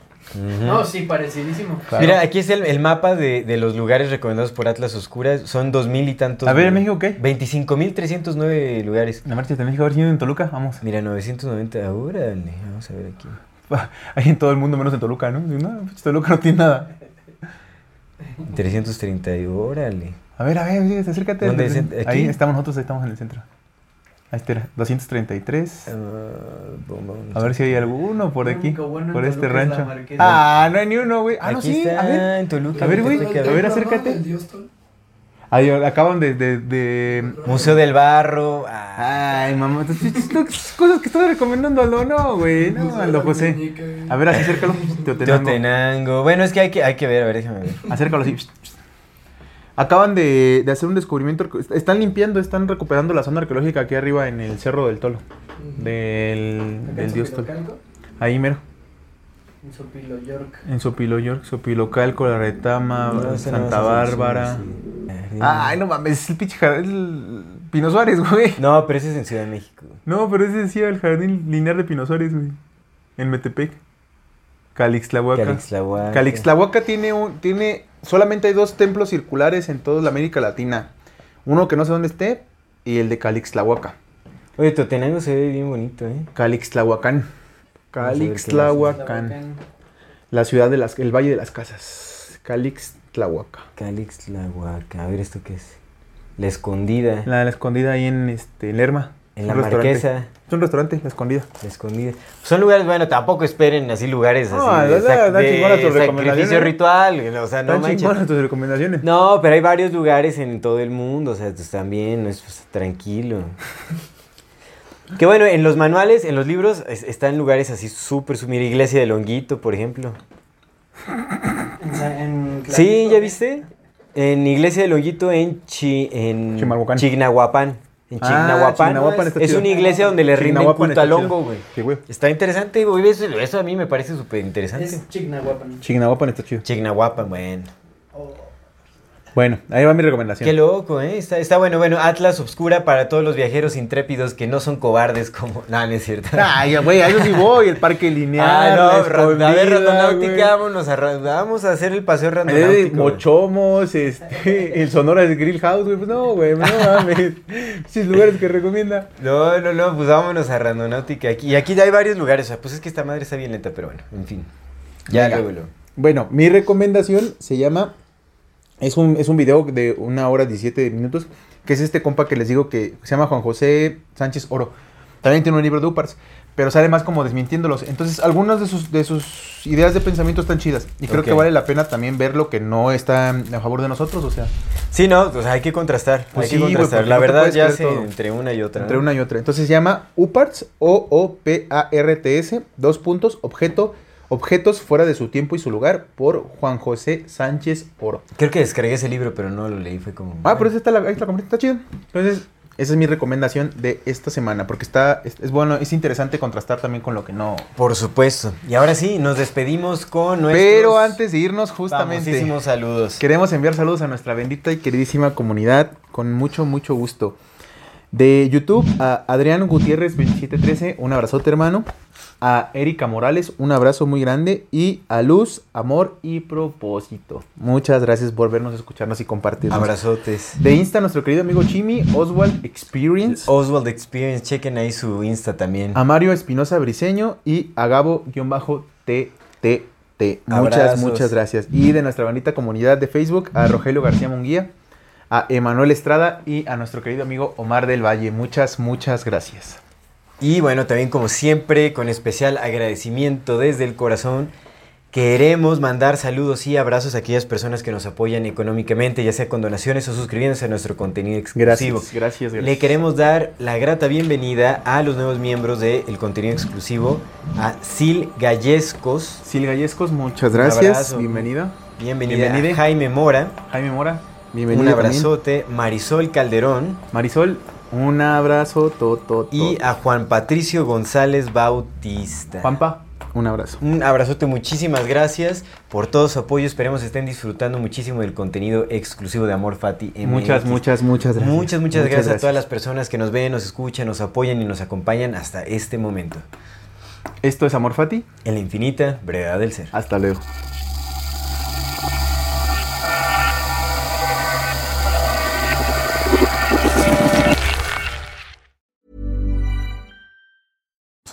No, sí, parecidísimo. Claro. Mira, aquí es el, el mapa de, de los lugares recomendados por Atlas Oscuras. Son dos mil y tantos. A ver, ¿en. México qué? 25.309 lugares. La marcha de México, a ver si en Toluca. Vamos. Mira, 990. Órale, vamos a ver aquí. Hay en todo el mundo menos en Toluca, ¿no? No, pinche Toluca no tiene nada. 330, órale. A ver, a ver, sí, acércate. ¿Dónde es? ¿Aquí? Ahí estamos nosotros, ahí estamos en el centro. Ahí está, 233. Ah, A ver si hay alguno por aquí, bueno por este Toluca rancho. Ah, no hay ni uno, güey. Ah, no, Aquí sí, está, a ver. en Toluca. A ver, güey, que a ver, acércate. Ahí acaban de, de, de- Museo del Barro. Ay, mamá, cosas que estás recomendando Aldo, no, güey. No, Aldo José. A ver, así acércalo. Teotenango. Teotenango. Bueno, es que hay que, hay que ver, a ver, déjame ver. Acércalo así. Acaban de, de hacer un descubrimiento. Están limpiando, están recuperando la zona arqueológica aquí arriba en el Cerro del Tolo. Del, Acá en del dios Tolo. Ahí mero. En Sopilo, York. En Sopilo York, Sopilocalco, La Retama, No, ese no, Santa es Bárbara. sí. Ay, no mames, es el pinche jardín. el Pino Suárez, güey. No, pero ese es en Ciudad de México. No, pero ese decía el jardín lineal de Pino Suárez, güey. En Metepec. Calixtlahuaca. Calixtlahuaca. Calixtlahuaca tiene un, tiene, solamente hay dos templos circulares en toda la América Latina. Uno que no sé dónde esté y el de Calixtlahuaca. Oye, Totenango se ve bien bonito, ¿eh? Calixtlahuacán. Calixtlahuacán. La ciudad de las, el Valle de las Casas. Calixtlahuaca. Calixtlahuaca. A ver, ¿esto qué es? La Escondida. La, la escondida ahí en este Lerma. En la. Marquesa. Es un restaurante, la escondida. La Escondida. Son lugares, bueno, tampoco esperen así lugares No, así. de, da- de tus recomendaciones, sacrificio ¿no? ritual. O sea, no manches. tus recomendaciones. No, pero hay varios lugares en todo el mundo, o sea, pues, también, es pues, tranquilo. que bueno, en los manuales, en los libros, es- están lugares así súper, súper, mira, iglesia de Longuito, por ejemplo. En, Sa- en Sí. ¿ya viste? En iglesia de Longuito en, Chi, en Chimalhuacán. Chignahuapan. En Ah, Chignahuapan. Está es chido. una iglesia donde le rinden culto al hongo, güey. Sí, güey. Está interesante, güey, eso, eso a mí me parece súper interesante. Es Chignahuapan. Chignahuapan está chido. Chignahuapan, bueno. Bueno, ahí va mi recomendación. Qué loco, ¿eh? Está, está bueno. Bueno, Atlas Obscura para todos los viajeros intrépidos que no son cobardes como... No, no es cierto. Ay, ya, güey, a eso sí voy, el parque lineal. Ah, no, ra- a ver, escondida, randonáutica, vámonos a, vamos a hacer el paseo randonáutico. Mochomos, este, el Sonora de Grill House, güey, pues no, güey, no mames. Esos lugares que recomienda. No, no, no, pues vámonos a randonáutica. Aquí, y aquí hay varios lugares, o sea, pues es que esta madre está bien lenta, pero bueno, en fin. Ya luego. Bueno, mi recomendación se llama. Es un, es un video de una hora 17 minutos. Que es este compa que les digo que se llama Juan José Sánchez Oro. También tiene un libro de Upars. Pero sale más como desmintiéndolos. Entonces, algunas de sus, de sus ideas de pensamiento están chidas. Y creo que vale la pena también ver lo que no está a favor de nosotros. O sea, Sí, no, o sea, hay que contrastar, Pues hay sí, que contrastar. La no verdad ya entre una y otra. entre ¿no? una y otra. Entonces se llama UPARTS, O-O-P-A-R-T-S, dos puntos, objeto, objetos fuera de su tiempo y su lugar, por Juan José Sánchez Oro. Creo que descargué ese libro, pero no lo leí, fue como... Ah, pero esa está la, ahí está la completa, está chido. Entonces, esa es mi recomendación de esta semana, porque está, es, es bueno, es interesante contrastar también con lo que no. Por supuesto. Y ahora sí, nos despedimos con nuestros... Pero antes de irnos, justamente, famosísimos saludos. queremos enviar saludos a nuestra bendita y queridísima comunidad, con mucho, mucho gusto. De YouTube, a Adrián Gutiérrez 2713, un abrazote hermano. A Erika Morales, un abrazo muy grande. Y a Luz, Amor y Propósito. Muchas gracias por vernos, escucharnos y compartirnos. Abrazotes. De Insta, nuestro querido amigo Chimi, Oswald Experience. Oswald Experience, chequen ahí su Insta también. A Mario Espinosa Briseño y a Gabo-TTT. Muchas, Abrazos. muchas gracias. Y de nuestra bonita comunidad de Facebook, a Rogelio García Munguía, a Emanuel Estrada y a nuestro querido amigo Omar del Valle. Muchas, muchas gracias. Y bueno, también como siempre, con especial agradecimiento desde el corazón, Queremos mandar saludos y abrazos a aquellas personas que nos apoyan económicamente, ya sea con donaciones o suscribiéndose a nuestro contenido exclusivo. Gracias, gracias, gracias. Le queremos dar la grata bienvenida a los nuevos miembros del contenido exclusivo, a Sil Gallescos. Sil Gallescos, muchas Un gracias. Bienvenida. Bienvenida. Bienvenide. A Jaime Mora. Jaime Mora. Un Bienvenida. también. abrazote. Marisol Calderón. Marisol, un abrazo. To, to, to. Y a Juan Patricio González Bautista. Juanpa, un abrazo. Un abrazote, muchísimas gracias por todo su apoyo. Esperemos estén disfrutando muchísimo del contenido exclusivo de Amor Fati MX. Muchas, muchas, muchas gracias. Muchas, muchas, gracias, a todas las personas que nos ven, nos escuchan, nos apoyan y nos acompañan hasta este momento. Esto es Amor Fati. En la infinita brevedad del ser. Hasta luego.